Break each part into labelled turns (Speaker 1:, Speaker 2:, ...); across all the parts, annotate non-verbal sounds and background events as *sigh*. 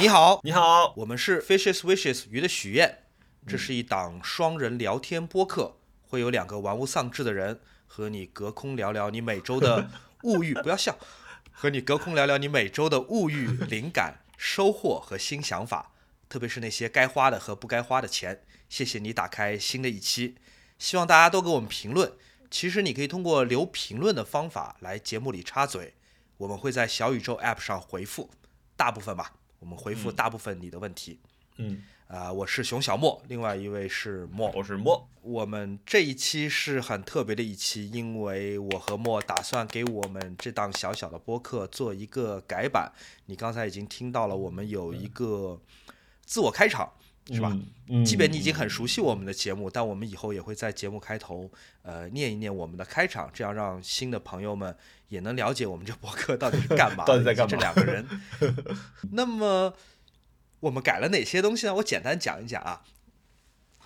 Speaker 1: 你好，
Speaker 2: 你好，
Speaker 1: 我们是 Fishes Wishes 鱼的许愿，这是一档双人聊天播客，会有两个玩物丧志的人和你隔空聊聊你每周的物欲，*laughs* 不要笑，和你隔空聊聊你每周的物欲、灵感、收获和新想法，特别是那些该花的和不该花的钱。谢谢你打开新的一期，希望大家都给我们评论。其实你可以通过留评论的方法来节目里插嘴，我们会在小宇宙 App 上回复，大部分吧，我们回复大部分你的问题。
Speaker 2: 嗯，
Speaker 1: 啊、我是熊小莫，另外一位是莫。
Speaker 2: 我是莫，
Speaker 1: 我们这一期是很特别的一期，因为我和莫打算给我们这档小小的播客做一个改版。你刚才已经听到了，我们有一个自我开场，是吧？
Speaker 2: 嗯，
Speaker 1: 即便你已经很熟悉我们的节目，但我们以后也会在节目开头，呃，念一念我们的开场，这样让新的朋友们也能了解我们这博客到底是干嘛的，*laughs*
Speaker 2: 到底在干嘛
Speaker 1: 这两个人。*laughs* 那么我们改了哪些东西呢？我简单讲一讲啊。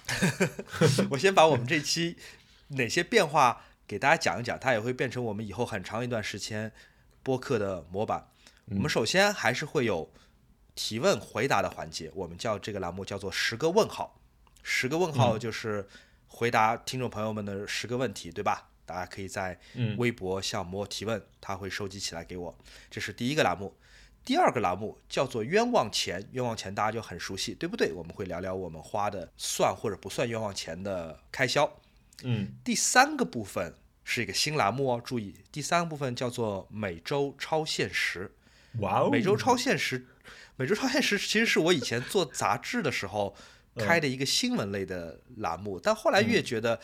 Speaker 1: *laughs* 我先把我们这期哪些变化给大家讲一讲，它也会变成我们以后很长一段时间播客的模板。我们首先还是会有提问回答的环节，我们叫这个栏目叫做十个问号。十个问号就是回答听众朋友们的十个问题，对吧？大家可以在
Speaker 2: 嗯
Speaker 1: 微博向魔提问，他会收集起来给我。这是第一个栏目。第二个栏目叫做冤枉钱，冤枉钱大家就很熟悉，对不对？我们会聊聊我们花的算或者不算冤枉钱的开销。
Speaker 2: 嗯
Speaker 1: 第三个部分是一个新栏目哦，注意，第三个部分叫做每周超现实。
Speaker 2: 哇哦，
Speaker 1: 每周超现实，每周超现实其实是我以前做杂志的时候开的一个新闻类的栏目，但后来越觉得。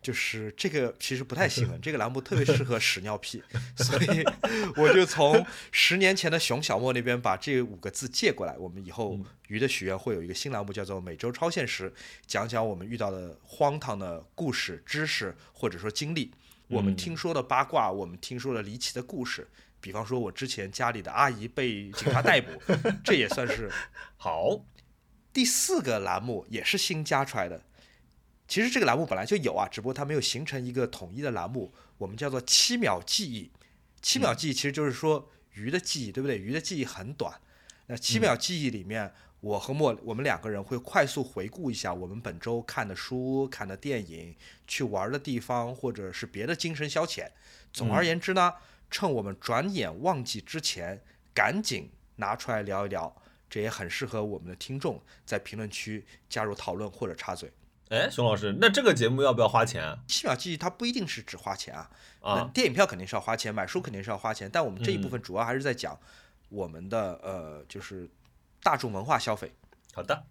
Speaker 1: 就是这个其实不太新闻，这个栏目特别适合屎尿屁，*laughs* 所以我就从十年前的熊小莫那边把这五个字借过来。我们以后鱼的许愿会有一个新栏目，叫做每周超现实，讲讲我们遇到的荒唐的故事、知识或者说经历，我们听说的八卦，我们听说的离奇的故事。比方说，我之前家里的阿姨被警察逮捕，*laughs* 这也算是
Speaker 2: 好，
Speaker 1: 第四个栏目，也是新加出来的。其实这个栏目本来就有啊，只不过它没有形成一个统一的栏目，我们叫做七秒记忆。七秒记忆其实就是说鱼的记忆，对不对？鱼的记忆很短。那七秒记忆里面，我和莫我们两个人会快速回顾一下我们本周看的书、看的电影、去玩的地方，或者是别的精神消遣。总而言之呢，趁我们转眼忘记之前，赶紧拿出来聊一聊。这也很适合我们的听众在评论区加入讨论或者插嘴。
Speaker 2: 哎，熊老师，那这个节目要不要花钱啊？
Speaker 1: 七秒记忆它不一定是只花钱啊，那
Speaker 2: 啊，
Speaker 1: 电影票肯定是要花钱，买书肯定是要花钱，但我们这一部
Speaker 2: 嗯
Speaker 1: 分主要还是在讲我们的呃，就是大众文化消费。
Speaker 2: 好的，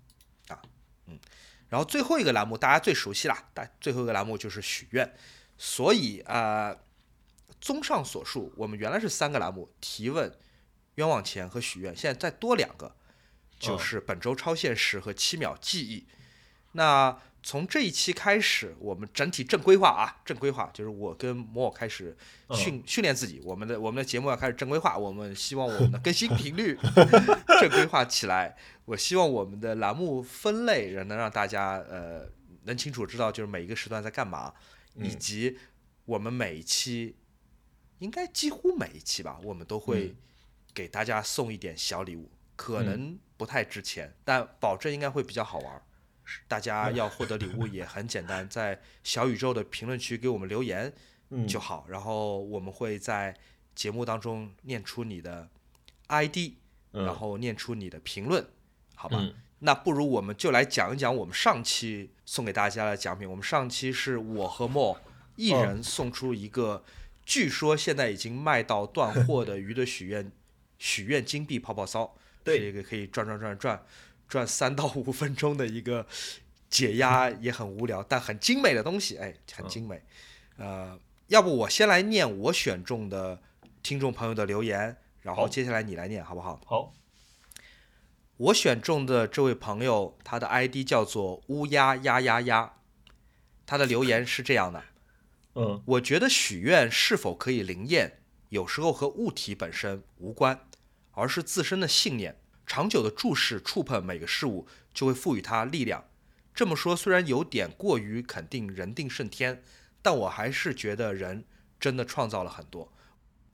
Speaker 2: 啊，嗯
Speaker 1: 然后最后一个栏目大家最熟悉啦，大最后一个栏目就是许愿。所以啊、呃综上所述，我们原来是三个栏目：提问、冤枉钱和许愿，现在再多两个，就是本周超现实和七秒记忆。那从这一期开始，我们整体正规化啊，正规化就是我跟摩尔开始训、训练自己，我们的我们的节目要开始正规化，我们希望我们的更新频率 *laughs* 正规化起来。我希望我们的栏目分类能让大家呃能清楚知道就是每一个时段在干嘛，以
Speaker 2: 嗯
Speaker 1: 及我们每一期应该几乎每一期吧，我们都会
Speaker 2: 嗯
Speaker 1: 给大家送一点小礼物，可能不太值钱，但保证应该会比较好玩。大家要获得礼物也很简单，在小宇宙的评论区给我们留言
Speaker 2: 嗯，
Speaker 1: 就好，然后我们会在节目当中念出你的 ID，
Speaker 2: 嗯
Speaker 1: 然后念出你的评论，好吧？
Speaker 2: 嗯
Speaker 1: 那不如我们就来讲一讲我们上期送给大家的奖品。我们上期是我和莫一
Speaker 2: 哦
Speaker 1: 人送出一个，据说现在已经卖到断货的鱼的许愿许愿金币泡泡骚，
Speaker 2: 对。
Speaker 1: 是一个可以转转转转转三到五分钟的一个解压也很无聊但很精美的东西，哎，很精美。呃，要不我先来念我选中的听众朋友的留言，然后接下来你来念好不好？
Speaker 2: 好，
Speaker 1: 我选中的这位朋友，他的 ID 叫做乌鸦呀呀呀，他的留言是这样的：
Speaker 2: 嗯
Speaker 1: 我觉得许愿是否可以灵验，有时候和物体本身无关，而是自身的信念。长久的注视、触碰每个事物，就会赋予它力量。这么说虽然有点过于肯定“人定胜天”，但我还是觉得人真的创造了很多。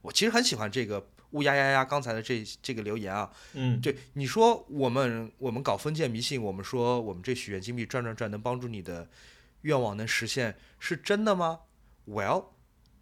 Speaker 1: 我其实很喜欢这个乌鸦呀呀刚才的这这个留言啊，
Speaker 2: 嗯，
Speaker 1: 对你说我们我们搞封建迷信，我们说我们这许愿金币转转转能帮助你的愿望能实现，是真的吗？Well，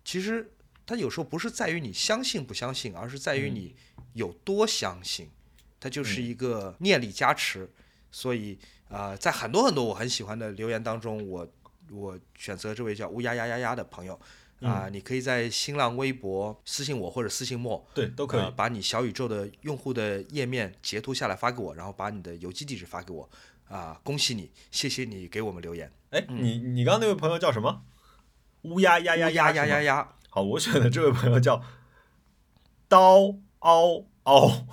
Speaker 1: 其实它有时候不是在于你相信不相信，而是在于你有多相信，它就是一个念力加持。所以啊、呃在很多很多我很喜欢的留言当中，我我选择这位叫乌鸦呀呀呀的朋友。啊、你可以在新浪微博私信我或者私信莫，
Speaker 2: 对，都可以。
Speaker 1: 呃，把你小宇宙的用户的页面截图下来发给我，然后把你的邮寄地址发给我。啊、恭喜你，谢谢你给我们留言。
Speaker 2: 哎，你你刚刚那位朋友叫什么？乌鸦呀呀
Speaker 1: 乌鸦呀
Speaker 2: 是吗
Speaker 1: 呀呀，
Speaker 2: 好，我选的这位朋友叫刀嗷嗷，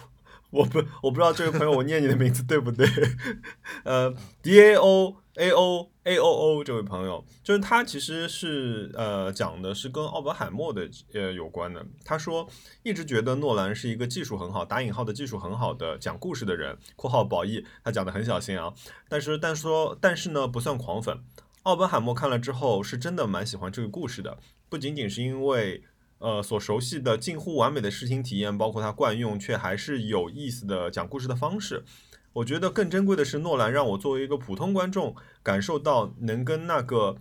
Speaker 2: 我不我不知道这位朋友我念你的名字对不对？*laughs* 呃，D A O A O A O O 这位朋友，就是他其实是呃讲的是跟奥本海默的呃有关的。他说一直觉得诺兰是一个技术很好（打引号的技术很好的讲故事的人）（括号褒义），他讲的很小心啊。但是但说但是呢不算狂粉。奥本海默看了之后是真的蛮喜欢这个故事的，不仅仅是因为呃所熟悉的近乎完美的视听体验，包括他惯用却还是有意思的讲故事的方式。我觉得更珍贵的是，诺兰让我作为一个普通观众，感受到能跟那个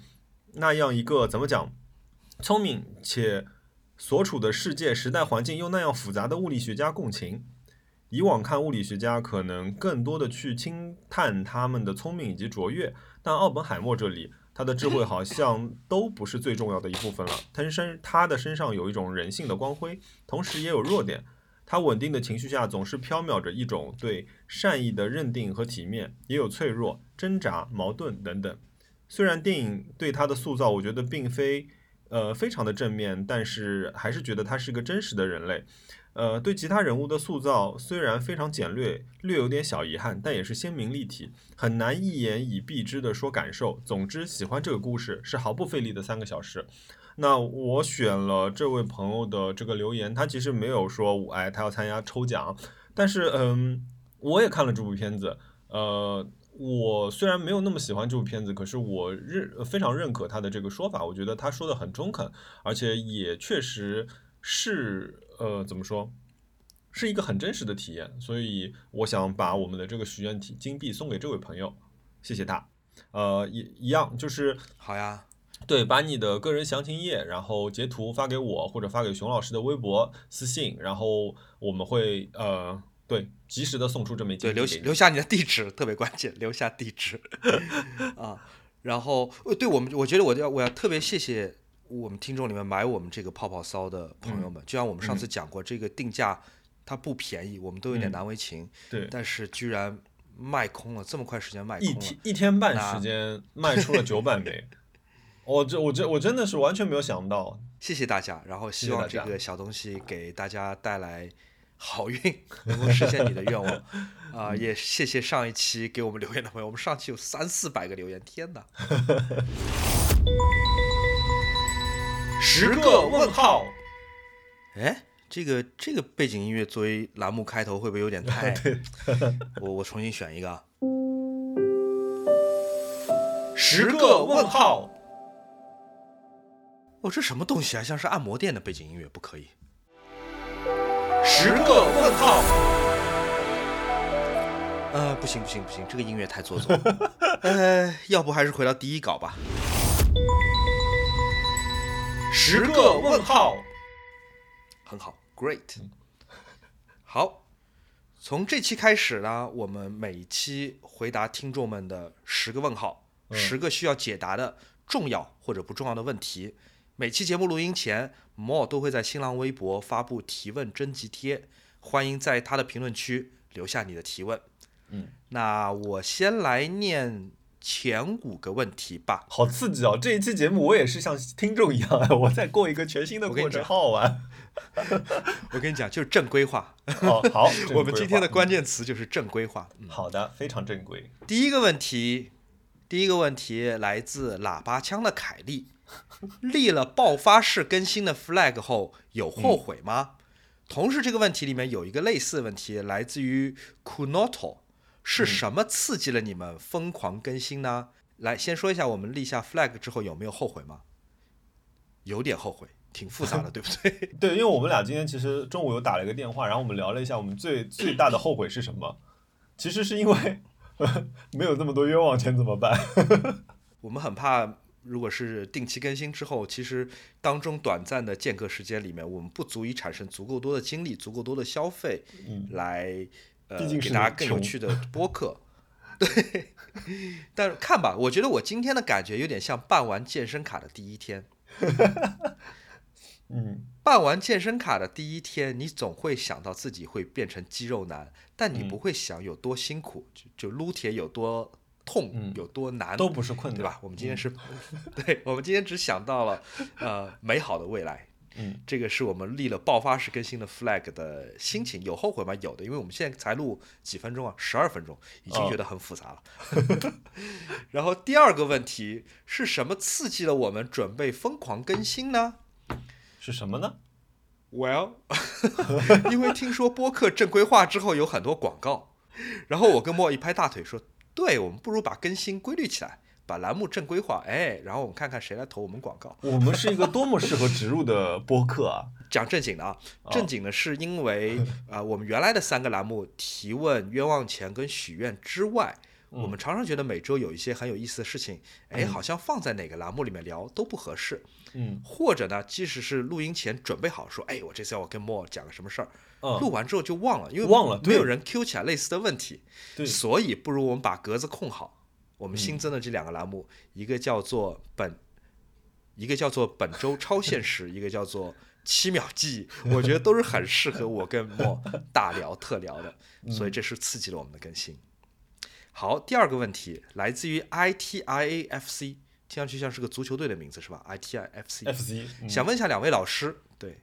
Speaker 2: 那样一个怎么讲，聪明且所处的世界、时代环境又那样复杂的物理学家共情。以往看物理学家，可能更多的去轻叹他们的聪明以及卓越，但奥本海默这里，他的智慧好像都不是最重要的一部分了。他身他的身上有一种人性的光辉，同时也有弱点。他稳定的情绪下总是飘渺着一种对善意的认定和体面，也有脆弱、挣扎、矛盾等等。虽然电影对他的塑造，我觉得并非呃非常的正面，但是还是觉得他是个真实的人类。呃，对其他人物的塑造虽然非常简略，略有点小遗憾，但也是鲜明立体，很难一言以蔽之的说感受。总之，喜欢这个故事是毫不费力的三个小时。那我选了这位朋友的这个留言，他其实没有说，哎，他要参加抽奖，但是，嗯，我也看了这部片子，呃，我虽然没有那么喜欢这部片子，可是我认非常认可他的这个说法，我觉得他说的很中肯，而且也确实是，呃，怎么说，是一个很真实的体验，所以我想把我们的这个许愿体金币送给这位朋友，谢谢他。呃，一一样就是
Speaker 1: 好呀，
Speaker 2: 对，把你的个人详情页，然后截图发给我，或者发给熊老师的微博私信，然后我们会呃，对，及时的送出这枚
Speaker 1: 对，
Speaker 2: 金币给你。
Speaker 1: 留留下你的地址特别关键，留下地址 *laughs* 啊。然后，呃对我们，我觉得我要我要特别谢谢我们听众里面买我们这个泡泡骚的朋友们，就像我们上次讲过，这个定价它不便宜，我们都有点
Speaker 2: 嗯
Speaker 1: 难为情，
Speaker 2: 对，
Speaker 1: 但是居然卖空了，这么快时间卖空了
Speaker 2: 一天，一天半时间卖出了九百枚，*laughs* 我这我这我真的是完全没有想到。
Speaker 1: 谢谢大家，然后希望这个小东西给大家带来好运，能够实现你的愿望。*laughs* 啊、也谢谢上一期给我们留言的朋友，我们上期有三四百个留言，天哪！*laughs*
Speaker 2: 十个问号，
Speaker 1: 哎，这个这个背景音乐作为栏目开头会不会有点太？*laughs* *laughs* 我我重新选一个啊。
Speaker 2: 十个问号，
Speaker 1: 哦，这什么东西啊？像是按摩店的背景音乐，不可以。
Speaker 2: 十个问号，
Speaker 1: 呃，不行不行不行，这个音乐太做作了。*laughs* 呃，要不还是回到第一稿吧。
Speaker 2: 十个问号，
Speaker 1: 很好，great。好，从这期开始呢，我们每一期回答听众们的十个问号，
Speaker 2: 嗯
Speaker 1: 十个需要解答的重要或者不重要的问题。每期节目录音前，Mo 都会在新浪微博发布提问征集贴，欢迎在他的评论区留下你的提问。
Speaker 2: 嗯，
Speaker 1: 那我先来念前五个问题吧。
Speaker 2: 好刺激哦！这一期节目我也是像听众一样，哎 *laughs* 我在过一个全新的过程，好好玩。
Speaker 1: 我跟你讲，就是正规化。
Speaker 2: 哦，好，*laughs*
Speaker 1: 我们今天的关
Speaker 2: 键
Speaker 1: 键词就是正规化。嗯
Speaker 2: 好的，非常正规。
Speaker 1: 第一个问题，第一个问题来自喇叭枪的凯利，立了爆发式更新的 flag 后有后悔吗？同时，这个问题里面有一个类似的问题，来自于 Kunoto，是什么刺激了你们疯狂更新呢？来，先说一下我们立下 flag 之后有没有后悔吗？有点后悔，挺复杂的，*laughs* 对不对？
Speaker 2: 对，因为我们俩今天其实中午有打了一个电话，然后我们聊了一下，我们最 *laughs* 最大的后悔是什么？其实是因为 *laughs* 没有这么多冤枉钱怎么办？
Speaker 1: 我们很怕，如果是定期更新之后，其实当中短暂的间隔时间里面，我们不足以产生足够多的精力、足够多的消费，
Speaker 2: 嗯
Speaker 1: 来呃
Speaker 2: 毕竟是
Speaker 1: 给大家更有趣的播客。对，但是看吧，我觉得我今天的感觉有点像办完健身卡的第一天。*laughs*
Speaker 2: 嗯
Speaker 1: 办完健身卡的第一天，你总会想到自己会变成肌肉男，但你
Speaker 2: 嗯
Speaker 1: 不会想有多辛苦，就就撸铁有多痛，
Speaker 2: 嗯
Speaker 1: 有多难，
Speaker 2: 都不是困难，
Speaker 1: 对吧？我们今天是，*laughs* 对我们今天只想到了呃美好的未来，
Speaker 2: 嗯，
Speaker 1: 这个是我们立了爆发式更新的 flag 的心情，有后悔吗？有的，因为我们现在才录几分钟啊，十二分钟，已经
Speaker 2: 哦
Speaker 1: 觉得很复杂了。*laughs* 然后第二个问题是什么刺激了我们准备疯狂更新呢
Speaker 2: 是什么呢
Speaker 1: ？？Well，*laughs* 因为听说播客正规化之后有很多广告，然后我跟莫一拍大腿说，对我们不如把更新规律起来。把栏目正规化，哎，然后我们看看谁来投我们广告。
Speaker 2: 我们是一个多么适合植入的播客啊！*laughs*
Speaker 1: 讲正经的啊，正经的是因为啊、*laughs* 呃我们原来的三个栏目提问、冤枉钱跟许愿之外，我们常常觉得每周有一些很有意思的事情，哎，好像放在哪个栏目里面聊都不合适，
Speaker 2: 嗯
Speaker 1: 或者呢，即使是录音前准备好说，哎，我这次要跟莫讲个什么事儿，录
Speaker 2: 嗯，
Speaker 1: 完之后就忘了，因为
Speaker 2: 忘了
Speaker 1: 没有人 Q 起来类似的问题，
Speaker 2: 对，
Speaker 1: 所以不如我们把格子空好。我们
Speaker 2: 嗯
Speaker 1: 新增的这两个栏目，一个叫做本，一个叫做本周超现实，*laughs* 一个叫做七秒记忆，我觉得都是很适合我跟莫大聊特聊的，所以这是刺激了我们的更新。好，第二个问题来自于 ITIAFC，听上去像是个足球队的名字是吧
Speaker 2: ？ITIFC，FC，嗯
Speaker 1: 想问一下两位老师，对，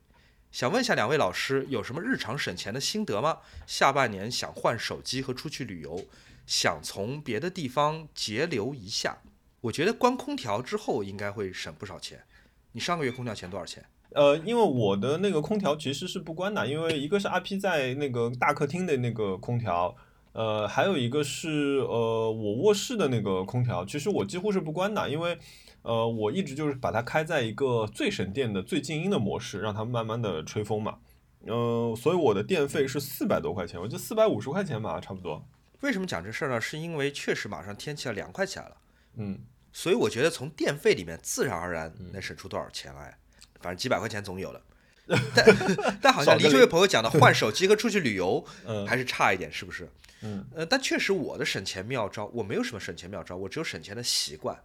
Speaker 1: 想问一下两位老师有什么日常省钱的心得吗？下半年想换手机和出去旅游，想从别的地方节流一下。我觉得关空调之后应该会省不少钱。你上个月空调钱多少钱？
Speaker 2: 呃，因为我的那个空调其实是不关的，因为一个是阿 P 在那个大客厅的那个空调，呃，还有一个是呃我卧室的那个空调，其实我几乎是不关的，因为呃我一直就是把它开在一个最省电的、最静音的模式，让它慢慢的吹风嘛。呃，所以我的电费是四百多块钱，我就四百五十块钱吧，差不多。
Speaker 1: 为什么讲这事儿呢？是因为确实马上天气要凉快起来了，
Speaker 2: 嗯，
Speaker 1: 所以我觉得从电费里面自然而然能省出多少钱来，反正几百块钱总有了。*laughs* 但但好像离这位朋友讲的 *laughs* 换手机和出去旅游 *laughs*
Speaker 2: 嗯
Speaker 1: 还是差一点，是不是？
Speaker 2: 嗯
Speaker 1: 呃，但确实我的省钱妙招，我没有什么省钱妙招，我只有省钱的习惯。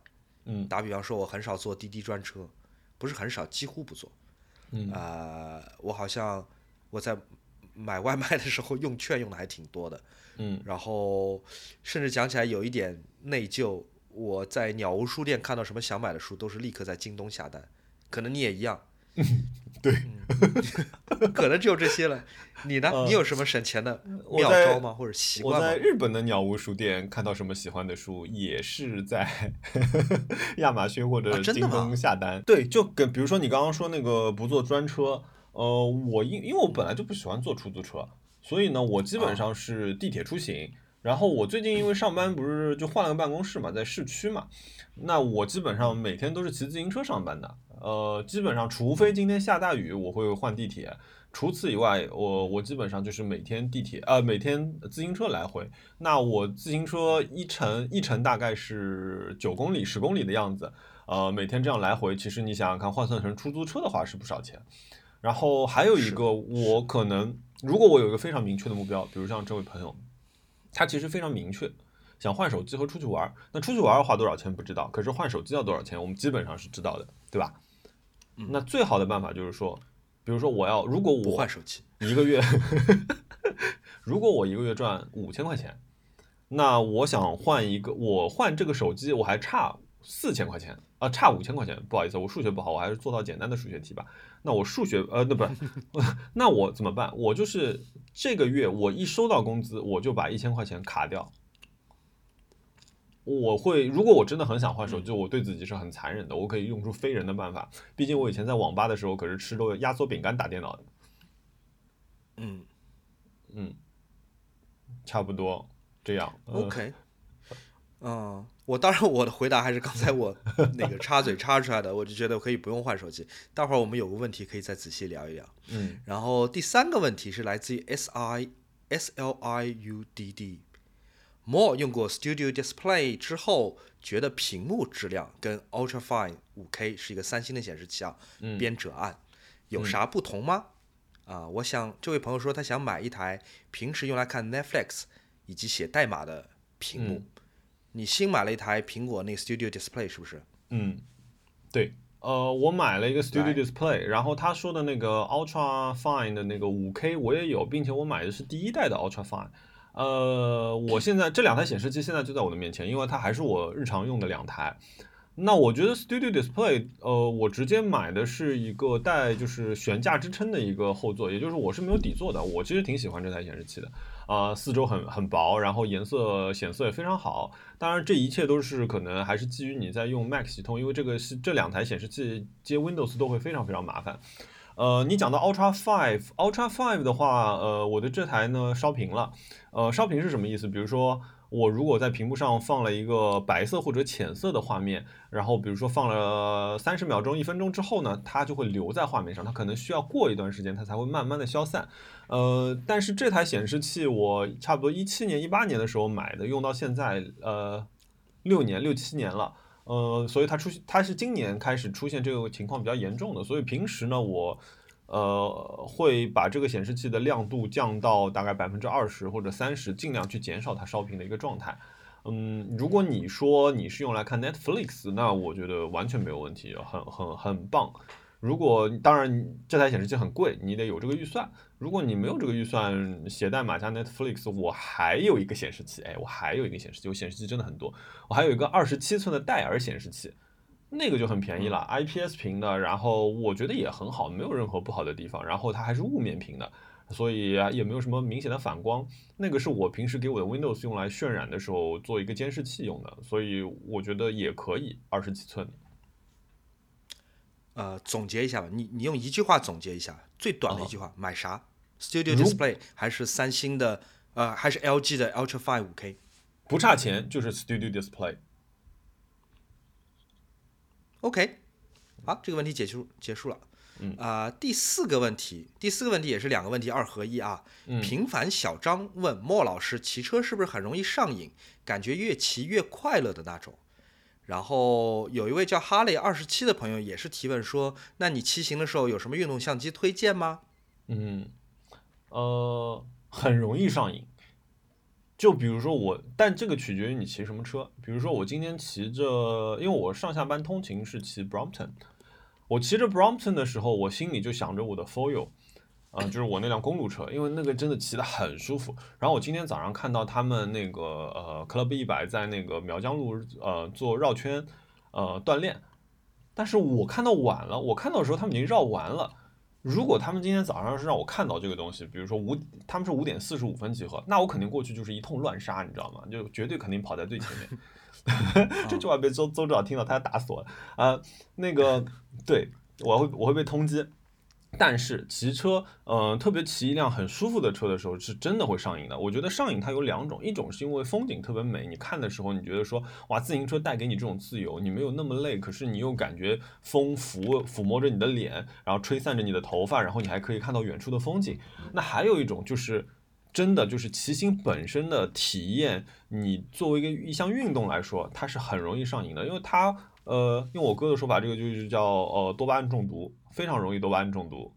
Speaker 2: 嗯
Speaker 1: 打比方说，我很少坐滴滴专车，不是很少，几乎不坐。
Speaker 2: 嗯
Speaker 1: 啊、我好像我在买外卖的时候用券用的还挺多的，
Speaker 2: 嗯
Speaker 1: 然后甚至讲起来有一点内疚，我在鸟屋书店看到什么想买的书，都是立刻在京东下单。可能你也一样，嗯 *laughs*
Speaker 2: 对
Speaker 1: 嗯，可能只有这些了。你呢？
Speaker 2: 呃
Speaker 1: 你有什么省钱的妙招吗？或者习
Speaker 2: 我
Speaker 1: 惯吗
Speaker 2: 在？日本的鸟屋书店看到什么喜欢的书，也是在 *laughs* 亚马逊或者京东下单。对，就跟比如说你刚刚说那个不坐专车，呃，我因因为我本来就不喜欢坐出租车，所以呢，我基本上是地铁出行。然后我最近因为上班不是就换了个办公室嘛，在市区嘛，那我基本上每天都是骑自行车上班的。呃，基本上除非今天下大雨，我会换地铁。除此以外，我我基本上就是每天地铁，呃，每天自行车来回。那我自行车一程一程大概是九公里、十公里的样子，呃，每天这样来回，其实你想想看，换算成出租车的话是不少钱。然后还有一个，我可能如果我有一个非常明确的目标，比如像这位朋友，他其实非常明确，想换手机和出去玩儿。那出去玩儿花多少钱不知道，可是换手机要多少钱，我们基本上是知道的，对吧？那最好的办法就是说，比如说我要，如果我
Speaker 1: 换手机，
Speaker 2: 一个月，如果我一个月赚五千块钱，那我想换一个，我换这个手机我还差四千块钱啊、差五千块钱，不好意思，我数学不好，我还是做到简单的数学题吧。那我数学呃，那不是，*laughs* 那我怎么办？我就是这个月我一收到工资，我就把一千块钱卡掉。我会，如果我真的很想换手机，我对自己是很残忍的，我可以用出非人的办法。毕竟我以前在网吧的时候可是吃着压缩饼干打电脑的。
Speaker 1: 嗯
Speaker 2: 嗯，差不多这样。呃
Speaker 1: OK，*laughs* 嗯，我当然我的回答还是刚才我那个插嘴插出来的，我就觉得可以不用换手机。待会儿我们有个问题可以再仔细聊一聊。
Speaker 2: 嗯
Speaker 1: 然后第三个问题是来自于 S I S L I U D D。More 用过 Studio Display 之后，觉得屏幕质量跟 Ultra Fine 5K 是一个三星的显示器啊，
Speaker 2: 嗯
Speaker 1: 边折按有啥不同吗？啊，我想这位朋友说他想买一台平时用来看 Netflix 以及写代码的屏幕。
Speaker 2: 嗯
Speaker 1: 你新买了一台苹果那个 Studio Display 是不是？
Speaker 2: 嗯，对，呃，我买了一个 Studio Display，然后他说的那个 Ultra Fine 的那个 5K 我也有，并且我买的是第一代的 Ultra Fine。呃，我现在这两台显示器现在就在我的面前，因为它还是我日常用的两台。那我觉得 Studio Display，呃，我直接买的是一个带就是悬架支撑的一个后座，也就是我是没有底座的。我其实挺喜欢这台显示器的，呃、四周很很薄，然后颜色显色也非常好。当然，这一切都是可能还是基于你在用 Mac 系统，因为这个是这两台显示器接 Windows 都会非常非常麻烦。呃，你讲到 Ultra Five，Ultra Five 的话，呃，我的这台呢烧屏了。呃，烧屏是什么意思？比如说，我如果在屏幕上放了一个白色或者浅色的画面，然后比如说放了三十秒钟、一分钟之后呢，它就会留在画面上，它可能需要过一段时间，它才会慢慢的消散。呃，但是这台显示器我差不多一七年、一八年的时候买的，用到现在，呃，六年、六七年了。呃，所以它出它是今年开始出现这个情况比较严重的，所以平时呢，我呃会把这个显示器的亮度降到大概百分之二十或者三十，尽量去减少它烧屏的一个状态。嗯，如果你说你是用来看 Netflix，那我觉得完全没有问题，很很很棒。如果当然这台显示器很贵，你得有这个预算。如果你没有这个预算，写代码加 Netflix，我还有一个显示器，哎，我还有一个显示器，我显示器真的很多，我还有一个二十七寸的戴尔显示器，那个就很便宜了，IPS 屏的，然后我觉得也很好，没有任何不好的地方，然后它还是雾面屏的，所以也没有什么明显的反光。那个是我平时给我的 Windows 用来渲染的时候做一个监视器用的，所以我觉得也可以，二十几寸。
Speaker 1: 呃，总结一下吧，你你用一句话总结一下，最短的一句话，买啥？Studio Display 还是三星的，呃，还是 LG 的 Ultra Fine 5K？
Speaker 2: 不差钱，就是 Studio Display。
Speaker 1: OK，好，这个问题解束结束了。
Speaker 2: 嗯
Speaker 1: 啊、第四个问题，第四个问题也是两个问题二合一啊。
Speaker 2: 嗯
Speaker 1: 平凡小张问莫老师，骑车是不是很容易上瘾，感觉越骑越快乐的那种？然后有一位叫哈雷二十七的朋友也是提问说，那你骑行的时候有什么运动相机推荐吗？
Speaker 2: 嗯，呃，很容易上瘾。就比如说我，但这个取决于你骑什么车。比如说我今天骑着，因为我上下班通勤是骑 Brompton，我骑着 Brompton 的时候，我心里就想着我的 Foil，啊、就是我那辆公路车，因为那个真的骑得很舒服。然后我今天早上看到他们那个呃 Club 一百在那个苗江路呃做绕圈呃锻炼，但是我看到晚了，我看到的时候他们已经绕完了。如果他们今天早上是让我看到这个东西，比如说五，他们是五点四十五分集合，那我肯定过去就是一通乱杀，你知道吗？就绝对肯定跑在最前面。*laughs* *laughs* 这句话被邹邹指导听到，他要打死我了啊、那个，对我会我会被通缉。但是骑车，呃，特别骑一辆很舒服的车的时候，是真的会上瘾的。我觉得上瘾它有两种，一种是因为风景特别美，你看的时候你觉得说，哇，自行车带给你这种自由，你没有那么累，可是你又感觉风抚抚摸着你的脸，然后吹散着你的头发，然后你还可以看到远处的风景。那还有一种就是。真的就是骑行本身的体验，你作为一个一项运动来说，它是很容易上瘾的，因为它呃，用我哥的说法，这个就是叫呃多巴胺中毒，非常容易多巴胺中毒。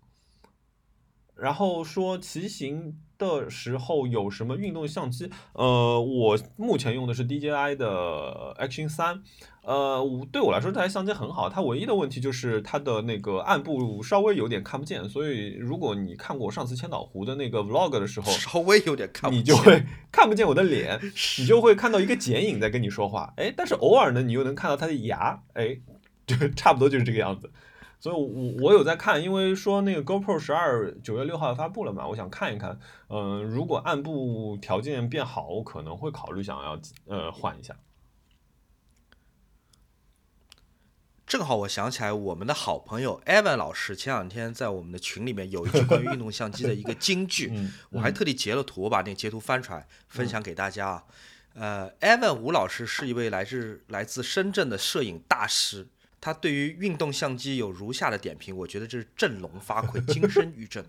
Speaker 2: 然后说骑行的时候有什么运动相机？呃，我目前用的是 DJI 的 Action 三，呃，我对我来说这台相机很好，它唯一的问题就是它的那个暗部稍微有点看不见，所以如果你看过我上次千岛湖的那个 Vlog 的时候，
Speaker 1: 稍微有点看不见，
Speaker 2: 你就会看不见我的脸，*laughs* 你就会看到一个剪影在跟你说话，哎，但是偶尔呢，你又能看到他的牙，哎，*laughs* 就差不多就是这个样子。所以我，我有在看，因为说那个 GoPro 十二九月六号发布了嘛，我想看一看。嗯、如果暗部条件变好，我可能会考虑想要呃换一下。
Speaker 1: 正好我想起来，我们的好朋友 Evan 老师前两天在我们的群里面有一句关于运动相机的一个金句，*laughs*
Speaker 2: 嗯，
Speaker 1: 我还特地截了图，我把那个截图翻出来分享给大家啊。呃，Evan 吴老师是一位来自来自深圳的摄影大师，他对于运动相机有如下的点评，我觉得这是振聋发聩，金身玉振。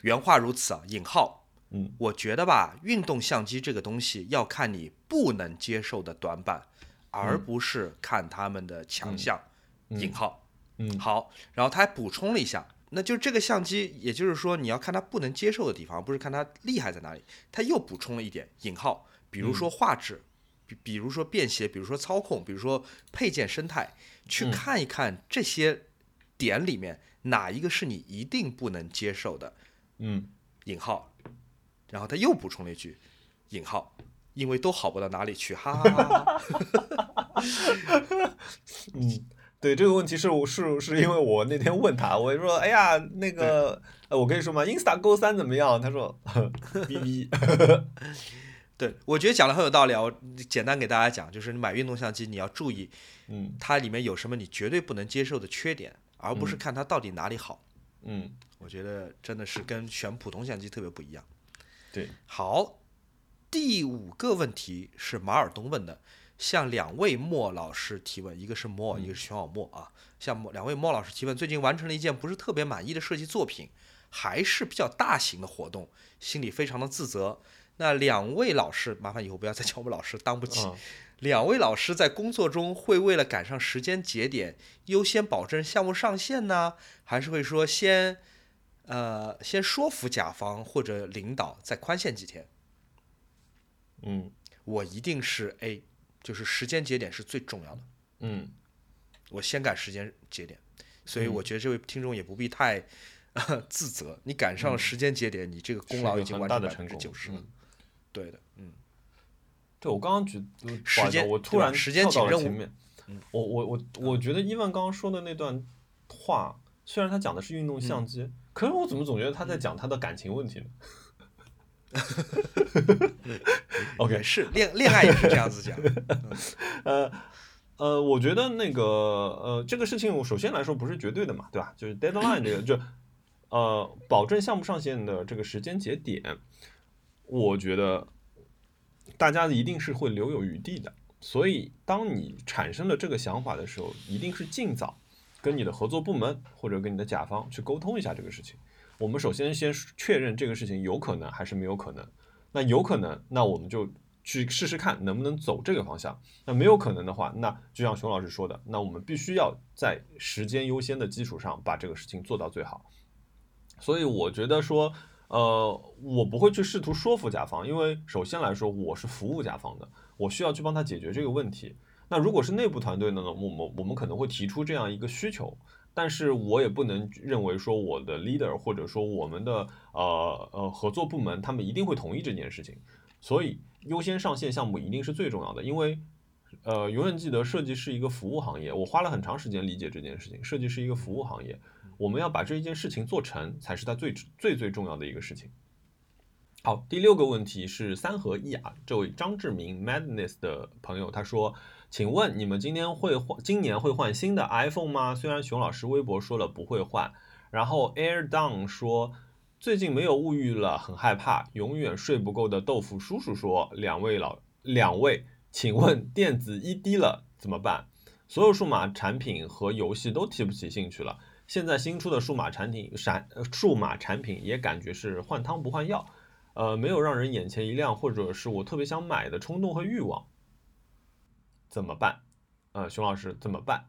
Speaker 1: 原话如此啊，引号，
Speaker 2: 嗯，
Speaker 1: 我觉得吧，运动相机这个东西要看你不能接受的短板，而不是看他们的强项。引号，
Speaker 2: 嗯
Speaker 1: 好，然后他还补充了一下，那就这个相机，也就是说你要看它不能接受的地方，而不是看它厉害在哪里。他又补充了一点，引号，比如说画质，比比如说便携，比如说操控，比如说配件生态，去看一看这些点里面哪一个是你一定不能接受的。
Speaker 2: 嗯
Speaker 1: 引号，然后他又补充了一句引号，因为都好不到哪里去，哈哈哈哈哈。*laughs*
Speaker 2: 嗯，对这个问题是我是是因为我那天问他，我说哎呀那个呃我可以说吗？Insta Go 三怎么样？他说哔哔。*laughs* *laughs*
Speaker 1: 对，我觉得讲的很有道理啊。我简单给大家讲，就是你买运动相机，你要注意
Speaker 2: 嗯
Speaker 1: 它里面有什么你绝对不能接受的缺点，而不是看它到底哪里好。
Speaker 2: 嗯，
Speaker 1: 我觉得真的是跟选普通相机特别不一样。
Speaker 2: 对，
Speaker 1: 好，第五个问题是马尔东问的，向两位莫老师提问，一个是莫，一个是熊小莫啊。向莫两位莫老师提问，最近完成了一件不是特别满意的设计作品，还是比较大型的活动，心里非常的自责。那两位老师，麻烦以后不要再叫我们老师，当不起。
Speaker 2: 嗯
Speaker 1: 两位老师在工作中会为了赶上时间节点，优先保证项目上线呢，还是会说先，呃，先说服甲方或者领导再宽限几天？
Speaker 2: 嗯
Speaker 1: 我一定是 A，就是时间节点是最重要的，
Speaker 2: 嗯
Speaker 1: 我先赶时间节点，所以
Speaker 2: 嗯
Speaker 1: 我觉得这位听众也不必太、*laughs* 自责，你赶上了时间节点，你这个功劳已经完成百分之九十了
Speaker 2: 嗯。
Speaker 1: 对的，嗯，
Speaker 2: 对，我刚刚举，
Speaker 1: 时间
Speaker 2: 我突然
Speaker 1: 时间
Speaker 2: 跳
Speaker 1: 紧任务嗯。
Speaker 2: 我我我我觉得伊万刚刚说的那段话，虽然他讲的是运动
Speaker 1: 嗯
Speaker 2: 相机，可是我怎么总觉得他在讲他的感情问题呢？*laughs* OK，*laughs*
Speaker 1: 是恋恋爱也是这样子讲，*laughs*
Speaker 2: 呃呃，我觉得那个呃，这个事情我首先来说不是绝对的嘛，对吧？就是 deadline 这个就呃，保证项目上线的这个时间节点，我觉得大家一定是会留有余地的。所以，当你产生了这个想法的时候，一定是尽早跟你的合作部门或者跟你的甲方去沟通一下这个事情。我们首先先确认这个事情有可能还是没有可能。那有可能，那我们就去试试看能不能走这个方向。那没有可能的话，那就像熊老师说的，那我们必须要在时间优先的基础上把这个事情做到最好。所以我觉得说，呃，我不会去试图说服甲方，因为首先来说，我是服务甲方的，我需要去帮他解决这个问题。那如果是内部团队的呢，我们我们可能会提出这样一个需求，但是我也不能认为说我的 leader 或者说我们的呃呃合作部门他们一定会同意这件事情。所以优先上线项目一定是最重要的，因为呃永远记得设计是一个服务行业，我花了很长时间理解这件事情，设计是一个服务行业，我们要把这一件事情做成才是它最最最重要的一个事情。好，第六个问题是三合一啊，这位张志明 Madness 的朋友他说，请问你们今天会换今年会换新的 iPhone 吗？虽然熊老师微博说了不会换，然后 Air Down 说最近没有物欲了，很害怕，永远睡不够的豆腐叔叔说，两位老两位，请问电子一低了怎么办？所有数码产品和游戏都提不起兴趣了。现在新出的数码产品闪呃数码产品也感觉是换汤不换药。呃，没有让人眼前一亮，或者是我特别想买的冲动和欲望，怎么办？呃，熊老师怎么办？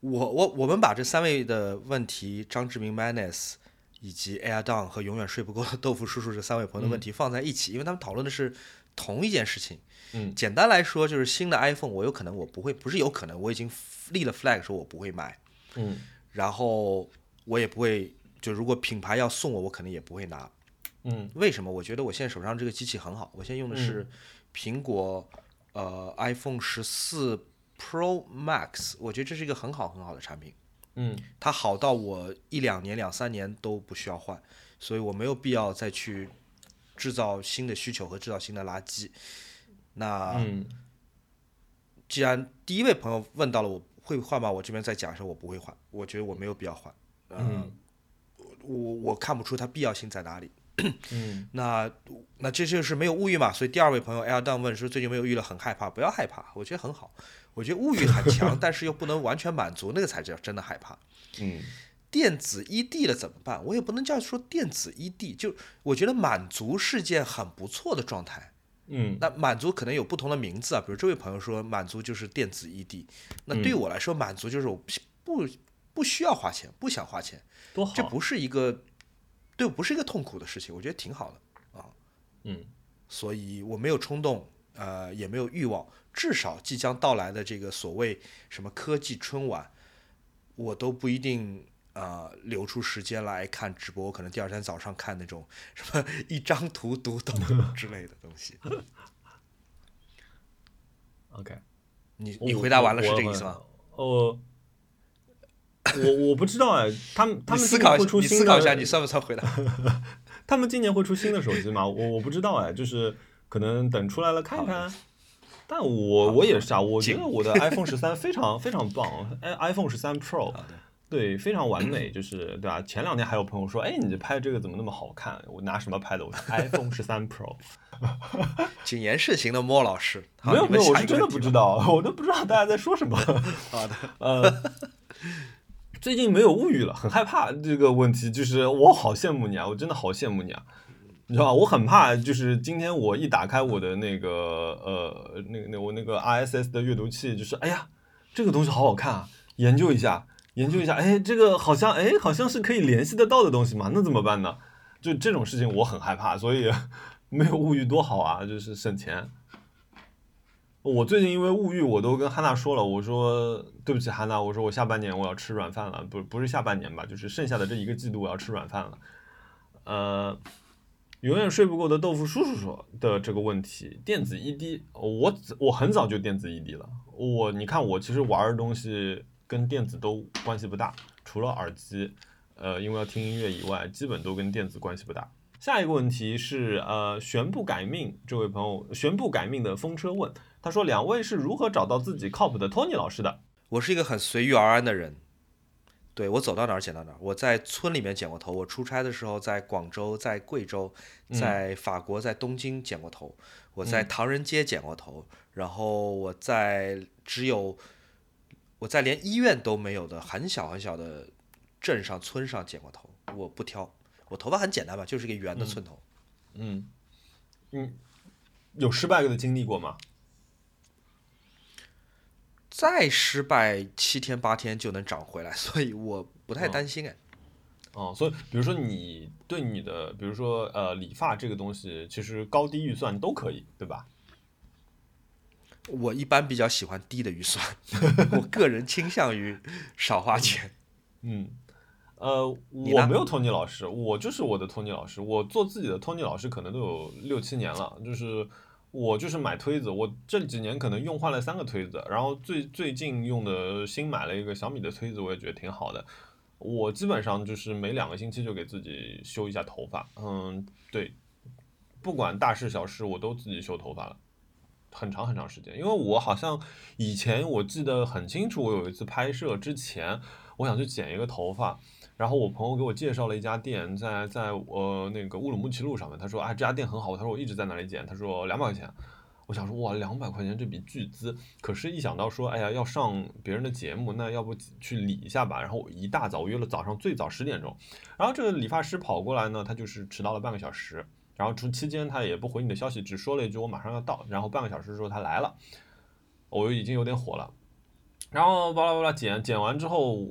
Speaker 1: 我我我们把这三位的问题，张志明 Manes 以及 Air Down 和永远睡不够的豆腐叔叔这三位朋友的问题放在一起，因为他们讨论的是同一件事情。
Speaker 2: 嗯
Speaker 1: 简单来说，就是新的 iPhone，我有可能我不会，不是有可能，我已经立了 flag 说我不会买，
Speaker 2: 嗯
Speaker 1: 然后我也不会，就如果品牌要送我，我可能也不会拿。
Speaker 2: 嗯
Speaker 1: 为什么？我觉得我现在手上这个机器很好，我现在用的是苹果呃 iPhone 十四 Pro Max，我觉得这是一个很好很好的产品。
Speaker 2: 嗯
Speaker 1: 它好到我一两年、两三年都不需要换，所以我没有必要再去制造新的需求和制造新的垃圾。那
Speaker 2: 嗯
Speaker 1: 既然第一位朋友问到了我会换吗？我这边在讲说我不会换，我觉得我没有必要换。
Speaker 2: 嗯
Speaker 1: 我我看不出它必要性在哪里。
Speaker 2: 嗯 *clears throat*
Speaker 1: 那那这就是没有物欲嘛？所以第二位朋友 L 当问说最近没有物欲了，很害怕，不要害怕，我觉得很好。我觉得物欲很强，*laughs* 但是又不能完全满足，那个才叫真的害怕。
Speaker 2: 嗯
Speaker 1: 电子 ED 了怎么办？我也不能叫说电子 ED，就我觉得满足是件很不错的状态。
Speaker 2: 嗯。
Speaker 1: 那满足可能有不同的名字啊，比如这位朋友说满足就是电子异地那对于我来说满足就是我不不需要花钱，不想花钱，
Speaker 2: 多好，
Speaker 1: 这不是一个对我不是一个痛苦的事情，我觉得挺好的啊。
Speaker 2: 嗯。
Speaker 1: 所以我没有冲动，呃，也没有欲望，至少即将到来的这个所谓什么科技春晚，我都不一定呃留出时间来看直播，我可能第二天早上看那种什么一张图读懂 *laughs* 之类的东西。
Speaker 2: ，OK。
Speaker 1: 你你回答完了是这个意思吗？？
Speaker 2: 我我我不知道哎，他们他们
Speaker 1: 思考一下，
Speaker 2: 会出
Speaker 1: 思考一下，你算不算回答？*laughs*
Speaker 2: 他们今年会出新的手机吗？我我不知道哎，就是可能等出来了看看。但我我也是啊，我觉得我的 iPhone 十三非常非常棒，哎，iPhone 十三 Pro 对非常完美，*clears throat* 就是对吧？前两天还有朋友说，哎，你这拍这个怎么那么好看？我拿什么拍的？我说 *laughs* iPhone 十三 Pro，*laughs*
Speaker 1: 谨言慎行的莫老师，
Speaker 2: 没有没有，我是真的。不知道，我都不知道大家在说什么。*laughs*
Speaker 1: 好的，
Speaker 2: 呃，最近没有物欲了，很害怕这个问题。就是我好羡慕你啊，我真的好羡慕你啊，你知道吧？我很怕，就是今天我一打开我的那个呃，那个那我那个 RSS 的阅读器，就是哎呀，这个东西好好看啊，研究一下，研究一下，哎，这个好像哎好像是可以联系得到的东西嘛，那怎么办呢？就这种事情我很害怕，所以 *laughs* 没有物欲多好啊，就是省钱。我最近因为物欲，我都跟汉娜说了，我说对不起汉娜，我说我下半年我要吃软饭了，不不是下半年吧，就是剩下的这一个季度我要吃软饭了。呃，永远睡不够的豆腐叔叔说的这个问题，电子 ED，我我很早就电子 ED 了，我你看我其实玩的东西跟电子都关系不大，除了耳机，呃，因为要听音乐以外，基本都跟电子关系不大。下一个问题是，呃，玄不改命这位朋友，玄不改命的风车问，他说两位是如何找到自己靠谱的 Tony 老师的？
Speaker 1: 我是一个很随遇而安的人，对我走到哪儿剪到哪儿。我在村里面剪过头，我出差的时候在广州、在贵州、在法国、在东京剪过头，我在唐人街剪过头，然后我在只有我在连医院都没有的很小很小的镇上村上剪过头，我不挑。我头发很简单吧，就是一个圆的寸头。
Speaker 2: 嗯嗯，有失败的经历过吗？
Speaker 1: 再失败七天八天就能长回来，所以我不太担心哎。
Speaker 2: 哦，所以比如说你对你的，比如说呃理发这个东西，其实高低预算都可以，对吧？
Speaker 1: 我一般比较喜欢低的预算，*laughs* 我个人倾向于少花钱。
Speaker 2: 嗯，呃，我没有 Tony 老师，我就是我的 Tony 老师。我做自己的 Tony 老师可能都有六七年了，就是我就是买推子，我这几年可能用换了三个推子，然后最最近用的新买了一个小米的推子，我也觉得挺好的。我基本上就是每两个星期就给自己修一下头发，嗯，对，不管大事小事，我都自己修头发了。很长很长时间，因为我好像以前我记得很清楚，我有一次拍摄之前，我想去剪一个头发，然后我朋友给我介绍了一家店，在在呃那个乌鲁木齐路上面，他说啊这家店很好，他说我一直在那里剪，他说两百块钱，我想说哇两百块钱这笔巨资，可是一想到说哎呀要上别人的节目，那要不去理一下吧，然后我一大早约了早上最早十点钟，然后这个理发师跑过来呢，他就是迟到了半个小时。然后出期间他也不回你的消息，只说了一句我马上要到。然后半个小时之后他来了，我已经有点火了。然后巴拉巴拉剪剪完之后，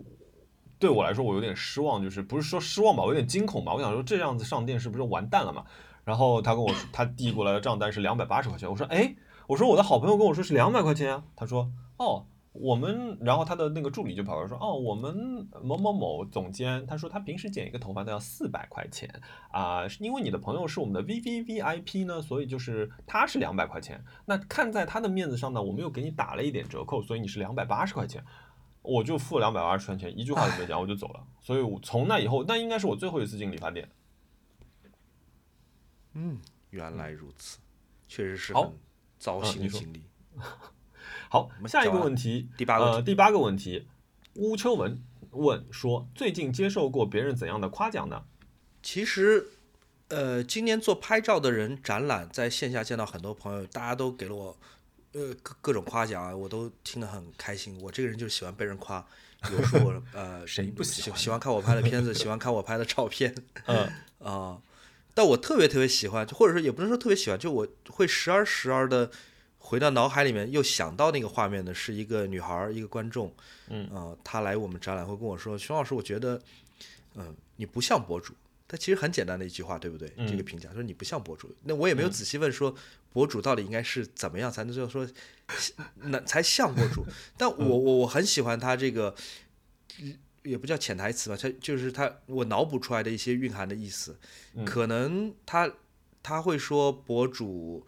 Speaker 2: 对我来说我有点失望，就是不是说失望吧，我有点惊恐吧。我想说这样子上电视不是完蛋了嘛？然后他跟我说，他递过来的账单是两百八十块钱。我说哎，我说我的好朋友跟我说是两百块钱啊。他说哦。我们，然后他的那个助理就跑过来说，哦，我们某某某总监，他说他平时剪一个头发都要四百块钱啊、是因为你的朋友是我们的 V V V I P 呢，所以就是他是两百块钱。那看在他的面子上呢，我们又给你打了一点折扣，所以你是两百八十块钱。我就付两百八十块钱，一句话都没讲，我就走了。所以我从那以后，那应该是我最后一次进理发店。
Speaker 1: 嗯，原来如此，确实是
Speaker 2: 好
Speaker 1: 很糟心的经历。*laughs*
Speaker 2: 好
Speaker 1: 我，们
Speaker 2: 下一个问题，
Speaker 1: 第八个问
Speaker 2: 呃，第八个问题，乌秋文问说，最近接受过别人怎样的夸奖呢？
Speaker 1: 其实，呃，今年做拍照的人展览，在线下见到很多朋友，大家都给了我呃各各种夸奖啊，我都听得很开心。我这个人就是喜欢被人夸，比如说我 *laughs* 呃
Speaker 2: 谁不喜欢
Speaker 1: 喜喜欢看我拍的片子，喜欢看我拍的照片
Speaker 2: 嗯 *laughs*
Speaker 1: 啊、但我特别特别喜欢，或者说也不能说特别喜欢，就我会时而时而的回到脑海里面，又想到那个画面的是一个女孩儿，一个观众，
Speaker 2: 嗯
Speaker 1: 呃，她来我们展览会跟我说，熊老师，我觉得，嗯、你不像博主。但其实很简单的一句话，对不对？这个评价说你不像博主。那我也没有仔细问说博主到底应该是怎么样才能就说那才像博主。但我我我很喜欢他这个，也不叫潜台词吧，他就是他我脑补出来的一些蕴含的意思。可能他他会说博主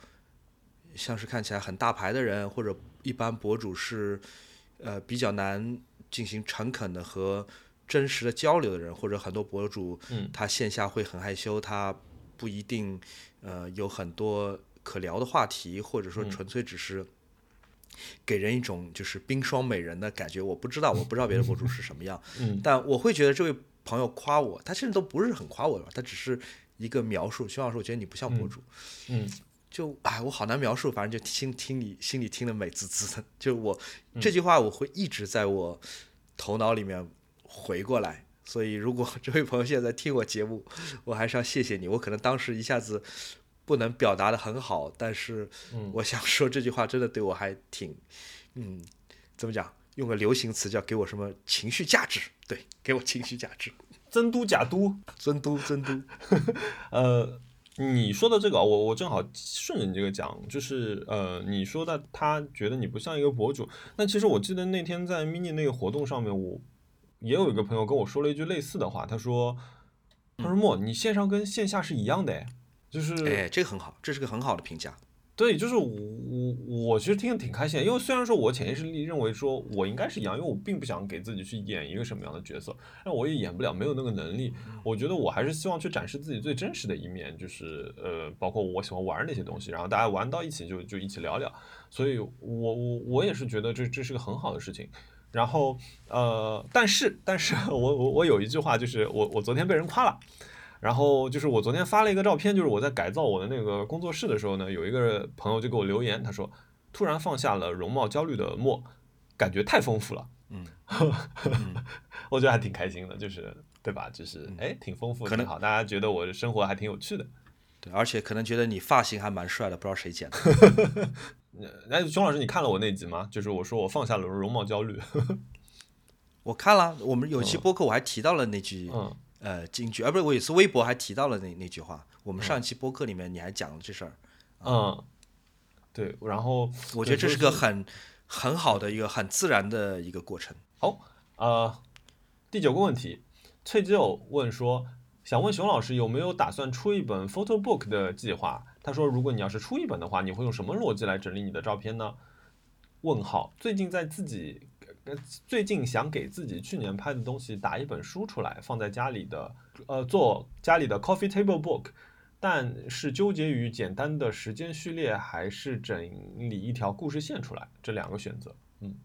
Speaker 1: 像是看起来很大牌的人，或者一般博主是呃比较难进行诚恳的和真实的交流的人，或者很多博主
Speaker 2: 嗯
Speaker 1: 他线下会很害羞，他不一定呃有很多可聊的话题，或者说纯粹只是。给人一种就是冰霜美人的感觉，我不知道，我不知道别的博主是什么样，
Speaker 2: 嗯
Speaker 1: 但我会觉得这位朋友夸我，他甚至都不是很夸我吧，他只是一个描述。徐老师，我觉得你不像博主，
Speaker 2: 嗯
Speaker 1: 就哎，我好难描述，反正就听听你心里听得美滋滋的。就我
Speaker 2: 嗯
Speaker 1: 这句话，我会一直在我头脑里面回过来。所以，如果这位朋友现在在听我节目，我还是要谢谢你。我可能当时一下子不能表达的很好，但是
Speaker 2: 嗯
Speaker 1: 我想说这句话真的对我还挺，嗯，怎么讲？用个流行词叫给我什么情绪价值？对，给我情绪价值。*laughs*
Speaker 2: 真都假都，
Speaker 1: 真都真都，*laughs*
Speaker 2: 呃，你说的这个啊，我我正好顺着你这个讲，就是呃，你说的他觉得你不像一个博主，那其实我记得那天在 mini 那个活动上面，我也有一个朋友跟我说了一句类似的话，他说，他说莫，你线上跟线下是一样的，哎，就是
Speaker 1: 哎，这个很好，这是个很好的评价。
Speaker 2: 对，就是我我我其实听得挺开心的，因为虽然说我潜意识里认为说我应该是一样，因为我并不想给自己去演一个什么样的角色，但我也演不了，没有那个能力。我觉得我还是希望去展示自己最真实的一面，就是呃，包括我喜欢玩那些东西，然后大家玩到一起就就一起聊聊。所以我我我也是觉得这这是个很好的事情。然后呃，但是但是 *laughs* 我我我有一句话就是我我昨天被人夸了。然后就是我昨天发了一个照片，就是我在改造我的那个工作室的时候呢，有一个朋友就给我留言，他说突然放下了容貌焦虑的墨，感觉太丰富了。*laughs*
Speaker 1: 嗯，
Speaker 2: 我觉得还挺开心的，就是对吧？就是哎，挺丰富，
Speaker 1: 可能
Speaker 2: 挺好，大家觉得我的生活还挺有趣的。
Speaker 1: 对，而且可能觉得你发型还蛮帅的，不知道谁剪的。*laughs*
Speaker 2: 哎，熊老师，你看了我那集吗？就是我说我放下了容貌焦虑。*laughs*
Speaker 1: 我看了，我们有期播客我还提到了那句、
Speaker 2: 嗯
Speaker 1: 呃金句，啊，不是，我有一次微博还提到了那那句话。我们上一期播客里面你还讲了这事儿，
Speaker 2: 嗯，对，然后
Speaker 1: 我觉得这是个很很好的一个很自然的一个过程。
Speaker 2: 好，呃，第九个问题，翠旧问说，想问熊老师有没有打算出一本 photo book 的计划？他说，如果你要是出一本的话，你会用什么逻辑来整理你的照片呢？问号，最近在自己，呃，最近想给自己去年拍的东西打一本书出来，放在家里的，呃，做家里的 coffee table book。但是纠结于简单的时间序列，还是整理一条故事线出来，这两个选择。嗯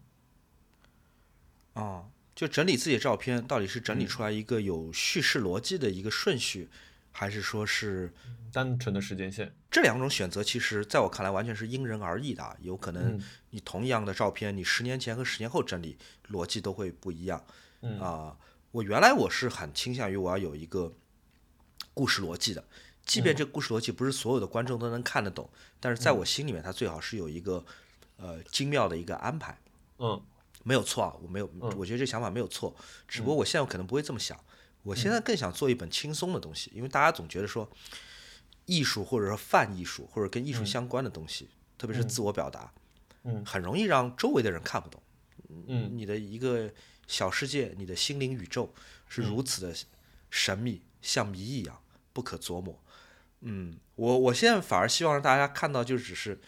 Speaker 1: 啊、就整理自己的照片，到底是整理出来一个有叙事逻辑的一个顺序，还是说是
Speaker 2: 单纯的时间线。
Speaker 1: 这两种选择？其实在我看来，完全是因人而异的啊。有可能
Speaker 2: 嗯
Speaker 1: 你同样的照片，你十年前和十年后整理逻辑都会不一样。
Speaker 2: 嗯
Speaker 1: 啊、我原来我是很倾向于我要有一个故事逻辑的，即便这个故事逻辑不是所有的观众都能看得懂，但是在我心里面，它最好是有一个呃精妙的一个安排。
Speaker 2: 嗯
Speaker 1: 没有错啊，我没有，我觉得这想法没有错，只不过我现在可能不会这么想，我现在更想做一本轻松的东西，因为大家总觉得说艺术或者说泛艺术或者跟艺术相关的东西，特别是自我表达，
Speaker 2: 嗯。
Speaker 1: 很容易让周围的人看不懂。
Speaker 2: 嗯。
Speaker 1: 你的一个小世界，你的心灵宇宙是如此的神秘，像谜一样不可琢磨。嗯，我我现在反而希望让大家看到，就只是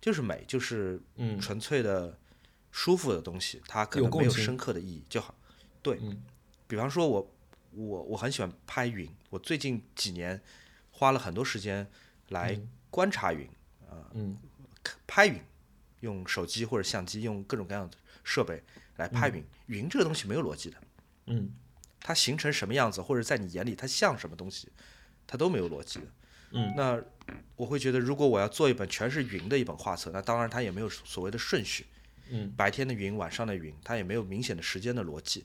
Speaker 1: 就是美，就是
Speaker 2: 嗯。
Speaker 1: 纯粹的舒服的东西，它可能没有深刻的意义就好。对，
Speaker 2: 嗯。
Speaker 1: 比方说我我我很喜欢拍云，我最近几年花了很多时间来观察云，
Speaker 2: 嗯。
Speaker 1: 拍云，用手机或者相机，用各种各样的设备来拍云。云这个东西没有逻辑的，
Speaker 2: 嗯。
Speaker 1: 它形成什么样子，或者在你眼里它像什么东西，它都没有逻辑的。
Speaker 2: 嗯，
Speaker 1: 那我会觉得，如果我要做一本全是云的一本画册，那当然它也没有所谓的顺序，
Speaker 2: 嗯，
Speaker 1: 白天的云，晚上的云，它也没有明显的时间的逻辑。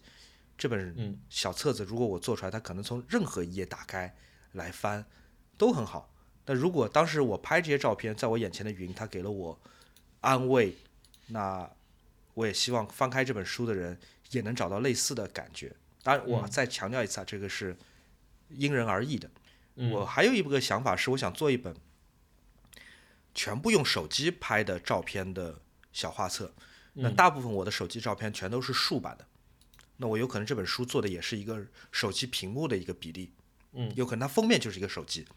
Speaker 1: 这本
Speaker 2: 嗯。
Speaker 1: 小册子，如果我做出来，它可能从任何一页打开来翻都很好。那如果当时我拍这些照片，在我眼前的云，它给了我安慰，那我也希望翻开这本书的人也能找到类似的感觉。当然，我
Speaker 2: 嗯
Speaker 1: 再强调一次啊，这个是因人而异的。
Speaker 2: 嗯
Speaker 1: 我还有一个想法是，我想做一本全部用手机拍的照片的小画册。那
Speaker 2: 嗯
Speaker 1: 大部分我的手机照片全都是竖版的，那我有可能这本书做的也是一个手机屏幕的一个比例，
Speaker 2: 嗯
Speaker 1: 有可能它封面就是一个手机，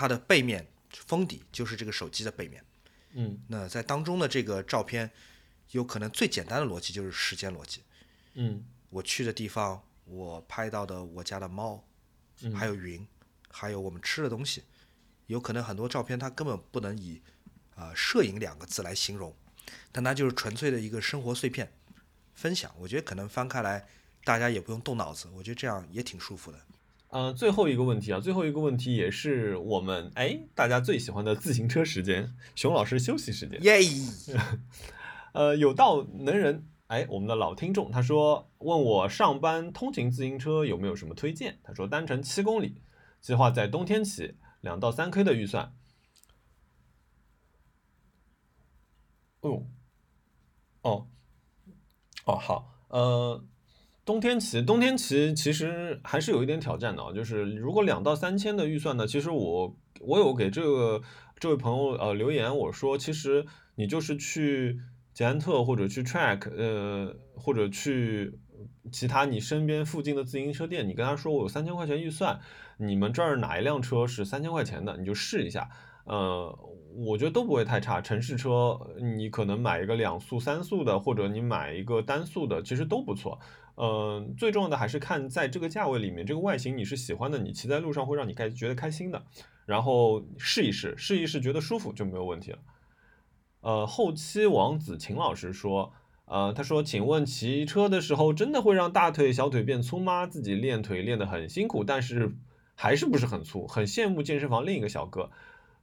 Speaker 1: 它的背面封底就是这个手机的背面。
Speaker 2: 嗯
Speaker 1: 那在当中的这个照片，有可能最简单的逻辑就是时间逻辑。
Speaker 2: 嗯
Speaker 1: 我去的地方，我拍到的我家的猫，
Speaker 2: 嗯
Speaker 1: 还有云，还有我们吃的东西，有可能很多照片它根本不能以啊、摄影两个字来形容，但它就是纯粹的一个生活碎片分享。我觉得可能翻开来，大家也不用动脑子，我觉得这样也挺舒服的。
Speaker 2: 呃，最后一个问题啊，最后一个问题也是我们哎大家最喜欢的自行车时间，熊老师休息时间。
Speaker 1: 耶！*laughs*
Speaker 2: 呃，有道能人，哎，我们的老听众他说问我上班通勤自行车有没有什么推荐？他说单程七公里，计划在冬天骑，两到三 K 的预算。哦，哦，哦，好，呃，冬天骑，冬天骑其实还是有一点挑战的啊，就是如果两到三千的预算呢，其实我我有给这个这位朋友呃留言，我说其实你就是去捷安特或者去 Track，呃，或者去其他你身边附近的自行车店，你跟他说我有三千块钱预算，你们这儿哪一辆车是三千块钱的，你就试一下。呃，我觉得都不会太差。城市车你可能买一个两速、三速的，或者你买一个单速的，其实都不错。呃，最重要的还是看在这个价位里面，这个外形你是喜欢的，你骑在路上会让你开觉得开心的。然后试一试，试一试觉得舒服就没有问题了。呃，后期王子秦老师说，呃，他说，请问骑车的时候真的会让大腿、小腿变粗吗？自己练腿练得很辛苦，但是还是不是很粗，很羡慕健身房另一个小哥。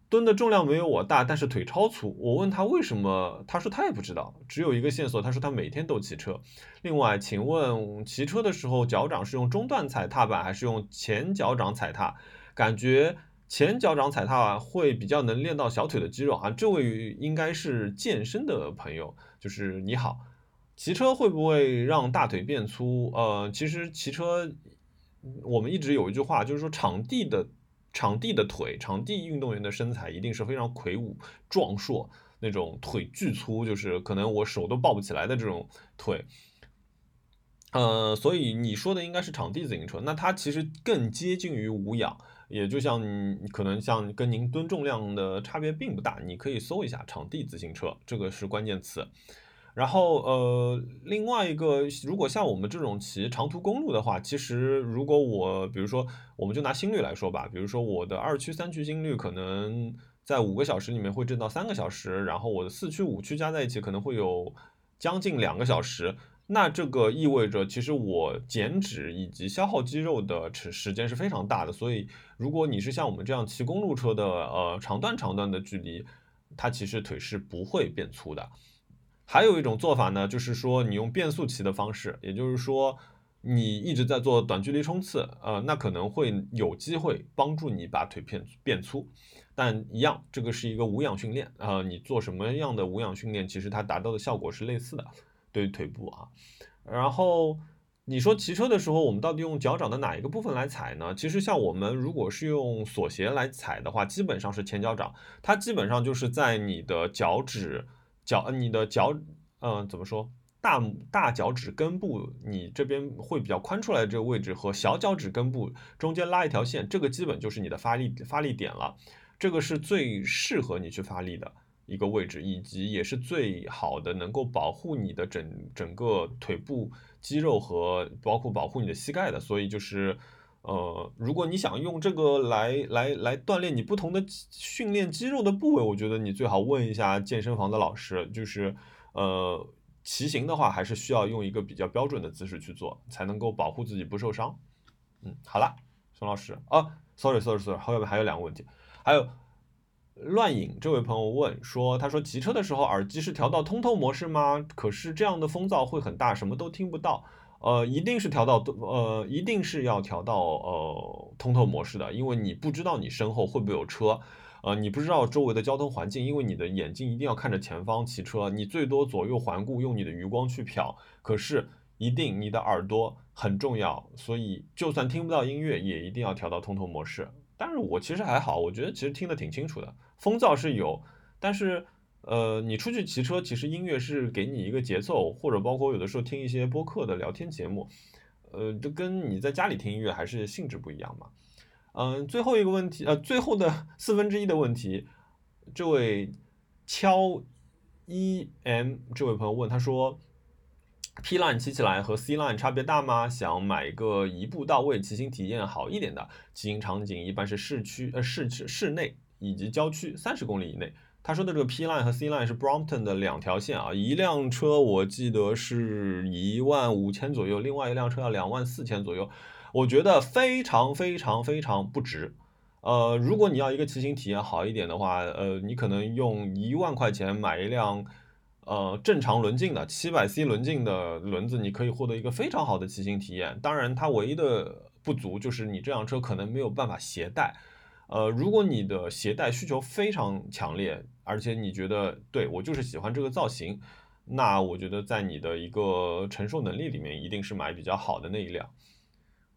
Speaker 2: 蹲的重量没有我大，但是腿超粗。我问他为什么，他说他也不知道，只有一个线索，他说他每天都骑车。另外，请问骑车的时候脚掌是用中段踩踏板还是用前脚掌踩踏？感觉前脚掌踩踏会比较能练到小腿的肌肉啊。这位应该是健身的朋友，就是你好。骑车会不会让大腿变粗？呃，其实骑车我们一直有一句话，就是说场地的。场地的腿，场地运动员的身材一定是非常魁梧、壮硕，那种腿巨粗，就是可能我手都抱不起来的这种腿。呃，所以你说的应该是场地自行车，那它其实更接近于无氧，也就像可能像跟您蹲重量的差别并不大。你可以搜一下场地自行车，这个是关键词。然后呃，另外一个，如果像我们这种骑长途公路的话，其实如果我比如说，我们就拿心率来说吧，比如说我的二区、三区心率可能在五个小时里面会挣到三个小时，然后我的四区、五区加在一起可能会有将近两个小时。那这个意味着，其实我减脂以及消耗肌肉的时时间是非常大的。所以，如果你是像我们这样骑公路车的，呃，长段长段的距离，它其实腿是不会变粗的。还有一种做法呢，就是说你用变速骑的方式，也就是说你一直在做短距离冲刺，呃，那可能会有机会帮助你把腿变变粗，但一样，这个是一个无氧训练，呃，你做什么样的无氧训练，其实它达到的效果是类似的，对于腿部啊。然后你说骑车的时候，我们到底用脚掌的哪一个部分来踩呢？其实像我们如果是用锁鞋来踩的话，基本上是前脚掌，它基本上就是在你的脚趾。脚，你的脚，嗯、怎么说？大大脚趾根部，你这边会比较宽出来的这个位置和小脚趾根部中间拉一条线，这个基本就是你的发力发力点了。这个是最适合你去发力的一个位置，以及也是最好的能够保护你的整整个腿部肌肉和包括保护你的膝盖的。所以就是。呃，如果你想用这个来来来锻炼你不同的训练肌肉的部位，我觉得你最好问一下健身房的老师。就是，呃，骑行的话，还是需要用一个比较标准的姿势去做，才能够保护自己不受伤。嗯，好了，熊老师啊，sorry sorry sorry，后面还有两个问题，还有乱影这位朋友问说，他说骑车的时候耳机是调到通透模式吗？可是这样的风噪会很大，什么都听不到。呃，一定是调到呃，一定是要调到呃通透模式的，因为你不知道你身后会不会有车，呃，你不知道周围的交通环境，因为你的眼睛一定要看着前方骑车，你最多左右环顾，用你的余光去瞟，可是一定你的耳朵很重要，所以就算听不到音乐，也一定要调到通透模式。但是我其实还好，我觉得其实听得挺清楚的，风噪是有，但是。呃，你出去骑车，其实音乐是给你一个节奏，或者包括有的时候听一些播客的聊天节目，呃，就跟你在家里听音乐还是性质不一样嘛。嗯，最后一个问题，呃，最后的 *laughs* 四分之一的问题，这位敲 E M 这位朋友问，他说，P line 骑起来和 C line 差别大吗？想买一个一步到位、骑行体验好一点的，骑行场景一般是市区、呃市市内以及郊区三十公里以内。他说的这个 P line 和 C line 是 Brompton 的两条线啊，一辆车我记得是一万五千左右，另外一辆车要两万四千左右，我觉得非常非常非常不值。呃，如果你要一个骑行体验好一点的话，呃，你可能用一万块钱买一辆呃正常轮径的七百 C 轮径的轮子，你可以获得一个非常好的骑行体验。当然，它唯一的不足就是你这辆车可能没有办法携带。呃，如果你的携带需求非常强烈，而且你觉得对我就是喜欢这个造型，那我觉得在你的一个承受能力里面，一定是买比较好的那一辆。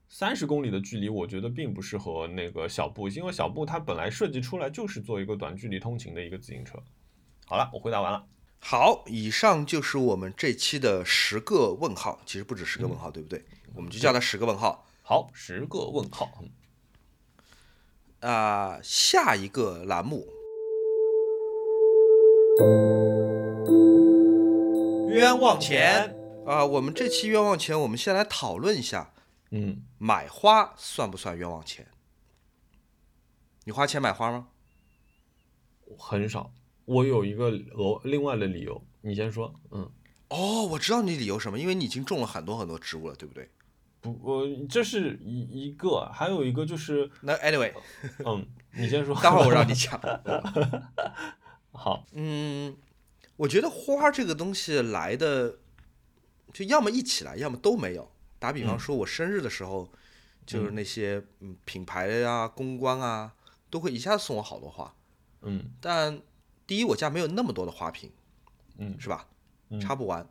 Speaker 2: 三十公里的距离，我觉得并不适合那个小布，因为小布它本来设计出来就是做一个短距离通勤的一个自行车。好了，我回答完了。
Speaker 1: 好，以上就是我们这期的十个问号，其实不止十个问号，对不对？我们就叫它十个问号。
Speaker 2: 好，十个问号。
Speaker 1: 啊，下一个栏目，冤枉钱啊！我们这期冤枉钱，我们先来讨论一下，
Speaker 2: 嗯，
Speaker 1: 买花算不算冤枉钱？你花钱买花吗？
Speaker 2: 很少，我有一个额另外的理由，你先说。嗯，
Speaker 1: 哦，我知道你理由什么，因为你已经种了很多很多植物了，对不对？
Speaker 2: 不，我这是一一个，还有一个就是
Speaker 1: 那 anyway，
Speaker 2: 嗯，你先说，*laughs*
Speaker 1: 待会儿我让你讲。*laughs*
Speaker 2: 好，
Speaker 1: 嗯，我觉得花这个东西来的，就要么一起来，要么都没有。打比方说，我生日的时候，就是那些嗯品牌啊、公关啊，都会一下子送我好多花。
Speaker 2: 嗯，
Speaker 1: 但第一，我家没有那么多的花瓶，
Speaker 2: 嗯，
Speaker 1: 是吧？插不完。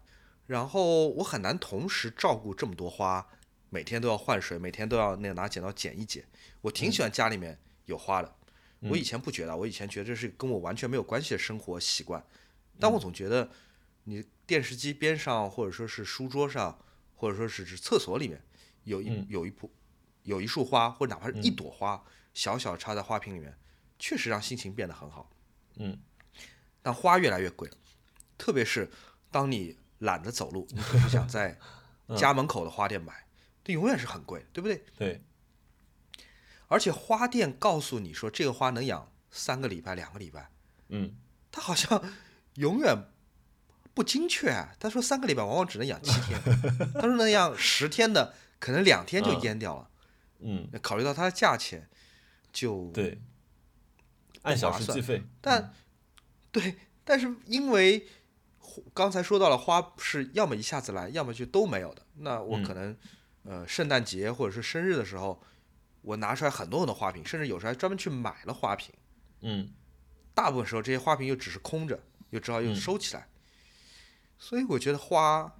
Speaker 1: 然后我很难同时照顾这么多花。每天都要换水，每天都要那个拿剪刀剪一剪。我挺喜欢家里面有花的。我以前不觉得，我以前觉得这是跟我完全没有关系的生活习惯。但我总觉得，你电视机边上，或者说是书桌上，或者说是厕所里面，有一有一棵有一束花，或者哪怕是一朵花，小小插在花瓶里面，确实让心情变得很好。
Speaker 2: 嗯。
Speaker 1: 但花越来越贵了，特别是当你懒得走路，你不想在 *laughs* 家门口的花店买。永远是很贵，对不对？
Speaker 2: 对。
Speaker 1: 而且花店告诉你说这个花能养三个礼拜、两个礼拜，
Speaker 2: 嗯，*laughs*
Speaker 1: 他好像永远不精确。他说三个礼拜往往只能养七天，*laughs* 他说能养十天的，可能两天就淹掉了。
Speaker 2: 嗯，
Speaker 1: 考虑到它的价钱，就
Speaker 2: 对，按小时计费。
Speaker 1: 但 *laughs* 对，但是因为刚才说到了花是要么一下子来，要么就都没有的，那我可能。呃，圣诞节或者是生日的时候，我拿出来很多很多花瓶，甚至有时候还专门去买了花瓶。
Speaker 2: 嗯，
Speaker 1: 大部分时候这些花瓶又只是空着，又只好又收起来。所以我觉得花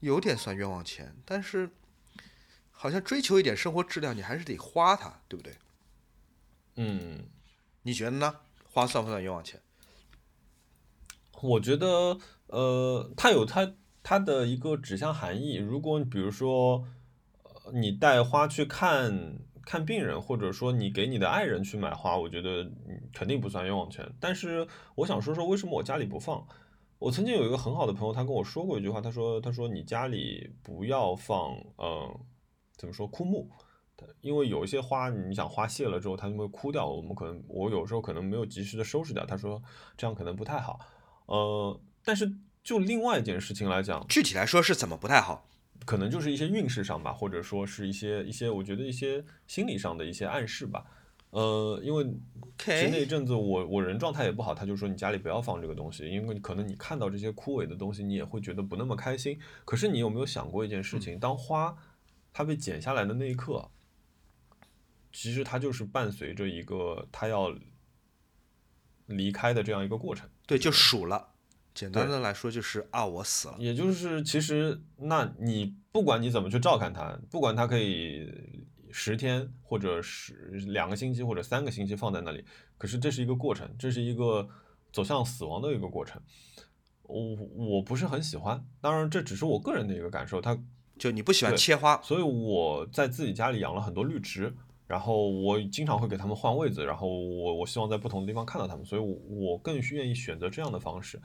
Speaker 1: 有点算冤枉钱，但是好像追求一点生活质量，你还是得花它，对不对？
Speaker 2: 嗯，
Speaker 1: 你觉得呢？花算不算冤枉钱？
Speaker 2: 我觉得，呃，它有它。它的一个指向含义，如果比如说，呃，你带花去看看病人，或者说你给你的爱人去买花，我觉得肯定不算冤枉钱。但是我想说说为什么我家里不放。我曾经有一个很好的朋友，他跟我说过一句话，他说：“他说你家里不要放，嗯，怎么说枯木？因为有一些花，你想花谢了之后，它就会枯掉。我们可能我有时候可能没有及时的收拾掉。他说这样可能不太好。呃，但是。就另外一件事情来讲，
Speaker 1: 具体来说是怎么不太好？
Speaker 2: 可能就是一些运势上吧，或者说是一些一些，我觉得一些心理上的一些暗示吧。呃，因为其实那一阵子我我人状态也不好，他就说你家里不要放这个东西，因为可能你看到这些枯萎的东西，你也会觉得不那么开心。可是你有没有想过一件事情？当花它被剪下来的那一刻，其实它就是伴随着一个它要离开的这样一个过程。
Speaker 1: 对，就数了。简单的来说就是啊，我死了。
Speaker 2: 也就是其实，那你不管你怎么去照看它，不管它可以。十天或者是两个星期或者三个星期放在那里，可是这是一个过程，这是一个走向死亡的一个过程。我我不是很喜欢，当然这只是我个人的一个感受。它
Speaker 1: 就你不喜欢切花，
Speaker 2: 所以我在自己家里养了很多绿植，然后我经常会给他们换位子，然后我我希望在不同的地方看到他们，所以我更愿意选择这样的方式。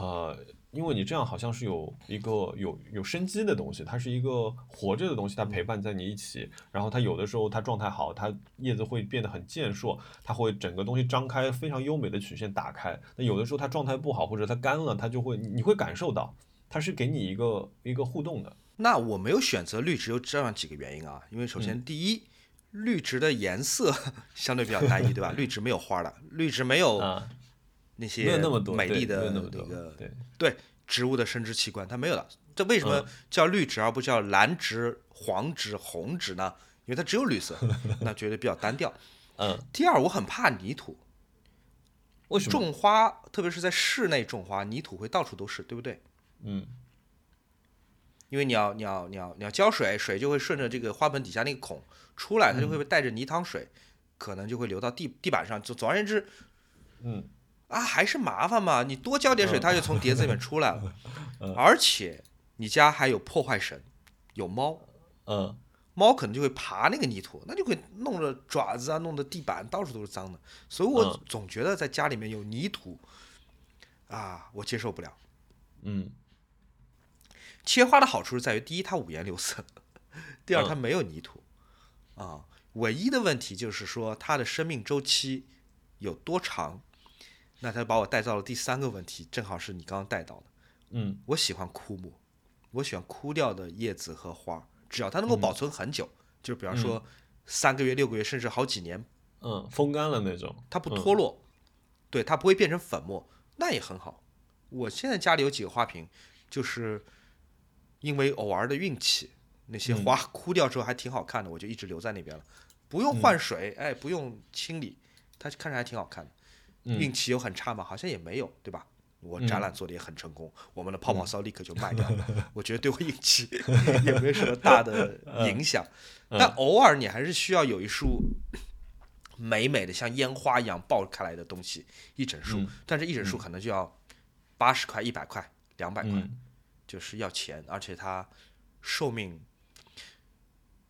Speaker 2: 呃，因为你这样好像是有一个有有生机的东西，它是一个活着的东西，它陪伴在你一起。然后它有的时候它状态好，它叶子会变得很健硕，它会整个东西张开，非常优美的曲线打开。那有的时候它状态不好，或者它干了，它就会你会感受到，它是给你一个一个互动的。
Speaker 1: 那我没有选择绿植有这样几个原因啊，因为首先第一，绿植的颜色 *laughs* 相对比较单一，对吧？绿植没有花的，绿植没有。那些美丽的那个对植物的生殖器官，它没有了。这为什么叫绿植而不叫蓝植、黄植、红植呢？因为它只有绿色，*laughs* 那觉得比较单调。
Speaker 2: 嗯。
Speaker 1: 第二，我很怕泥土。
Speaker 2: 为什么？
Speaker 1: 种花，特别是在室内种花，泥土会到处都是，对不对？
Speaker 2: 嗯。
Speaker 1: 因为你要你要你要你要浇水，水就会顺着这个花盆底下那个孔出来，它就会带着泥汤水，可能就会流到地地板上。总总而言之，
Speaker 2: 嗯。
Speaker 1: 啊，还是麻烦嘛！你多浇点水，它就从碟子里面出来了。*laughs* 而且你家还有破坏神，有猫，
Speaker 2: 嗯，
Speaker 1: 猫可能就会爬那个泥土，那就会弄得爪子啊，弄得地板到处都是脏的。所以我总觉得在家里面有泥土，啊，我接受不了。
Speaker 2: 嗯，
Speaker 1: 切花的好处是在于，第一它五颜六色，第二它没有泥土，啊，唯一的问题就是说它的生命周期有多长。那他把我带到了第三个问题，正好是你刚刚带到的。
Speaker 2: 嗯，
Speaker 1: 我喜欢枯木，我喜欢枯掉的叶子和花，只要它能够保存很久，就比方说三个月、六个月，甚至好几年。
Speaker 2: 嗯，风干了那种，
Speaker 1: 它不脱落，对，它不会变成粉末，那也很好。我现在家里有几个花瓶，就是因为偶尔的运气，那些花枯掉之后还挺好看的，我就一直留在那边了，不用换水，哎，不用清理，它看着还挺好看的。运气有很差吗？好像也没有，对吧？我展览做的也很成功，我们的泡泡骚立刻就卖掉了。*laughs* 我觉得对我运气也没什么大的影响。但偶尔你还是需要有一束 *coughs* 美美的像烟花一样爆开来的东西，一整束。但是一整束可能就要八十块、一百块、两百块，就是要钱，而且它寿命，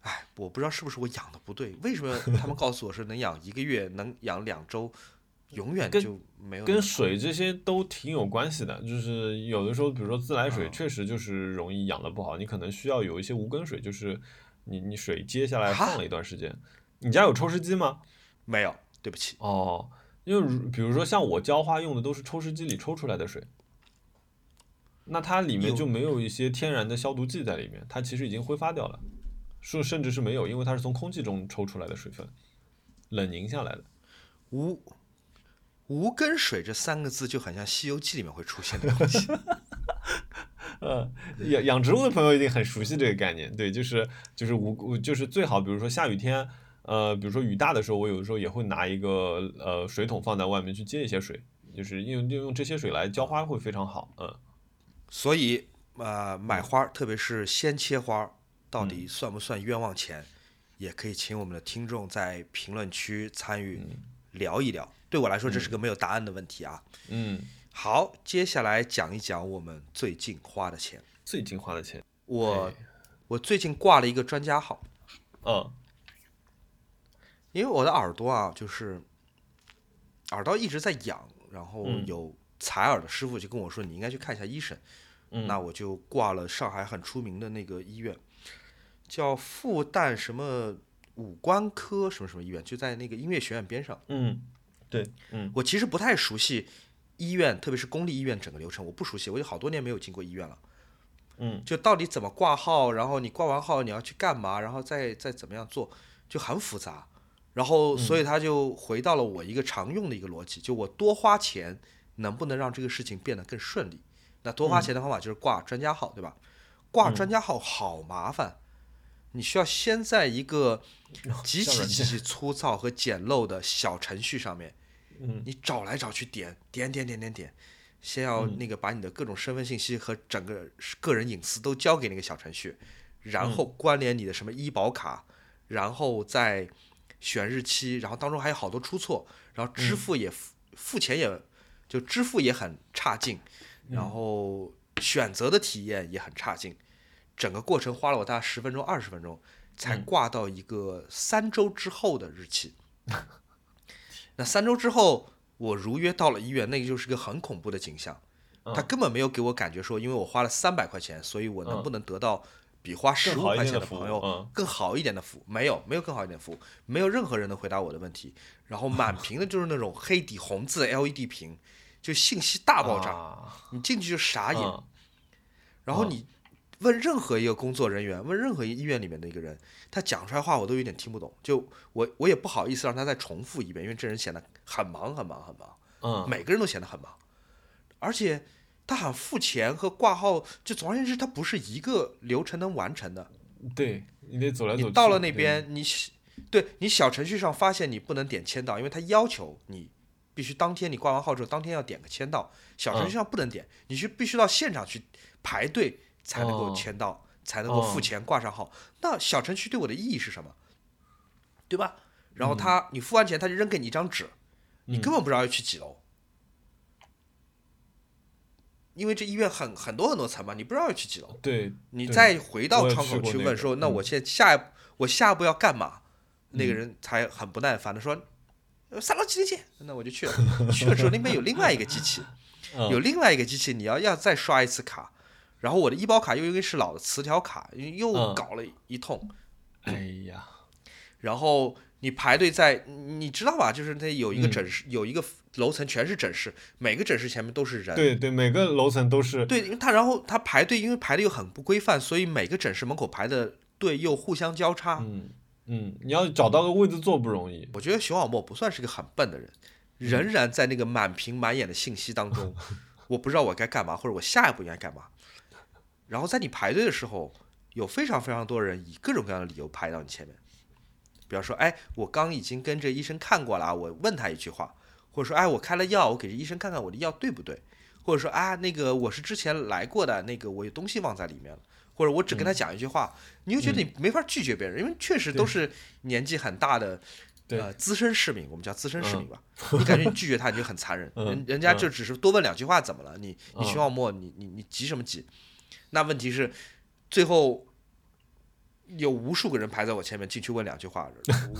Speaker 1: 哎，我不知道是不是我养的不对。为什么他们告诉我是能养一个月，能养两周？永远就没有
Speaker 2: 跟水这些都挺有关系的，就是有的时候，比如说自来水，确实就是容易养的不好，你可能需要有一些无根水，就是你你水接下来放了一段时间。你家有抽湿机吗？
Speaker 1: 没有，对不起。
Speaker 2: 哦，因为比如说像我浇花用的都是抽湿机里抽出来的水，那它里面就没有一些天然的消毒剂在里面，它其实已经挥发掉了，说甚至是没有，因为它是从空气中抽出来的水分，冷凝下来的。
Speaker 1: 无。无根水这三个字就很像《西游记》里面会出现的东西。*laughs*
Speaker 2: 呃，养养植物的朋友一定很熟悉这个概念。对，就是就是无就是最好，比如说下雨天，呃，比如说雨大的时候，我有的时候也会拿一个呃水桶放在外面去接一些水，就是用用用这些水来浇花会非常好。嗯，
Speaker 1: 所以呃买花，特别是鲜切花，到底算不算冤枉钱？也可以请我们的听众在评论区参与聊一聊。对我来说，这是个没有答案的问题啊。
Speaker 2: 嗯，
Speaker 1: 好，接下来讲一讲我们最近花的钱。
Speaker 2: 最近花的钱，
Speaker 1: 我我最近挂了一个专家号。
Speaker 2: 嗯，
Speaker 1: 因为我的耳朵啊，就是耳朵一直在痒，然后有采耳的师傅就跟我说，你应该去看一下医生。
Speaker 2: 嗯，
Speaker 1: 那我就挂了上海很出名的那个医院，叫复旦什么五官科什么什么医院，就在那个音乐学院边上。
Speaker 2: 嗯。对，嗯，
Speaker 1: 我其实不太熟悉医院，特别是公立医院整个流程，我不熟悉，我有好多年没有进过医院了。
Speaker 2: 嗯
Speaker 1: 就到底怎么挂号，然后你挂完号你要去干嘛，然后再再怎么样做，就很复杂。然后所以他就回到了我一个常用的一个逻辑，就我多花钱能不能让这个事情变得更顺利？那多花钱的方法就是挂专家号，对吧？挂专家号好麻烦，你需要先在一个极其极其粗糙和简陋的小程序上面，
Speaker 2: 嗯。
Speaker 1: 你找来找去点点点点点点，先要
Speaker 2: 嗯。
Speaker 1: 那个把你的各种身份信息和整个个人隐私都交给那个小程序，然后关联你的什么医保卡，然后再选日期，然后当中还有好多出错，然后支付也付付钱也就支付也很差劲，然后选择的体验也很差劲，整个过程花了我大概十分钟二十分钟才挂到一个三周之后的日期。*laughs* 那三周之后，我如约到了医院，那个就是个很恐怖的景象。他根本没有给我感觉说，因为我花了三百块钱，所以我能不能得到比花十五块
Speaker 2: 更好一点的
Speaker 1: 朋友
Speaker 2: 嗯
Speaker 1: 更好一点的服务？没有，没有更好一点的服务，没有任何人能回答我的问题。然后满 *laughs* 屏的就是那种黑底红字的 LED 屏，就信息大爆炸，
Speaker 2: 啊
Speaker 1: 你进去就傻眼。
Speaker 2: 嗯
Speaker 1: 然后你问任何一个工作人员，问任何一个医院里面的一个人，他讲出来话我都有点听不懂。就我我也不好意思让他再重复一遍，因为这人显得很忙很忙很忙，
Speaker 2: 嗯
Speaker 1: 每个人都显得很忙，而且他喊付钱和挂号，就总而言之，他不是一个流程能完成的。
Speaker 2: 对你得走来走去。
Speaker 1: 你到了那，边，你对你小程序上发现你不能点签到，因为他要求你必须当天你挂完号之后，当天要点个签到，小程序上不能点，你去必须到现场去排队才能够
Speaker 2: 哦
Speaker 1: 签到，才能够付
Speaker 2: 哦
Speaker 1: 钱挂上号。那小程序对我的意义是什么？对吧？然后
Speaker 2: 嗯
Speaker 1: 他你付完钱，他就扔给你一张纸，你根本不知道要去几楼。因为这医院很很多很多层嘛，你不知道要去几楼。
Speaker 2: 对对
Speaker 1: 你再回到窗口
Speaker 2: 去
Speaker 1: 问说，那
Speaker 2: 嗯
Speaker 1: 我现在下一步我下一步要干嘛？那个人才很不耐烦的说，呃三楼几点见？那我就去了。去了之后那边有另外一个机器，*laughs*
Speaker 2: 嗯
Speaker 1: 有另外一个机器，你要要再刷一次卡。然后我的医保卡又因为是老的磁条卡，又
Speaker 2: 嗯
Speaker 1: 搞了一通。
Speaker 2: 哎呀，
Speaker 1: 然后你排队在，你知道吧？就是那有一个
Speaker 2: 嗯
Speaker 1: 诊室，有一个楼层全是诊室，每个诊室前面都是人。
Speaker 2: 对对，每个楼层都是
Speaker 1: 对，因为他然后他排队，因为排的又很不规范，所以每个诊室门口排的队又互相交叉。
Speaker 2: 嗯嗯，你要找到个位置坐不容易。
Speaker 1: 我觉得熊小莫不算是个很笨的人，仍然在那个满屏满眼的信息当中，*laughs* 我不知道我该干嘛，或者我下一步应该干嘛。然后在你排队的时候，有非常非常多人以各种各样的理由排到你前面，比方说，哎，我刚已经跟这医生看过了，我问他一句话，或者说，哎，我开了药，我给这医生看看我的药对不对，或者说，啊，那个我是之前来过的，那个我有东西忘在里面了。或者我只跟他讲一句话，你就觉得你没法拒绝别人，因为确实都是年纪很大的
Speaker 2: 对
Speaker 1: 呃，资深市民，我们叫资深市民吧。你感觉你拒绝他，你就很残忍。
Speaker 2: 嗯
Speaker 1: 人人家就只是多问两句话，怎么了？你你
Speaker 2: 嗯
Speaker 1: 徐小沫，你你你急什么急？那问题是，最后有无数个人排在我前面进去问两句话。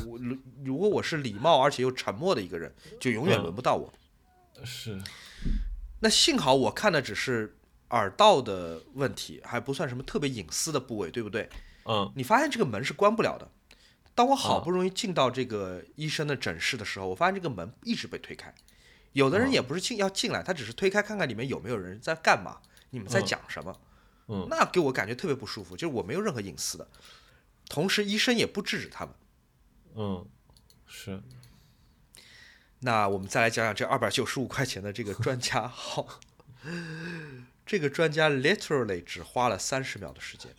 Speaker 1: 我如 *laughs* 如果我是礼貌而且又沉默的一个人，就永远
Speaker 2: 嗯
Speaker 1: 轮不到我。
Speaker 2: 是，
Speaker 1: 那幸好我看的只是耳道的问题，还不算什么特别隐私的部位，对不对？
Speaker 2: 嗯
Speaker 1: 你发现这个门是关不了的。当我好
Speaker 2: 啊
Speaker 1: 不容易进到这个医生的诊室的时候，我发现这个门一直被推开。有的人
Speaker 2: 啊
Speaker 1: 也不是进要进来，他只是推开看看里面有没有人在干嘛，你们在
Speaker 2: 嗯
Speaker 1: 讲什么。
Speaker 2: 嗯
Speaker 1: 那给我感觉特别不舒服，就是我没有任何隐私的。同时，医生也不制止他们。
Speaker 2: 嗯，是，
Speaker 1: 那我们再来讲讲这二百九十五块钱的这个专家号。*laughs* 这个专家 literally 只花了三十秒的时间，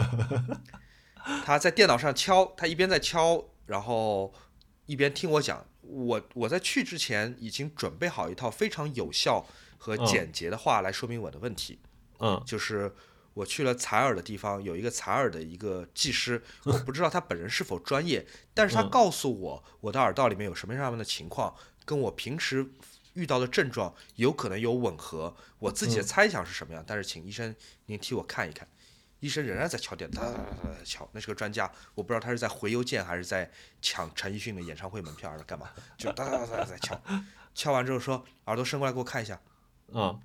Speaker 1: 他在电脑上敲，他一边在敲，然后一边听我讲。我我在去之前已经准备好一套非常有效和
Speaker 2: 嗯
Speaker 1: 简洁的话来说明我的问题，
Speaker 2: 嗯
Speaker 1: 就是我去了采耳的地方，有一个采耳的一个技师，我不知道他本人是否专业，但是他
Speaker 2: 嗯。
Speaker 1: 告诉我我的耳道里面有什么样的情况，跟我平时遇到的症状有可能有吻合，我自己的
Speaker 2: 嗯。
Speaker 1: 猜想是什么样，但是请医生您替我看一看。医生仍然在敲电，哒哒哒哒哒敲，那是个专家，我不知道他是在回邮件还是在抢陈奕迅的演唱会门票还是干嘛，就哒哒哒哒在敲，敲完之后说耳朵伸过来给我看一下，
Speaker 2: 嗯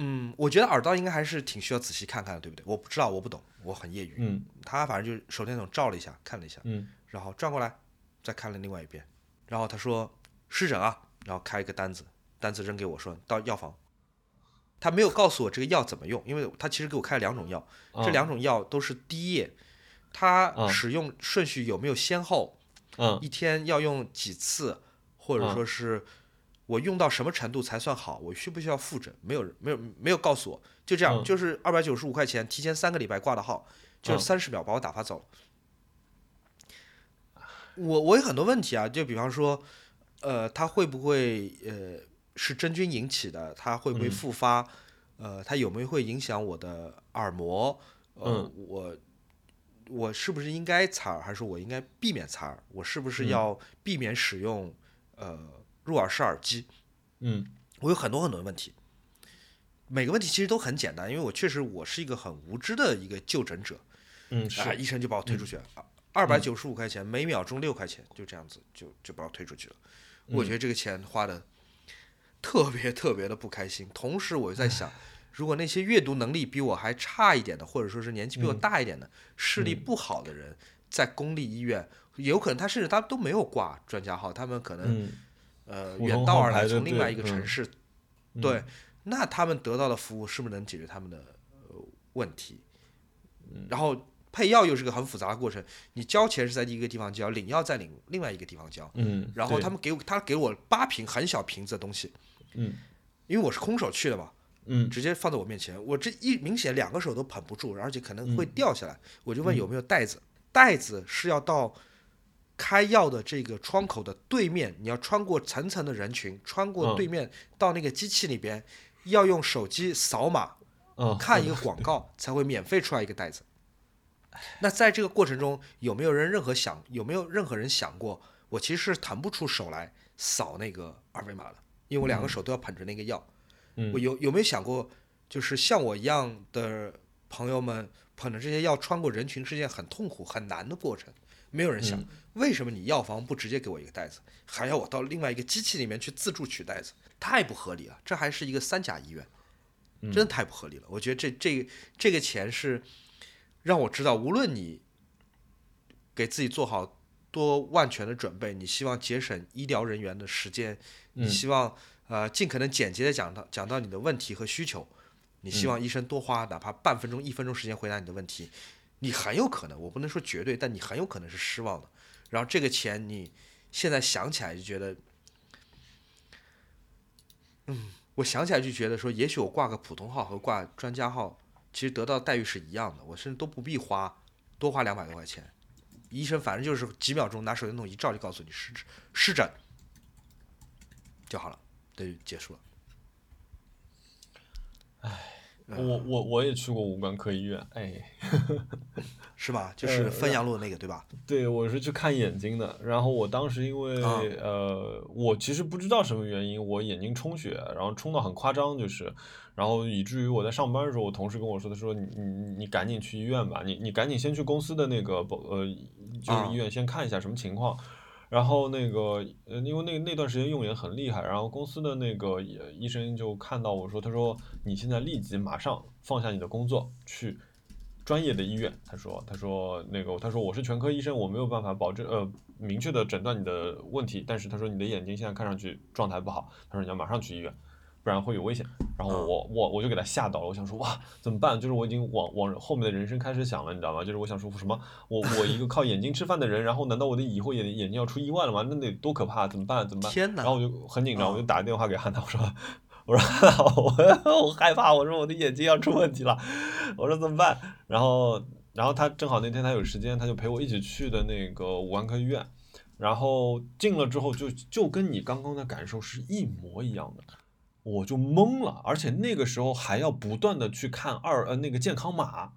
Speaker 1: 嗯，我觉得耳道应该还是挺需要仔细看看的，对不对？我不知道，我不懂，我很业余。
Speaker 2: 嗯
Speaker 1: 他反正就手电筒照了一下，看了一下，
Speaker 2: 嗯
Speaker 1: 然后转过来，再看了另外一遍，然后他说湿疹啊，然后开一个单子，单子扔给我说到药房，他没有告诉我这个药怎么用，因为他其实给我开了两种药，这
Speaker 2: 嗯
Speaker 1: 两种药都是滴液，它
Speaker 2: 嗯
Speaker 1: 使用顺序有没有先后，
Speaker 2: 嗯
Speaker 1: 一天要用几次，或者
Speaker 2: 嗯
Speaker 1: 说是我用到什么程度才算好，我需不需要复诊？没有人没有没有告诉我，就这样，
Speaker 2: 嗯
Speaker 1: 就是二百九十五块钱，提前三个礼拜挂的号，就三十秒把我打发走了。我我有很多问题啊，就比方说，呃，它会不会呃是真菌引起的？它会不会
Speaker 2: 嗯
Speaker 1: 复发？呃，它有没有会影响我的耳膜？呃，
Speaker 2: 嗯
Speaker 1: 我我是不是应该采耳，还是我应该避免采耳？我是不是
Speaker 2: 嗯
Speaker 1: 要避免使用呃入耳式耳机？
Speaker 2: 嗯
Speaker 1: 我有很多很多的问题，每个问题其实都很简单，因为我确实我是一个很无知的一个就诊者
Speaker 2: 嗯是
Speaker 1: 啊，医生就把我推出去了，二百九十五块钱，每秒钟六块钱，就这样子就就把我推出去了。我觉得这个钱花的特别特别的不开心，同时我就在想，如果那些阅读能力比我还差一点的，或者说是年纪比我大一点的，视力不好的人，在公立医院，有可能他甚至他都没有挂专家号，他们可能
Speaker 2: 嗯
Speaker 1: 呃远道而来，从另外一个城市，对，那他们得到的服务是不是能解决他们的呃问题？
Speaker 2: 嗯
Speaker 1: 然后配药又是个很复杂的过程，你交钱是在一个地方交，领药在领另外一个地方交，
Speaker 2: 嗯，
Speaker 1: 然后他们给我他给我八瓶很小瓶子的东西，
Speaker 2: 嗯
Speaker 1: 因为我是空手去的嘛，
Speaker 2: 嗯
Speaker 1: 直接放在我面前，我这一明显两个手都捧不住，而且可能会
Speaker 2: 嗯
Speaker 1: 掉下来，我就问有没有袋子，袋子是要到开药的这个窗口的对面，你要穿过层层的人群，穿过
Speaker 2: 嗯
Speaker 1: 对面到那个机器里边，要用手机扫码
Speaker 2: 嗯
Speaker 1: 看一个广告才会免费出来一个袋子。那在这个过程中，有没有人任何想有没有任何人想过，我其实是腾不出手来扫那个二维码的，因为我两个手都要捧着那个药。
Speaker 2: 嗯
Speaker 1: 我有有没有想过，就是像我一样的朋友们捧着这些药穿过人群是件很痛苦很难的过程。没有人想，为什么你药房不直接给我一个袋子，还要我到另外一个机器里面去自助取袋子？太不合理了！这还是一个三甲医院，真的太不合理了。我觉得这这这个钱是让我知道，无论你给自己做好多万全的准备，你希望节省医疗人员的时间，你希望呃尽可能简洁的讲到讲到你的问题和需求，你希望医生多花哪怕半分钟、一分钟时间回答你的问题，你很有可能，我不能说绝对，但你很有可能是失望的。然后这个钱你现在想起来就觉得，嗯，我想起来就觉得说，也许我挂个普通号和挂专家号，其实得到的待遇是一样的，我甚至都不必花多花两百多块钱。医生反正就是几秒钟拿手电筒一照就告诉你湿湿疹就好了，对，结束了。
Speaker 2: 唉我我我也去过五官科医院，哎，
Speaker 1: 是吧？就是汾阳路的那个，对吧？
Speaker 2: 对，我是去看眼睛的。然后我当时因为、
Speaker 1: 啊
Speaker 2: 呃，我其实不知道什么原因，我眼睛充血，然后充到很夸张，就是，然后以至于我在上班的时候，我同事跟我说，他说你你你赶紧去医院吧，你你赶紧先去公司的那个保呃就是
Speaker 1: 啊
Speaker 2: 医院先看一下什么情况。然后那个，呃，因为那那段时间用眼很厉害，然后公司的那个呃医生就看到我说，他说你现在立即马上放下你的工作，去专业的医院。他说，他说那个，他说我是全科医生，我没有办法保证呃明确的诊断你的问题，但是他说你的眼睛现在看上去状态不好，他说你要马上去医院，不然会有危险。然后我我我就给他吓到了，我想说哇怎么办？就是我已经往往后面的人生开始想了，你知道吗？就是我想说什么，我我一个靠眼睛吃饭的人，然后难道我的以后眼眼睛要出意外了吗？那得多可怕！怎么办？怎么办？
Speaker 1: 天哪
Speaker 2: 然后我就很紧张，
Speaker 1: 啊
Speaker 2: 我就打个电话给汉娜，我说我说我 *laughs* 我害怕，我说我的眼睛要出问题了，我说怎么办？然后然后他正好那天他有时间，他就陪我一起去的那个五官科医院。然后进了之后就就跟你刚刚的感受是一模一样的，我就懵了，而且那个时候还要不断的去看二呃那个健康码，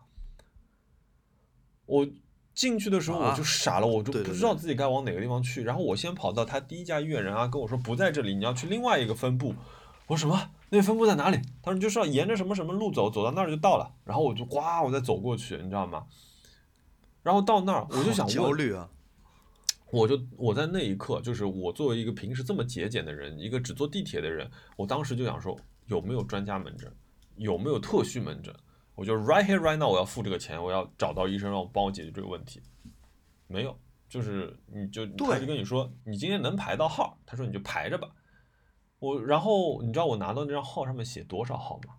Speaker 2: 我进去的时候我就
Speaker 1: 啊
Speaker 2: 傻了，我就不知道自己该往哪个地方去。然后我先跑到他第一家医院，人啊跟我说不在这里，你要去另外一个分部。我说什么？那个分布在哪里？他说就是要沿着什么什么路走，走到那儿就到了。然后我就呱，我再走过去，你知道吗？然后到那儿我就想问，
Speaker 1: 焦虑啊，
Speaker 2: 我就我在那一刻，就是我作为一个平时这么节俭的人，一个只坐地铁的人，我当时就想说，有没有专家门诊，有没有特需门诊？我就 right here right now，我要付这个钱，我要找到医生让我帮我解决这个问题。没有，就是你就他就跟你说，你今天能排到号，他说你就排着吧。我然后你知道我拿到那张号上面写多少号吗？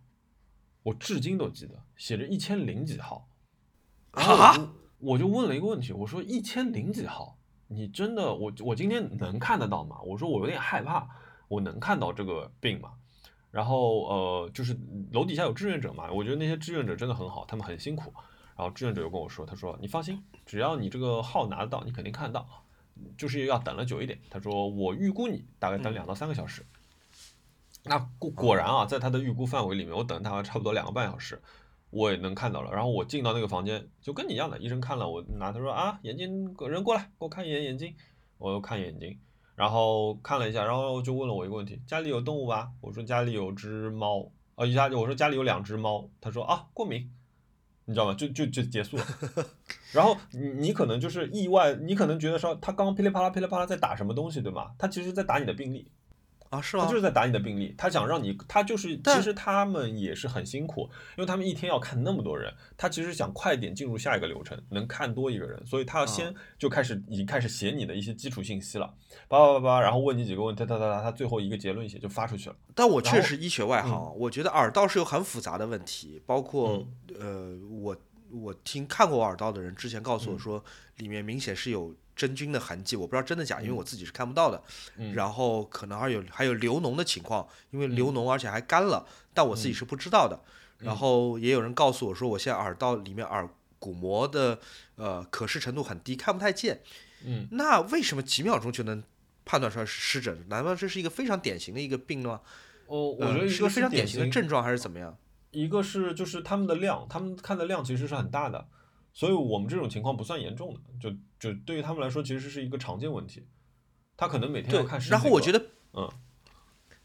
Speaker 2: 我至今都记得，写着一千零几号。
Speaker 1: 啊！
Speaker 2: 我就问了一个问题，我说一千零几号，你真的我我今天能看得到吗？我说我有点害怕，我能看到这个病吗？然后呃，就是楼底下有志愿者嘛，我觉得那些志愿者真的很好，他们很辛苦。然后志愿者又跟我说，他说你放心，只要你这个号拿得到，你肯定看得到，就是要等了久一点。他说我预估你大概等两到三个小时。那果果然啊，在他的预估范围里面，我等他差不多两个半小时。我也能看到了，然后我进到那个房间，就跟你一样的，医生看了我拿他说啊，眼睛人过来，给我看一眼眼睛，我又看眼睛，然后看了一下，然后就问了我一个问题，家里有动物吧？我说家里有只猫，啊，家里我说家里有两只猫，他说啊过敏，你知道吗？就就就结束了。*laughs* 然后你你可能就是意外，你可能觉得说他刚噼里啪啦噼里啪啦在打什么东西，对吗？他其实在打你的病历。
Speaker 1: 啊，是吗？
Speaker 2: 他就是在打你的病历，他想让你，他就是其实他们也是很辛苦，因为他们一天要看那么多人，他其实想快点进入下一个流程，能看多一个人，所以他要先就开始已经开始写你的一些基础信息了，叭叭叭叭，然后问你几个问题，哒哒哒，他最后一个结论写就发出去了。
Speaker 1: 但我确实医学外行，我觉得耳道是有很复杂的问题，包括呃，我我听看过我耳道的人之前告诉我说，里面明显是有。真菌的痕迹，我不知道真的假，因为我自己是看不到的。然后可能还有还有流脓的情况，因为流脓而且还干了，但我自己是不知道的。然后也有人告诉我说，我现在耳道里面耳鼓膜的呃可视程度很低，看不太见。
Speaker 2: 嗯，
Speaker 1: 那为什么几秒钟就能判断出来是湿疹？难道这是一个非常典型的一个病吗？
Speaker 2: 哦，我觉得
Speaker 1: 是
Speaker 2: 一个
Speaker 1: 非常典型的症状还是怎么样？
Speaker 2: 一个是就是他们的量，他们看的量其实是很大的。所以我们这种情况不算严重的，就就对于他们来说，其实是一个常见问题。他可能每天要看十
Speaker 1: 然后我觉得，
Speaker 2: 嗯，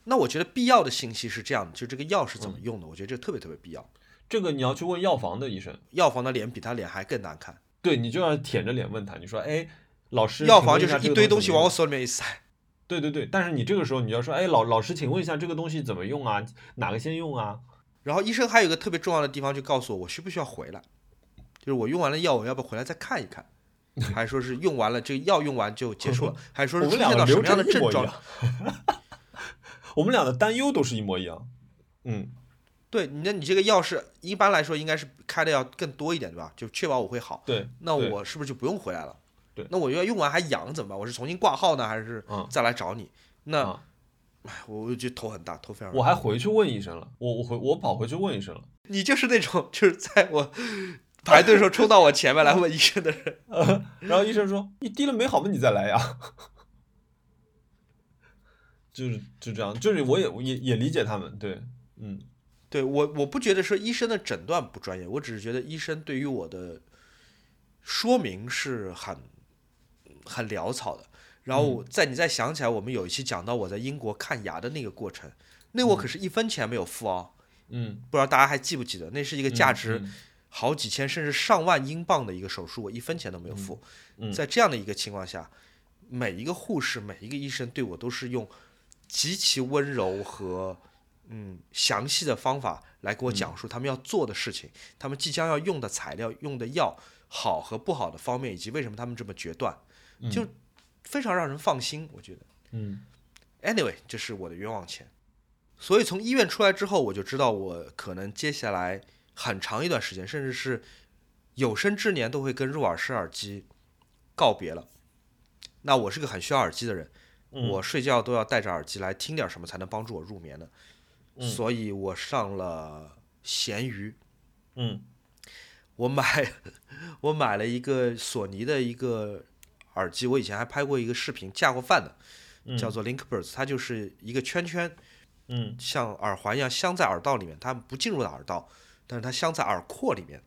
Speaker 1: 那我觉得必要的信息是这样的，就这个药是怎么用的，我觉得这特别特别必要。
Speaker 2: 这个你要去问药房的医生，
Speaker 1: 药房的脸比他脸还更难看。
Speaker 2: 对你就要舔着脸问他，你说，哎，老师，
Speaker 1: 药房就是一堆
Speaker 2: 东
Speaker 1: 西往我手里面一塞。*laughs*
Speaker 2: 对对对，但是你这个时候你要说，哎，老老师，请问一下这个东西怎么用啊？哪个先用啊？
Speaker 1: 然后医生还有一个特别重要的地方，就告诉我，我需不需要回来？就是我用完了药，我要不回来再看一看？*laughs* 还是说是用完了这个药用完就结束了？*laughs* 还是说是出现到什么样的症状？*laughs*
Speaker 2: 我们俩的担忧都是一模一样。嗯，
Speaker 1: 对，那你这个药是一般来说应该是开的要更多一点，对吧？就确保我会好。
Speaker 2: 对，
Speaker 1: 那我是不是就不用回来了？
Speaker 2: 对，
Speaker 1: 那我要用完还痒怎么办？我是重新挂号呢，还是再来找你？那，哎，我就头很大，头非常。
Speaker 2: 我还回去问医生了，我我回我跑回去问医生了。
Speaker 1: 你就是那种就是在我。排队时候冲到我前面来问医生的人，*laughs*
Speaker 2: 然后医生说：“你滴了没好吗？你再来呀。*laughs* ”就是就这样，就是我也也也理解他们，对，嗯，
Speaker 1: 对我我不觉得说医生的诊断不专业，我只是觉得医生对于我的说明是很很潦草的。然后在你再想起来，我们有一期讲到我在英国看牙的那个过程，那我可是一分钱没有付
Speaker 2: 哦，嗯，
Speaker 1: 不知道大家还记不记得？那是一个价值。好几千甚至上万英镑的一个手术，我一分钱都没有付。在这样的一个情况下，每一个护士、每一个医生对我都是用极其温柔和嗯详细的方法来给我讲述他们要做的事情，他们即将要用的材料、用的药好和不好的方面，以及为什么他们这么决断，就非常让人放心。我觉得，
Speaker 2: 嗯
Speaker 1: ，anyway，这是我的冤枉钱。所以从医院出来之后，我就知道我可能接下来。很长一段时间，甚至是有生之年都会跟入耳式耳机告别了。那我是个很需要耳机的人，我睡觉都要戴着耳机来听点什么才能帮助我入眠的。所以我上了闲鱼，
Speaker 2: 嗯，
Speaker 1: 我买我买了一个索尼的一个耳机，我以前还拍过一个视频，架过饭的，叫做 Linkbirds，它就是一个圈圈，
Speaker 2: 嗯，
Speaker 1: 像耳环一样镶在耳道里面，它不进入到耳道。但是它镶在耳廓里面，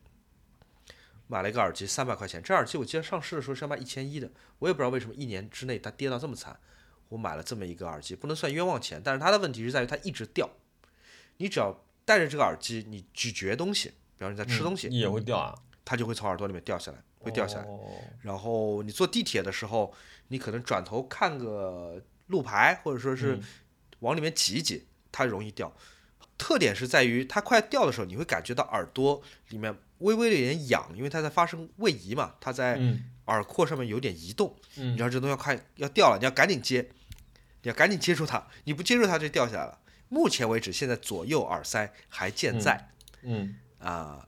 Speaker 1: 买了一个耳机，三百块钱。这耳机我记得上市的时候是要卖一千一的，我也不知道为什么一年之内它跌到这么惨。我买了这么一个耳机，不能算冤枉钱，但是它的问题是在于它一直掉。你只要戴着这个耳机，你咀嚼东西，比方你在吃东西，
Speaker 2: 也会掉啊，
Speaker 1: 它就会从耳朵里面掉下来，会掉下来。然后你坐地铁的时候，你可能转头看个路牌，或者说是往里面挤一挤，它容易掉。特点是在于它快掉的时候，你会感觉到耳朵里面微微的有点痒，因为它在发生位移嘛，它在耳廓上面有点移动。
Speaker 2: 你
Speaker 1: 知道这东西要快要掉了，你要赶紧接，你要赶紧接住它，你不接住它就掉下来了。目前为止，现在左右耳塞还健在，
Speaker 2: 嗯
Speaker 1: 啊、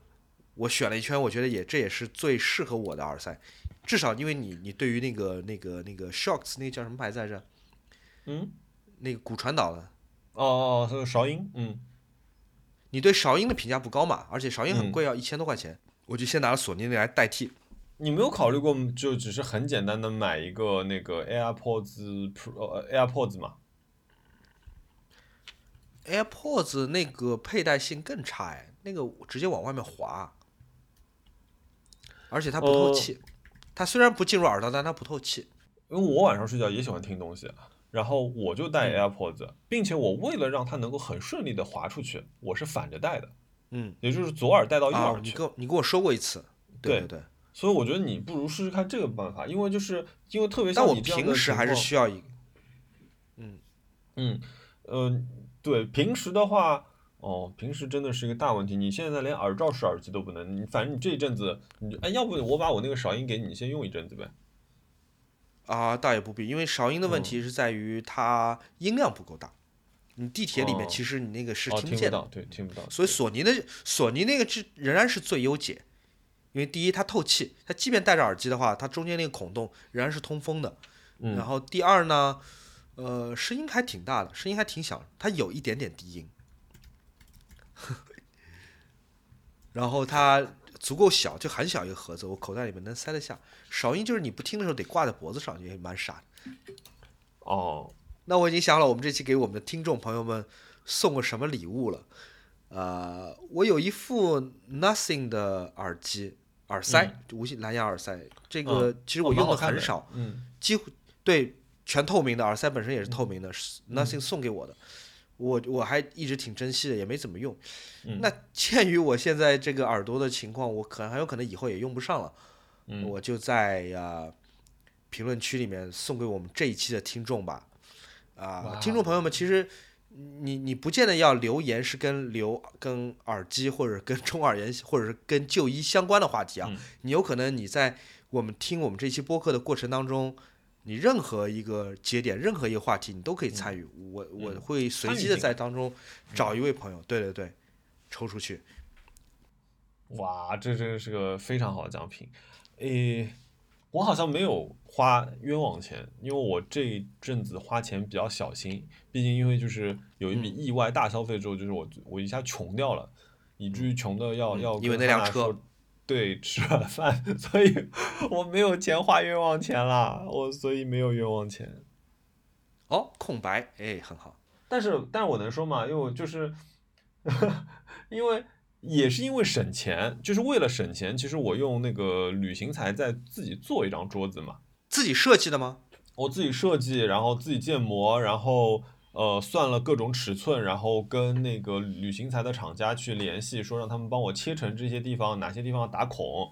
Speaker 1: 我选了一圈，我觉得也这也是最适合我的耳塞，至少因为你你对于那个那个那个 Shocks 那个叫什么牌子来着？
Speaker 2: 嗯，
Speaker 1: 那个骨传导的，
Speaker 2: 哦哦，这个韶音，嗯
Speaker 1: 你对韶音的评价不高嘛？而且韶音很
Speaker 2: 嗯
Speaker 1: 贵，要一千多块钱，我就先拿了索尼那来代替。
Speaker 2: 你没有考虑过，就只是很简单的买一个那个 AirPods Pro 呃 AirPods 吗
Speaker 1: ？AirPods 那个佩戴性更差哎，那个直接往外面滑，而且它不透
Speaker 2: 呃
Speaker 1: 气。它虽然不进入耳道，但它不透气。
Speaker 2: 因为我晚上睡觉也喜欢听东西，然后我就戴
Speaker 1: 嗯
Speaker 2: AirPods，、并且我为了让它能够很顺利的滑出去，我是反着戴的，
Speaker 1: 嗯，
Speaker 2: 也就是左耳戴到右
Speaker 1: 啊，
Speaker 2: 耳去。
Speaker 1: 你跟我你跟我说过一次，对
Speaker 2: 对
Speaker 1: 对。
Speaker 2: 所以我觉得你不如试试看这个办法，因为就是因为特别像你这样的
Speaker 1: 平时还是需要一个，
Speaker 2: 嗯，呃，对，平时的话，哦，平时真的是一个大问题。你现在连耳罩式耳机都不能，你反正你这一阵子，你就哎，要不我把我那个韶音给你，你先用一阵子呗。
Speaker 1: 啊，倒也不必，因为韶音的问
Speaker 2: 嗯
Speaker 1: 题是在于它音量不够大。你地铁里面
Speaker 2: 哦
Speaker 1: 其实你那个是
Speaker 2: 哦，
Speaker 1: 听不见的，
Speaker 2: 听不到，对，听不到。
Speaker 1: 所以索尼的索尼那个是仍然是最优解，因为第一它透气，它即便戴着耳机的话，它中间那个孔洞仍然是通风的。
Speaker 2: 嗯
Speaker 1: 然后第二呢，呃，声音还挺大的，声音还挺响，它有一点点低音。*laughs* 然后它足够小，就很小一个盒子，我口袋里面能塞得下。韶音就是你不听的时候得挂在脖子上，也蛮傻的。
Speaker 2: 哦，
Speaker 1: 那我已经想好了，我们这期给我们的听众朋友们送个什么礼物了。呃，我有一副 Nothing 的耳机耳塞，无线蓝牙耳塞。这个其实
Speaker 2: 哦
Speaker 1: 我用
Speaker 2: 的
Speaker 1: 的很少，
Speaker 2: 嗯
Speaker 1: 几乎对全透明的耳塞本身也是透明的、是 Nothing 送给我的。我我还一直挺珍惜的，也没怎么用。
Speaker 2: 嗯
Speaker 1: 那鉴于我现在这个耳朵的情况，我可能很有可能以后也用不上了。
Speaker 2: 嗯
Speaker 1: 我就在呀、评论区里面送给我们这一期的听众吧。啊、
Speaker 2: 哇
Speaker 1: 听众朋友们，其实你你不见得要留言是跟留跟耳机或者跟中耳炎或者是跟就医相关的话题啊，
Speaker 2: 嗯
Speaker 1: 你有可能你在我们听我们这期播客的过程当中。你任何一个节点，任何一个话题，你都可以参与。我我
Speaker 2: 嗯
Speaker 1: 会随机的在当中找一位朋友，对对对，抽出去。
Speaker 2: 哇，这真是个非常好的奖品。诶，我好像没有花冤枉钱，因为我这一阵子花钱比较小心，毕竟因为就是有一笔
Speaker 1: 嗯
Speaker 2: 意外大消费之后，就是我我一下穷掉了，以至于穷的要、
Speaker 1: 嗯
Speaker 2: 要
Speaker 1: 因为那辆车
Speaker 2: 对吃晚饭，*laughs* 所以我没有钱花冤枉钱啦，我所以没有冤枉钱。
Speaker 1: 哦，空白，哎，很好。
Speaker 2: 但是，但是我能说嘛？因为我就是，*laughs* 因为也是因为省钱，就是为了省钱，其实我用那个旅行材在自己做一张桌子嘛，
Speaker 1: 自己设计的吗？
Speaker 2: 我自己设计，然后自己建模，然后呃算了各种尺寸，然后跟那个旅行材的厂家去联系，说让他们帮我切成这些地方哪些地方打孔，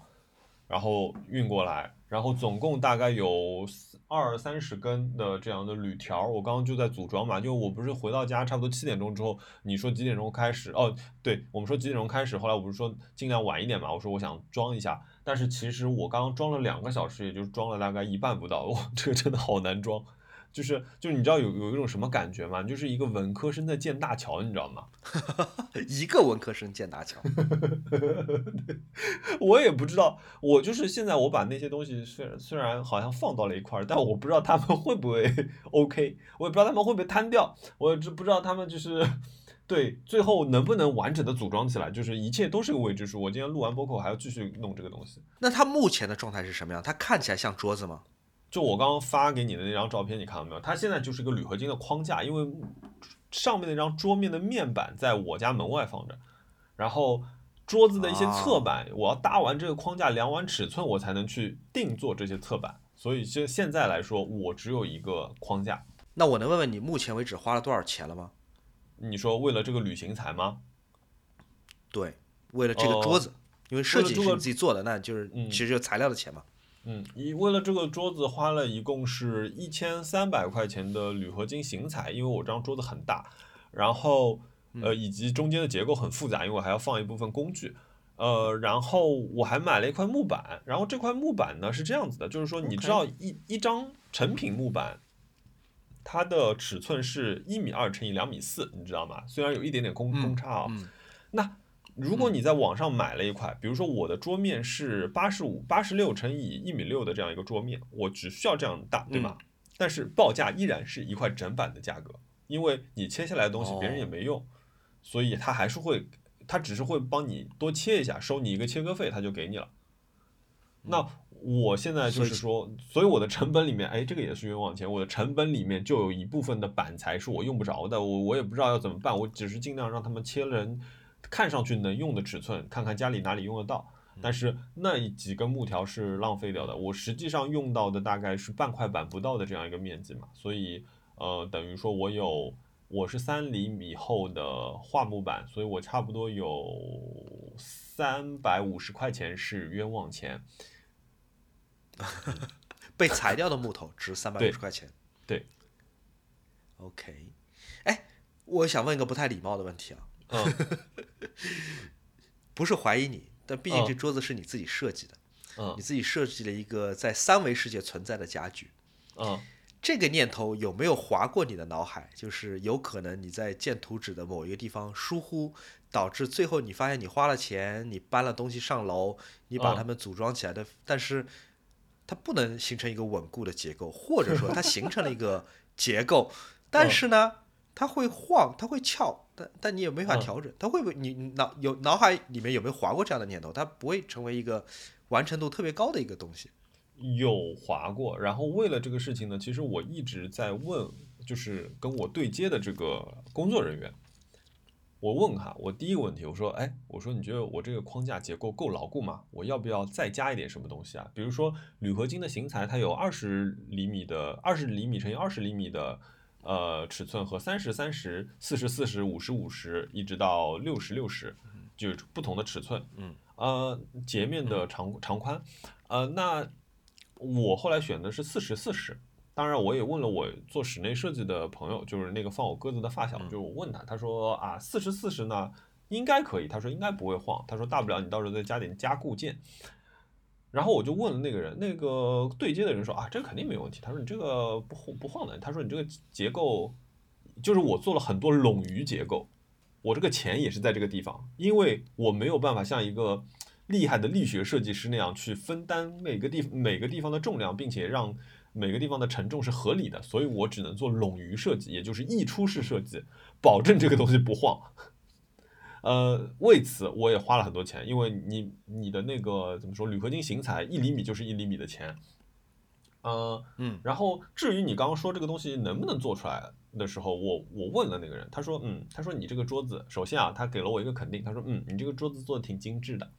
Speaker 2: 然后运过来，然后总共大概有二三十根的这样的铝条，我刚刚就在组装嘛，就我不是回到家差不多七点钟之后，你说几点钟开始？哦，对我们说几点钟开始，后来我不是说尽量晚一点嘛，我说我想装一下，但是其实我刚刚装了两个小时，也就装了大概一半不到，哇，*laughs* 这个真的好难装。就是就是你知道有有一种什么感觉吗？就是一个文科生在建大桥，你知道吗？*laughs*
Speaker 1: 一个文科生建大桥，*laughs*
Speaker 2: 我也不知道，我就是现在我把那些东西虽然虽然好像放到了一块儿，但我不知道他们会不会 *laughs* OK，我也不知道他们会不会摊掉，我也知不知道他们就是对最后能不能完整的组装起来，就是一切都是个未知数。我今天录完播客，我还要继续弄这个东西。
Speaker 1: 那它目前的状态是什么样？它看起来像桌子吗？
Speaker 2: 就我刚刚发给你的那张照片，你看到没有？它现在就是一个铝合金的框架，因为上面那张桌面的面板在我家门外放着，然后桌子的一些侧板，我要搭完这个框架，量完尺寸，我才能去定做这些侧板。所以现现在来说，我只有一个框架。
Speaker 1: 那我能问问你，目前为止花了多少钱了吗？
Speaker 2: 你说为了这个旅行材吗？
Speaker 1: 对，为了这个桌子，因为设计是你自己做的，那就是
Speaker 2: 嗯
Speaker 1: 其实就材料的钱嘛。
Speaker 2: 嗯，一为了这个桌子花了一共是一千三百块钱的铝合金型材，因为我这张桌子很大，然后呃以及中间的结构很复杂，因为我还要放一部分工具，呃，然后我还买了一块木板，然后这块木板呢是这样子的，就是说你知道一一张成品木板。它的尺寸是一米二乘以两米四，你知道吗？虽然有一点点公
Speaker 1: 嗯
Speaker 2: 公差啊、
Speaker 1: 嗯，
Speaker 2: 那如果你在网上买了一块，比如说我的桌面是八十五、八十六乘以一米六的这样一个桌面，我只需要这样大，对吧？但是报价依然是一块整板的价格，因为你切下来的东西别人也没用，所以他还是会，他只是会帮你多切一下，收你一个切割费，他就给你了。那我现在就是说，所以我的成本里面，哎，这个也是冤枉钱。我的成本里面就有一部分的板材是我用不着的，我我也不知道要怎么办，我只是尽量让他们切人看上去能用的尺寸，看看家里哪里用得到。但是那几根木条是浪费掉的，我实际上用到的大概是半块板不到的这样一个面积嘛，所以呃，等于说我有我是三厘米厚的桦木板，所以我差不多有三百五十块钱是冤枉钱。*laughs*
Speaker 1: 被裁掉的木头值三百五十块钱。
Speaker 2: 对。
Speaker 1: OK，哎，我想问一个不太礼貌的问题啊。
Speaker 2: 嗯。*laughs*
Speaker 1: 不是怀疑你，但毕竟这桌子是你自己设计的。
Speaker 2: 嗯。
Speaker 1: 你自己设计了一个在三维世界存在的家具。
Speaker 2: 嗯。
Speaker 1: 这个念头有没有划过你的脑海？就是有可能你在建图纸的某一个地方疏忽，导致最后你发现你花了钱，你搬了东西上楼，你把它们组装起来的，但是。它不能形成一个稳固的结构，或者说它形成了一个结构，*laughs* 但是呢，它会晃，它会翘，但但你也没法调整。它会不会你脑有脑海里面有没有划过这样的念头？它不会成为一个完成度特别高的一个东西。
Speaker 2: 有划过，然后为了这个事情呢，其实我一直在问，就是跟我对接的这个工作人员。我问他，我第一个问题，我说，哎，我说你觉得我这个框架结构够牢固吗？我要不要再加一点什么东西啊？比如说铝合金的型材，它有二十厘米的二十厘米乘以二十厘米的呃尺寸和三十三十、四十四十、五十五十，一直到六十六十，就是不同的尺寸。
Speaker 1: 嗯，
Speaker 2: 呃，截面的长长宽，呃，那我后来选的是四十四十。当然，我也问了我做室内设计的朋友，就是那个放我鸽子的发小，就是我问他，他说啊，四十四十呢，应该可以，他说应该不会晃，他说大不了你到时候再加点加固件。然后我就问了那个人，那个对接的人说啊，这个肯定没问题，他说你这个不晃不晃的，他说你这个结构，就是我做了很多冗余结构，我这个钱也是在这个地方，因为我没有办法像一个厉害的力学设计师那样去分担每个地每个地方的重量，并且让。每个地方的承重是合理的，所以我只能做冗余设计，也就是溢出式设计，保证这个东西不晃。*laughs* 呃，为此我也花了很多钱，因为你你的那个怎么说，铝合金型材一厘米就是一厘米的钱。呃，
Speaker 1: 嗯，
Speaker 2: 然后至于你刚刚说这个东西能不能做出来的时候，我我问了那个人，他说，嗯，他说你这个桌子，首先啊，他给了我一个肯定，他说，嗯，你这个桌子做的挺精致的。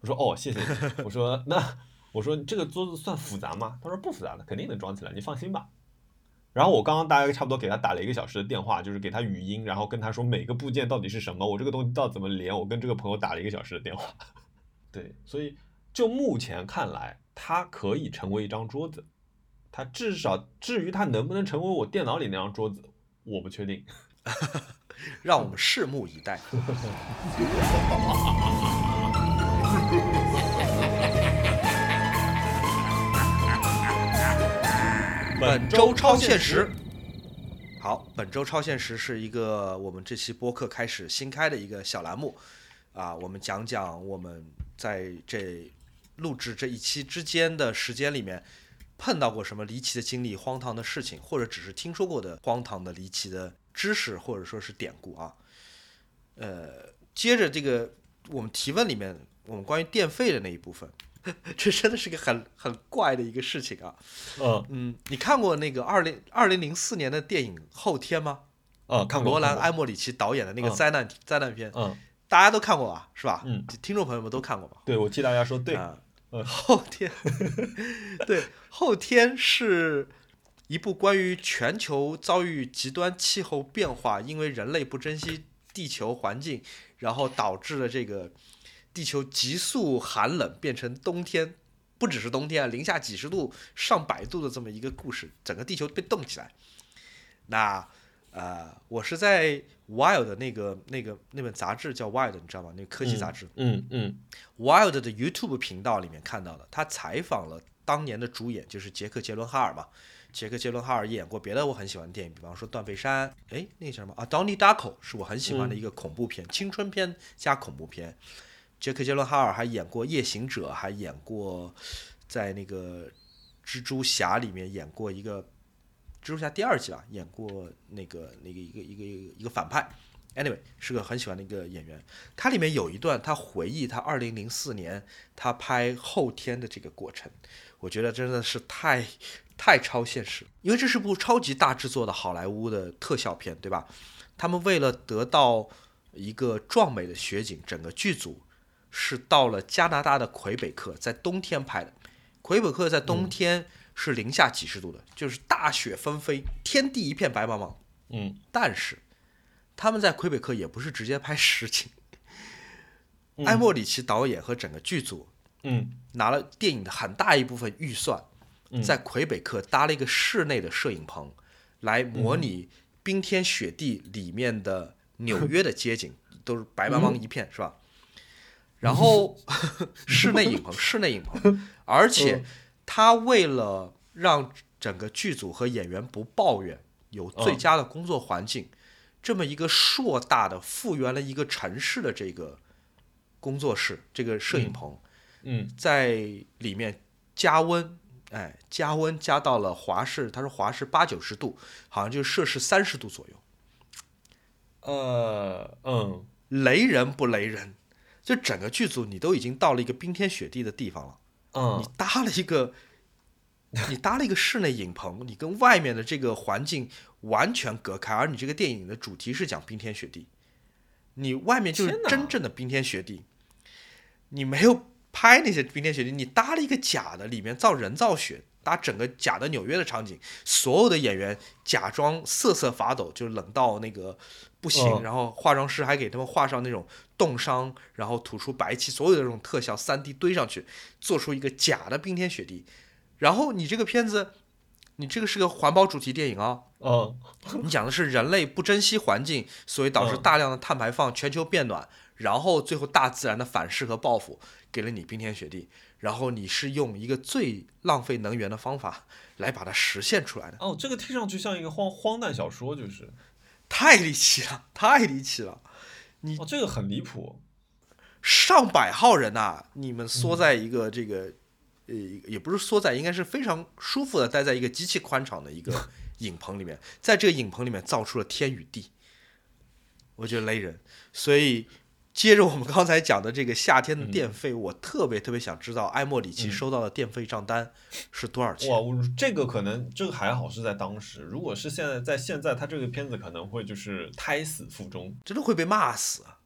Speaker 2: 我说，哦，谢谢你。我说，*laughs* 那。我说这个桌子算复杂吗？他说不复杂的，肯定能装起来，你放心吧。然后我刚刚大概差不多给他打了一个小时的电话，就是给他语音，然后跟他说每个部件到底是什么，我这个东西到底怎么连，我跟这个朋友打了一个小时的电话。*laughs* 对，所以就目前看来，它可以成为一张桌子，它至少至于它能不能成为我电脑里那张桌子，我不确定，*laughs*
Speaker 1: 让我们拭目以待。*laughs* 本周超现实，好，本周超现实是一个我们这期播客开始新开的一个小栏目，啊，我们讲讲我们在这录制这一期之间的时间里面碰到过什么离奇的经历、荒唐的事情，或者只是听说过的荒唐的、离奇的知识，或者说是典故啊。呃，接着这个我们提问里面，我们关于电费的那一部分。*laughs* 这真的是个很很怪的一个事情啊！
Speaker 2: 嗯
Speaker 1: 嗯，你看过那个二零二零零四年的电影《后天》吗？
Speaker 2: 嗯，看过。
Speaker 1: 罗兰·埃默里奇导演的那个灾难灾难片，
Speaker 2: 嗯，
Speaker 1: 大家都看过吧？是吧？
Speaker 2: 嗯，
Speaker 1: 听众朋友们都看过吧？
Speaker 2: 对，我替大家说对。
Speaker 1: 嗯，后天，*laughs* 对，后天是一部关于全球遭遇极端气候变化，因为人类不珍惜地球环境，然后导致了这个。地球急速寒冷，变成冬天，不只是冬天啊，零下几十度、上百度的这么一个故事，整个地球被冻起来。那呃，我是在《Wild》那个那个那本杂志叫《Wild》，你知道吗？那个科技杂志。
Speaker 2: 嗯嗯。
Speaker 1: Wild 的 YouTube 频道里面看到的，他采访了当年的主演，就是杰克·杰伦哈尔嘛，杰克·杰伦哈尔演过别的我很喜欢的电影，比方说《断背山》，哎，那个叫什么啊？《Donnie Darko》是我很喜欢的一个恐怖片，青春片加恐怖片。杰克·杰伦哈尔还演过《夜行者》，还演过在那个蜘蛛侠里面演过一个蜘蛛侠第二季吧，演过那个那个一个一个一个反派。Anyway，是个很喜欢的一个演员。他里面有一段，他回忆他二零零四年他拍《后天》的这个过程，我觉得真的是太太超现实，因为这是部超级大制作的好莱坞的特效片，对吧？他们为了得到一个壮美的雪景，整个剧组是到了加拿大的魁北克，在冬天拍的。魁北克在冬天是零下几十度的，就是大雪纷飞，天地一片白茫茫。
Speaker 2: 嗯，
Speaker 1: 但是他们在魁北克也不是直接拍实景，埃莫里奇导演和整个剧组
Speaker 2: 嗯
Speaker 1: 拿了电影的很大一部分预算，在魁北克搭了一个室内的摄影棚，来模拟冰天雪地里面的纽约的街景，都是白茫茫一片，是吧？然后 *laughs* 室内影棚，*laughs* 室内影棚，而且他为了让整个剧组和演员不抱怨，有最佳的工作环境，这么一个硕大的复原了一个城市的这个工作室，这个摄影棚。
Speaker 2: 嗯。
Speaker 1: 在里面加温，哎，加温加到了华氏，他说华氏八九十度，好像就摄氏三十度左右，
Speaker 2: 呃嗯。
Speaker 1: 雷人不雷人？就整个剧组你都已经到了一个冰天雪地的地方了，你
Speaker 2: 嗯
Speaker 1: 搭了一个，你搭了一个室内影棚，你跟外面的这个环境完全隔开，而你这个电影的主题是讲冰天雪地，你外面就是真正的冰天雪地，你没有拍那些冰天雪地，你搭了一个假的，里面造人造雪，搭整个假的纽约的场景，所有的演员假装瑟瑟发抖，就冷到那个不行，
Speaker 2: 嗯。
Speaker 1: 然后化妆师还给他们画上那种冻伤，然后吐出白气，所有的这种特效三 D 堆上去，做出一个假的冰天雪地。然后你这个片子，你这个是个环保主题电影啊，
Speaker 2: 嗯。
Speaker 1: 你讲的是人类不珍惜环境，所以导致
Speaker 2: 嗯
Speaker 1: 大量的碳排放，全球变暖，然后最后大自然的反噬和报复给了你冰天雪地，然后你是用一个最浪费能源的方法来把它实现出来的，
Speaker 2: 哦，这个听上去像一个荒荒诞小说，就是
Speaker 1: 太离奇了，太离奇了。
Speaker 2: 哦，这个很离谱。
Speaker 1: 上百号人呐、你们缩在一个这个，呃，也不是缩在，应该是非常舒服的待在一个极其宽敞的一个影棚里面，在这个影棚里面造出了天与地，我觉得雷人。所以接着我们刚才讲的这个夏天的电费，我特别特别想知道埃莫里奇收到的电费账单是多少钱。
Speaker 2: 哇，我这个可能这个还好是在当时，如果是现在在现在，他这个片子可能会就是胎死腹中。
Speaker 1: 真的会被骂死啊！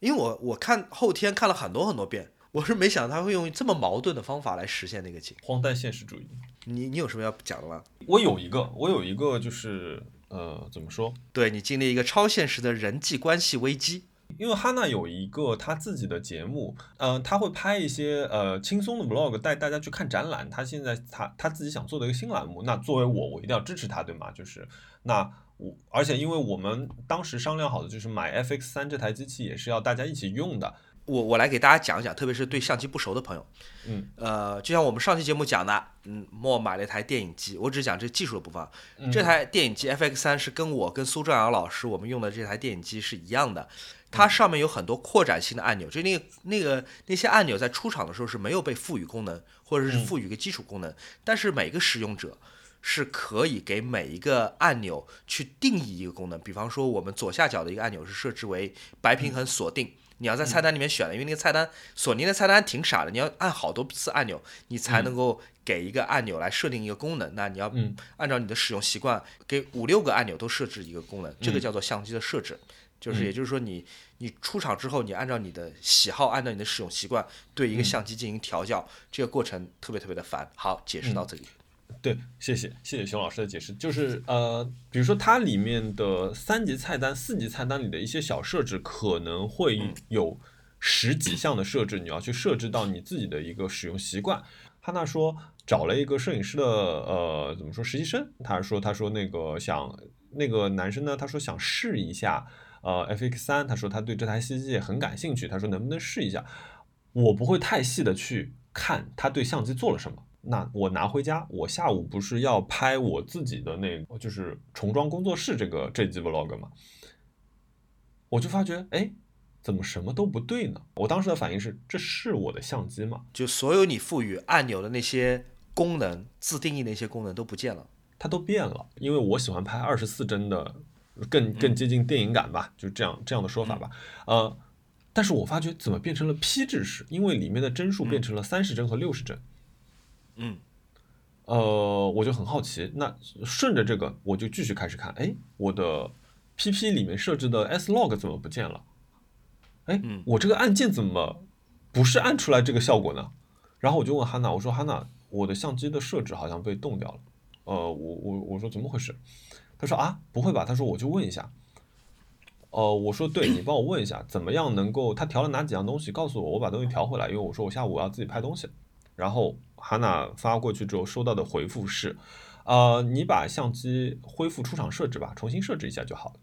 Speaker 1: 因为我我看后天看了很多很多遍，我是没想到他会用这么矛盾的方法来实现那个情。
Speaker 2: 荒诞现实主义。
Speaker 1: 你你有什么要讲的吗？
Speaker 2: 我有一个，我有一个就是呃，怎么说？
Speaker 1: 对你经历一个超现实的人际关系危机。
Speaker 2: 因为哈娜有一个她自己的节目，呃，她会拍一些呃轻松的 vlog，带大家去看展览。她现在她她自己想做的一个新栏目，那作为我，我一定要支持她，对吗？就是那我，而且因为我们当时商量好的就是买 FX 三这台机器也是要大家一起用的，
Speaker 1: 我我来给大家讲一讲，特别是对相机不熟的朋友，
Speaker 2: 嗯，
Speaker 1: 呃，就像我们上期节目讲的，嗯，莫买了一台电影机，我只讲这技术的部分这台电影机 FX 三是跟我跟苏正阳老师我们用的这台电影机是一样的，它上面有很多扩展性的按钮，就那个那个那些按钮在出厂的时候是没有被赋予功能，或者是赋予一个基础功能，但是每个使用者。是可以给每一个按钮去定义一个功能，比方说我们左下角的一个按钮是设置为白平衡锁定，你要在菜单里面选的，因为那个菜单索尼的菜单挺傻的，你要按好多次按钮，你才能够给一个按钮来设定一个功能。那你要
Speaker 2: 嗯。
Speaker 1: 按照你的使用习惯，给五六个按钮都设置一个功能，这个
Speaker 2: 嗯。
Speaker 1: 叫做相机的设置。就是，也就是说你，你出厂之后，你按照你的喜好，按照你的使用习惯，对一个相机进行调教，这个过程特别特别的烦。好，解释到这里。
Speaker 2: 对，谢谢谢谢熊老师的解释，就是呃，比如说它里面的三级菜单、四级菜单里的一些小设置，可能会有十几项的设置，你要去设置到你自己的一个使用习惯。汉娜说找了一个摄影师的呃怎么说实习生，他说他说那个想那个男生呢，他说想试一下呃 FX 三，他说他对这台相机也很感兴趣，他说能不能试一下？我不会太细的去看他对相机做了什么，那我拿回家，我下午不是要拍我自己的那个就是重装工作室这个这集 vlog 吗？我就发觉，哎，怎么什么都不对呢？我当时的反应是，这是我的相机吗？
Speaker 1: 就所有你赋予按钮的那些功能、自定义那些功能都不见了。
Speaker 2: 它都变了，因为我喜欢拍二十四帧的，更更接近电影感吧，就这样这样的说法吧。呃，但是我发觉怎么变成了 P 制式？因为里面的帧数变成了三十帧和六十帧。
Speaker 1: 嗯，
Speaker 2: 呃，我就很好奇，那顺着这个我就继续开始看，哎，我的 PP 里面设置的 S log 怎么不见了？哎，我这个按键怎么不是按出来这个效果呢？然后我就问哈娜，我说哈娜，我的相机的设置好像被冻掉了。呃，我我我说怎么回事？他说啊，不会吧？他说我就问一下。呃，我说对，*clears throat* 你帮我问一下，怎么样能够他调了哪几样东西？告诉我，我把东西调回来。因为我说我下午我要自己拍东西。然后哈娜发过去之后收到的回复是，呃，你把相机恢复出厂设置吧，重新设置一下就好了。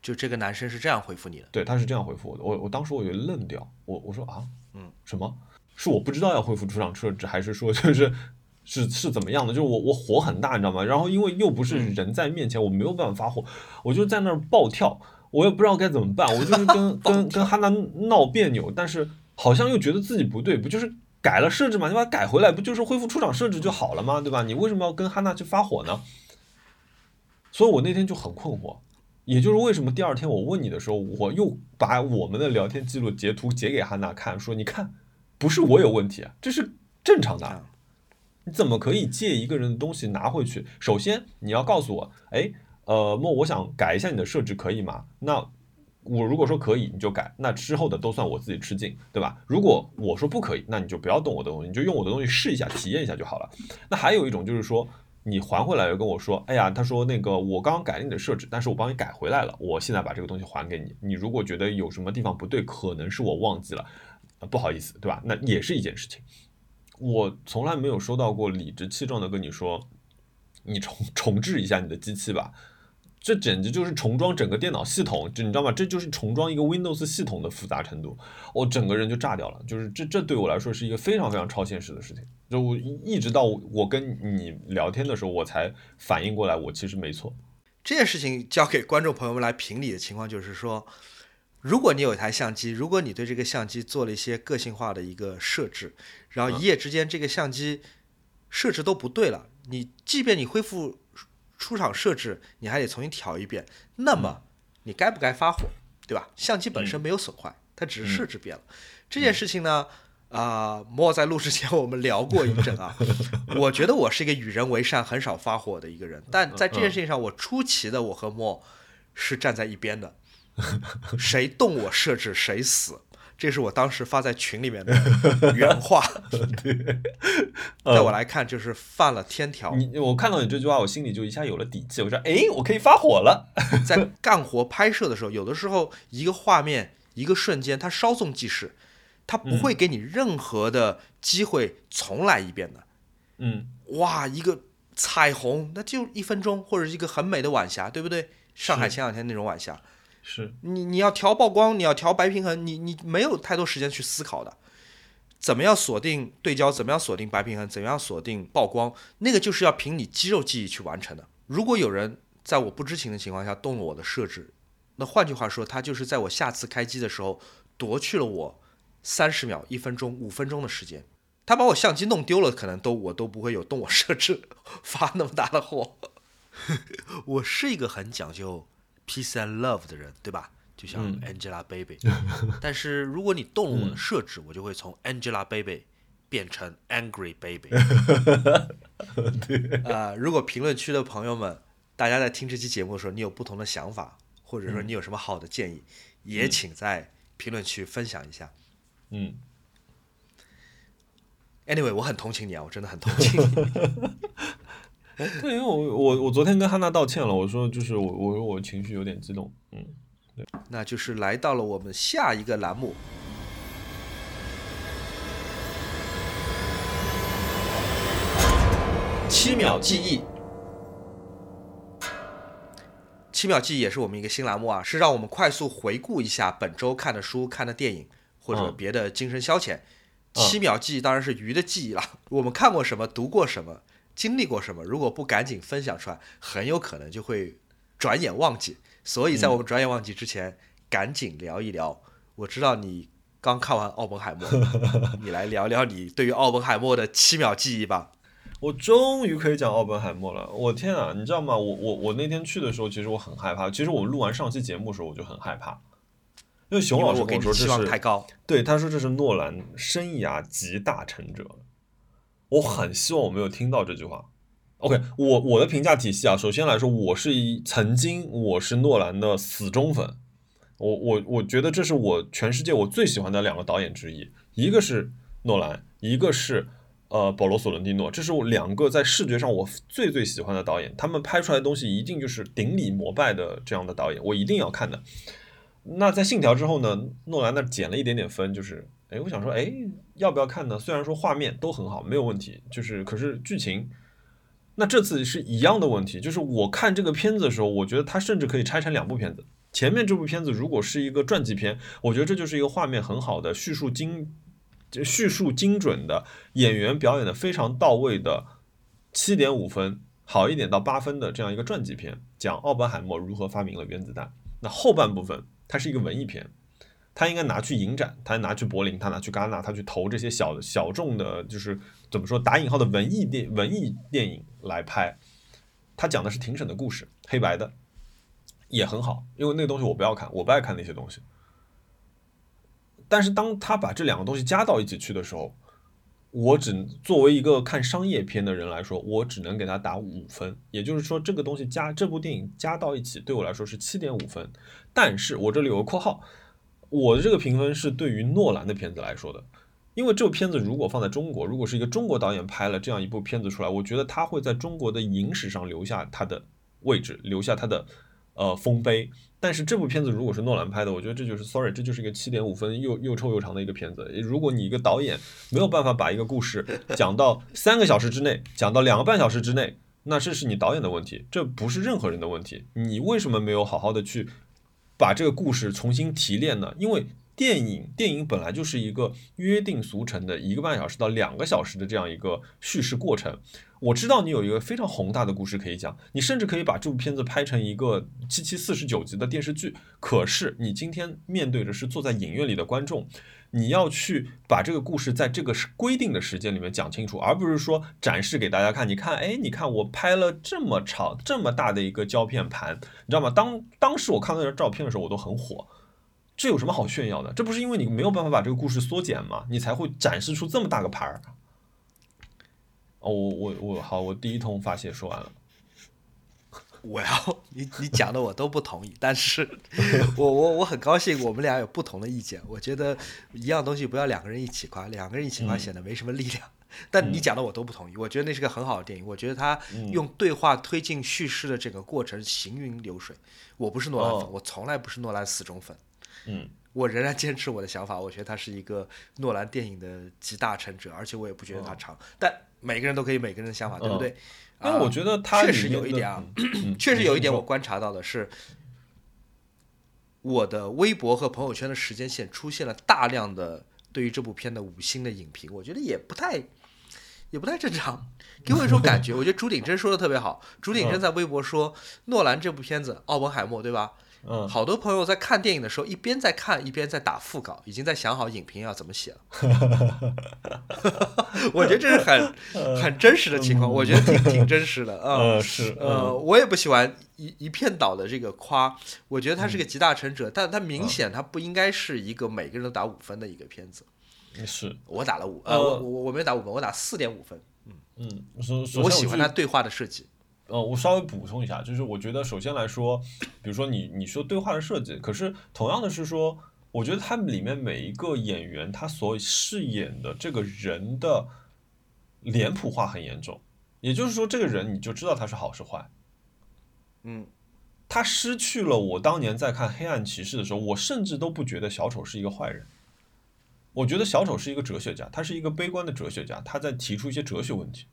Speaker 1: 就这个男生是这样回复你的？
Speaker 2: 对，他是这样回复我的。我我当时我就愣掉，我我说啊，嗯，什么？是我不知道要恢复出厂设置，还是说就是？是是怎么样的？就是我我火很大，你知道吗？然后因为又不是人在面前，我没有办法发火，我就在那儿暴跳，我也不知道该怎么办，我就是跟 *laughs* 跟跟哈娜闹别扭，但是好像又觉得自己不对，不就是改了设置嘛？你把它改回来，不就是恢复出厂设置就好了吗？对吧？你为什么要跟哈娜去发火呢？所以我那天就很困惑，也就是为什么第二天我问你的时候，我又把我们的聊天记录截图截给哈娜看，说你看，不是我有问题，这是正常的。你怎么可以借一个人的东西拿回去？首先你要告诉我，哎，呃，莫，我想改一下你的设置，可以吗？那我如果说可以，你就改，那之后的都算我自己吃尽，对吧？如果我说不可以，那你就不要动我的东西，你就用我的东西试一下，体验一下就好了。那还有一种就是说，你还回来又跟我说，哎呀，他说那个我刚刚改了你的设置，但是我帮你改回来了，我现在把这个东西还给你。你如果觉得有什么地方不对，可能是我忘记了，不好意思，对吧？那也是一件事情。我从来没有收到过理直气壮的跟你说，你重重置一下你的机器吧，这简直就是重装整个电脑系统，就你知道吗？这就是重装一个 Windows 系统的复杂程度，我整个人就炸掉了。就是这这对我来说是一个非常非常超现实的事情。就我一直到我跟你聊天的时候，我才反应过来，我其实没错。
Speaker 1: 这件事情交给观众朋友们来评理的情况就是说。如果你有一台相机，如果你对这个相机做了一些个性化的一个设置，然后一夜之间这个相机设置都不对了，你即便你恢复出厂设置，你还得重新调一遍，那么你该不该发火，对吧？相机本身没有损坏，它只是设置变了。这件事情呢，啊，莫在录之前我们聊过一阵啊，*laughs* 我觉得我是一个与人为善、很少发火的一个人，但在这件事情上，我出奇的我和莫是站在一边的。*laughs* 谁动我设置谁死，这是我当时发在群里面的原话。*laughs*
Speaker 2: 对，*laughs*
Speaker 1: 在我来看就是犯了天条。
Speaker 2: 你我看到你这句话，我心里就一下有了底气。我说，哎，我可以发火了。*laughs*
Speaker 1: 在干活拍摄的时候，有的时候一个画面一个瞬间，它稍纵即逝，它不会给你任何的机会重来一遍的。
Speaker 2: 嗯，
Speaker 1: 哇，一个彩虹，那就一分钟，或者一个很美的晚霞，对不对？上海前两天那种晚霞。
Speaker 2: 是
Speaker 1: 你，你要调曝光，你要调白平衡，你你没有太多时间去思考的，怎么样锁定对焦，怎么样锁定白平衡，怎么样锁定曝光，那个就是要凭你肌肉记忆去完成的。如果有人在我不知情的情况下动了我的设置，那换句话说，他就是在我下次开机的时候夺去了我三十秒、一分钟、五分钟的时间，他把我相机弄丢了，可能都我都不会有动我设置 *laughs* 发那么大的火。*laughs* 我是一个很讲究。Peace and love 的人，对吧？就像 Angelababy，*laughs* 但是如果你动了我的设置，*laughs* 我就会从 Angelababy 变成 Angry Baby。*laughs*
Speaker 2: 对
Speaker 1: 啊，如果评论区的朋友们，大家在听这期节目的时候，你有不同的想法，或者说你有什么好的建议，也请在评论区分享一下。
Speaker 2: 嗯。
Speaker 1: Anyway，我很同情你啊，我真的很同情你。*laughs*
Speaker 2: 对，因为我我我昨天跟汉娜道歉了，我说就是我我说我情绪有点激动，嗯，对，
Speaker 1: 那就是来到了我们下一个栏目，七秒记忆。七秒记忆也是我们一个新栏目啊，是让我们快速回顾一下本周看的书、看的电影或者别的精神消遣，七秒记忆当然是鱼的记忆了。我们看过什么，读过什么，经历过什么，如果不赶紧分享出来，很有可能就会转眼忘记。所以在我们转眼忘记之前，赶紧聊一聊。我知道你刚看完奥本海默，*laughs* 你来聊聊你对于奥本海默的七秒记忆吧。
Speaker 2: 我终于可以讲奥本海默了。我天啊，你知道吗？我我我那天去的时候，其实我很害怕。其实我们录完上期节目的时候，我就很害怕，因为熊老师跟我说这是
Speaker 1: 太高，
Speaker 2: 对他说这是诺兰生涯集大成者。我很希望我没有听到这句话。OK，我我的评价体系啊，首先来说，我是一曾经我是诺兰的死忠粉。我我我觉得这是我全世界我最喜欢的两个导演之一，一个是诺兰，一个是。呃，保罗·索伦蒂诺，这是我两个在视觉上我最最喜欢的导演，他们拍出来的东西一定就是顶礼膜拜的这样的导演，我一定要看的。那在《信条》之后呢，诺兰那减了一点点分，就是，哎，我想说，哎，要不要看呢？虽然说画面都很好，没有问题，就是，可是剧情，那这次是一样的问题，就是我看这个片子的时候，我觉得它甚至可以拆成两部片子。前面这部片子如果是一个传记片，我觉得这就是一个画面很好的叙述精。就叙述精准的演员表演的非常到位的七点五分，好一点到八分的这样一个传记片，讲奥本海默如何发明了原子弹。那后半部分它是一个文艺片，他应该拿去影展，他拿去柏林，他拿去戛纳，他去投这些小小众的，就是怎么说打引号的文艺电文艺电影来拍。他讲的是庭审的故事，黑白的也很好，因为那个东西我不要看，我不爱看那些东西。但是当他把这两个东西加到一起去的时候，我只作为一个看商业片的人来说，我只能给他打五分。也就是说，这个东西加这部电影加到一起，对我来说是七点五分。但是我这里有个括号，我的这个评分是对于诺兰的片子来说的，因为这部片子如果放在中国，如果是一个中国导演拍了这样一部片子出来，我觉得他会在中国的影史上留下他的位置，留下他的呃丰碑。但是这部片子如果是诺兰拍的，我觉得这就是 sorry，这就是一个七点五分又又臭又长的一个片子。如果你一个导演没有办法把一个故事 *laughs* 讲到三个小时之内，讲到两个半小时之内，那这是你导演的问题，这不是任何人的问题。你为什么没有好好的去把这个故事重新提炼呢？因为电影电影本来就是一个约定俗成的一个半小时到两个小时的这样一个叙事过程。我知道你有一个非常宏大的故事可以讲，你甚至可以把这部片子拍成一个七七四十九集的电视剧。可是你今天面对的是坐在影院里的观众，你要去把这个故事在这个规定的时间里面讲清楚，而不是说展示给大家看。你看，哎，你看我拍了这么长、这么大的一个胶片盘，你知道吗？当当时我看到这张照片的时候，我都很火。这有什么好炫耀的？这不是因为你没有办法把这个故事缩减吗？你才会展示出这么大个盘儿。哦，我我我好，我第一通发泄说完了。
Speaker 1: 我要你你讲的我都不同意，但是我我我很高兴我们俩有不同的意见。我觉得一样东西不要两个人一起夸，两个人一起夸显得没什么力量。*laughs* 但你讲的我都不同意，我觉得那是个很好的电影。我觉得他用对话推进叙事的这个过程行云流水。我不是诺兰粉，我从来不是诺兰死忠粉。
Speaker 2: 嗯，*laughs*
Speaker 1: 我仍然坚持我的想法，我觉得他是一个诺兰电影的集大成者，而且我也不觉得他长，但。每个人都可以每个人的想法，对不对？
Speaker 2: 但我觉得他
Speaker 1: 确实有一点啊，*clears throat* 确实有一点我观察到的是，我的微博和朋友圈的时间线出现了大量的对于这部片的五星的影评，我觉得也不太也不太正常，给我一种感觉。我觉得朱鼎真说的特别好，朱鼎真在微博说诺兰这部片子《奥本海默》，对吧？
Speaker 2: 嗯，
Speaker 1: 好多朋友在看电影的时候，一边在看，一边在打副稿，已经在想好影评要怎么写了。*laughs* 我觉得这是很很真实的情况，我觉得挺挺真实的
Speaker 2: 啊。是，
Speaker 1: 呃，我也不喜欢一一片倒的这个夸，我觉得他是个集大成者，但他明显他不应该是一个每个人都打五分的一个片子。
Speaker 2: 是
Speaker 1: 我打了五，呃，我我我没打五分，我打四点五分。
Speaker 2: 嗯嗯，我
Speaker 1: 我喜欢他对话的设计。
Speaker 2: 呃，我稍微补充一下，就是我觉得首先来说，比如说你你说对话的设计，可是同样的是说，我觉得他们里面每一个演员他所饰演的这个人的脸谱化很严重，也就是说，这个人你就知道他是好是坏。
Speaker 1: 嗯，
Speaker 2: 他失去了我当年在看《黑暗骑士》的时候，我甚至都不觉得小丑是一个坏人，我觉得小丑是一个哲学家，他是一个悲观的哲学家，他在提出一些哲学问题，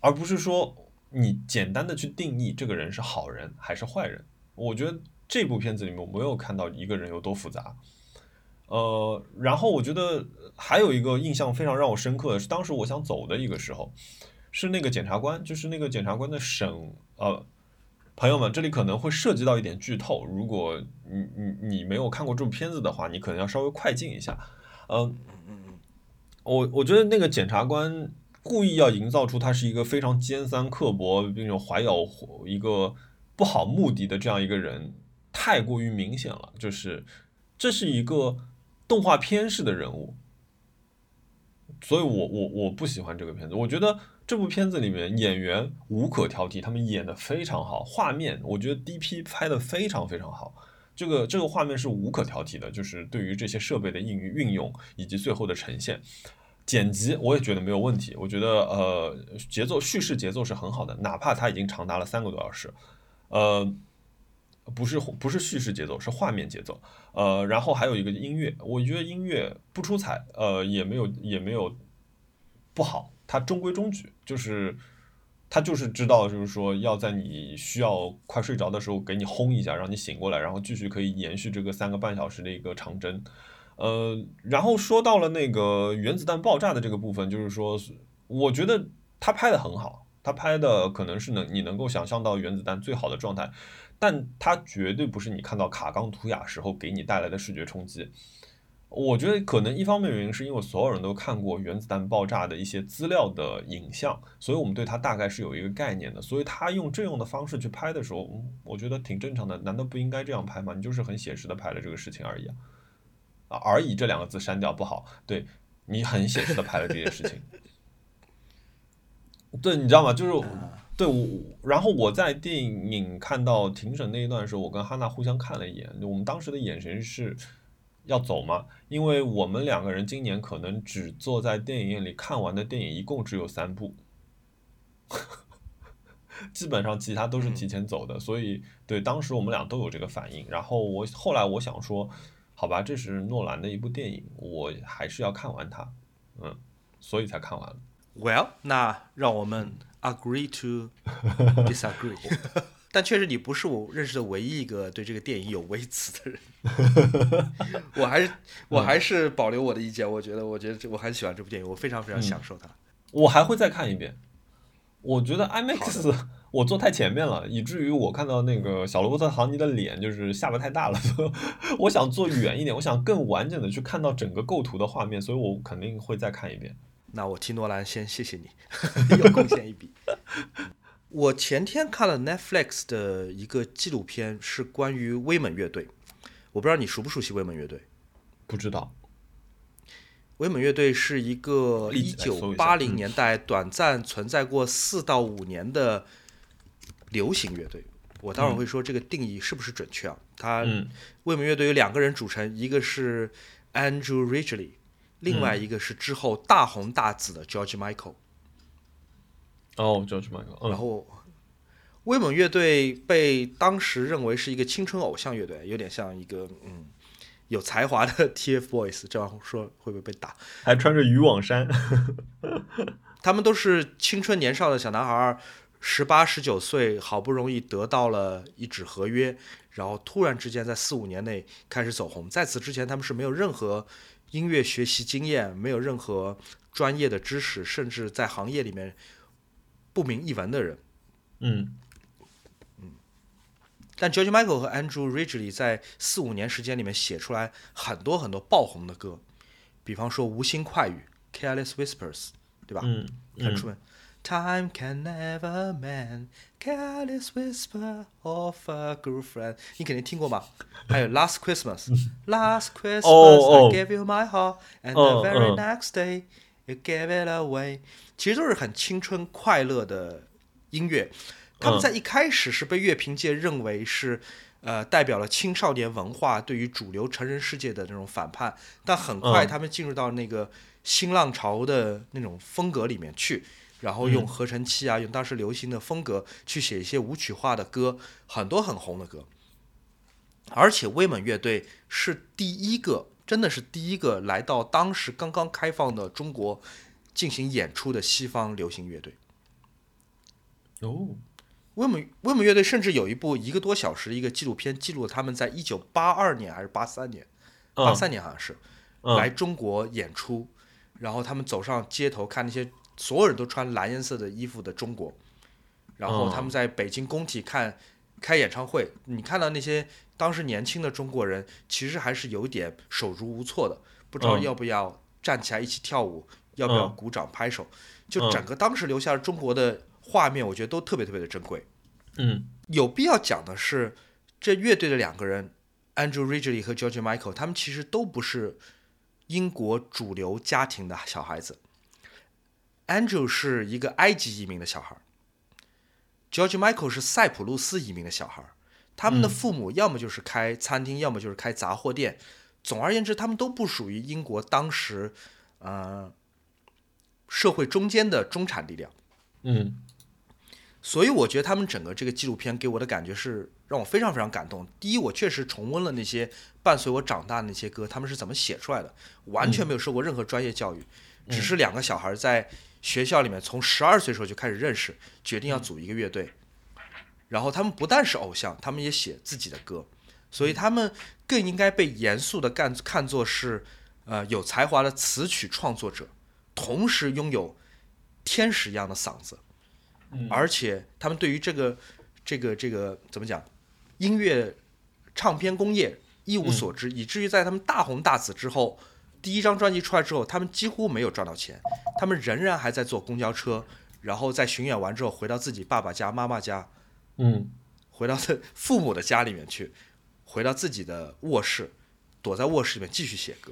Speaker 2: 而不是说。你简单的去定义这个人是好人还是坏人，我觉得这部片子里面我没有看到一个人有多复杂，呃，然后我觉得还有一个印象非常让我深刻的是，当时我想走的一个时候，是那个检察官，就是那个检察官的审，呃，朋友们，这里可能会涉及到一点剧透，如果你你你没有看过这部片子的话，你可能要稍微快进一下。嗯嗯嗯，我我觉得那个检察官故意要营造出他是一个非常尖酸刻薄，并且怀有一个不好目的的这样一个人，太过于明显了，就是这是一个。动画片式的人物，所以我我我不喜欢这个片子。我觉得这部片子里面演员无可挑剔，他们演的非常好。画面我觉得 DP 拍的非常非常好，这个这个画面是无可挑剔的，就是对于这些设备的运运用以及最后的呈现，剪辑我也觉得没有问题。我觉得呃节奏叙事节奏是很好的，哪怕它已经长达了三个多小时，呃。不是不是叙事节奏，是画面节奏。呃，然后还有一个音乐，我觉得音乐不出彩，呃，也没有也没有不好，它中规中矩，就是它就是知道，就是说要在你需要快睡着的时候给你轰一下，让你醒过来，然后继续可以延续这个三个半小时的一个长征。呃，然后说到了那个原子弹爆炸的这个部分，就是说，我觉得他拍的很好，他拍的可能是能你能够想象到原子弹最好的状态。但它绝对不是你看到卡冈图雅时候给你带来的视觉冲击。我觉得可能一方面原因是因为所有人都看过原子弹爆炸的一些资料的影像，所以我们对它大概是有一个概念的。所以他用这样的方式去拍的时候，我觉得挺正常的。难道不应该这样拍吗？你就是很写实的拍了这个事情而已啊！啊，而已这两个字删掉不好。对你很写实的拍了这件事情。对，你知道吗？就是。对，我然后我在电影看到庭审那一段的时候，我跟哈娜互相看了一眼，我们当时的眼神是要走吗？因为我们两个人今年可能只坐在电影院里看完的电影一共只有三部，*laughs* 基本上其他都是提前走的，所以对当时我们俩都有这个反应。然后我后来我想说，好吧，这是诺兰的一部电影，我还是要看完它，嗯，所以才看完了。
Speaker 1: Well，那让我们。Agree to disagree，*laughs* 但确实你不是我认识的唯一一个对这个电影有微词的人。*laughs* 我还是我还是保留我的意见，我觉得我觉得我很喜欢这部电影，我非常非常享受它。
Speaker 2: 我还会再看一遍。我觉得 IMAX 我坐太前面了，以至于我看到那个小罗伯特·唐尼的脸就是下巴太大了。*laughs* 我想坐远一点，我想更完整的去看到整个构图的画面，所以我肯定会再看一遍。
Speaker 1: 那我替诺兰先谢谢你，*laughs* 又贡献一笔。*laughs* 我前天看了 Netflix 的一个纪录片，是关于威猛乐队。我不知道你熟不熟悉威猛乐队？
Speaker 2: 不知道。
Speaker 1: 威猛乐队是一个一九八零年代短暂存在过四到五年的流行乐队。我待会儿会说这个定义是不是准确啊？他威猛乐队有两个人组成，一个是 Andrew Ridgeley。另外一个是之后大红大紫的 George Michael，
Speaker 2: 哦，George Michael，
Speaker 1: 然后威猛乐队被当时认为是一个青春偶像乐队，有点像一个嗯有才华的 *laughs* TFBOYS，这样说会不会被打？
Speaker 2: 还穿着渔网衫，*laughs*
Speaker 1: 他们都是青春年少的小男孩，十八十九岁，好不容易得到了一纸合约，然后突然之间在四五年内开始走红，在此之前他们是没有任何。音乐学习经验没有任何专业的知识，甚至在行业里面不明一文的人。
Speaker 2: 嗯
Speaker 1: 嗯。但 George Michael 和 Andrew Ridgeley 在四五年时间里面写出来很多很多爆红的歌，比方说《无心快语》（Careless Whispers），对吧？
Speaker 2: 嗯，
Speaker 1: 很出名。Time can never mend careless whisper of a girlfriend，你肯定听过吧？还有 Last Christmas，Last Christmas I gave you my heart，and the very next day you gave it away。其实都是很青春快乐的音乐。他们在一开始是被乐评界认为是呃代表了青少年文化对于主流成人世界的那种反叛，但很快他们进入到那个新浪潮的那种风格里面去。然后用合成器啊，用当时流行的风格去写一些舞曲化的歌，很多很红的歌。而且威猛乐队是第一个，真的是第一个来到当时刚刚开放的中国进行演出的西方流行乐队。
Speaker 2: 哦，
Speaker 1: 威猛威猛乐队甚至有一部一个多小时的一个纪录片，记录了他们在一九八二年还是八三年八三年好像是
Speaker 2: 嗯
Speaker 1: 来中国演出，然后他们走上街头看那些所有人都穿蓝颜色的衣服的中国，然后他们在北京工体看开演唱会，你看到那些当时年轻的中国人，其实还是有点手足无措的，不知道
Speaker 2: 嗯。
Speaker 1: 要不要站起来一起跳舞，要不要
Speaker 2: 嗯。
Speaker 1: 鼓掌拍手，就
Speaker 2: 嗯。
Speaker 1: 整个当时留下了中国的画面，我觉得都特别特别的珍贵。
Speaker 2: 嗯。
Speaker 1: 有必要讲的是，这乐队的两个人，Andrew Ridgeley 和 George Michael，他们其实都不是英国主流家庭的小孩子。Andrew 是一个埃及移民的小孩，George Michael 是塞浦路斯移民的小孩。他们的父母要么就是开餐厅，要么就是开杂货店。总而言之，他们都不属于英国当时，呃，社会中间的中产力量。
Speaker 2: 嗯
Speaker 1: 所以我觉得他们整个这个纪录片给我的感觉是让我非常非常感动。第一，我确实重温了那些伴随我长大的那些歌，他们是怎么写出来的，完全没有受过任何专业教育，只是两个小孩在学校里面从十二岁时候就开始认识，决定要组一个乐队。然后他们不但是偶像，他们也写自己的歌，所以他们更应该被严肃的干看作是呃有才华的词曲创作者，同时拥有天使一样的嗓子。
Speaker 2: 嗯。
Speaker 1: 而且他们对于这个这个这个怎么讲，音乐唱片工业一无所知，以至于在他们大红大紫之后，第一张专辑出来之后，他们几乎没有赚到钱，他们仍然还在坐公交车，然后在巡演完之后回到自己爸爸家、妈妈家，
Speaker 2: 嗯
Speaker 1: 回到他 *laughs* 父母的家里面去，回到自己的卧室，躲在卧室里面继续写歌。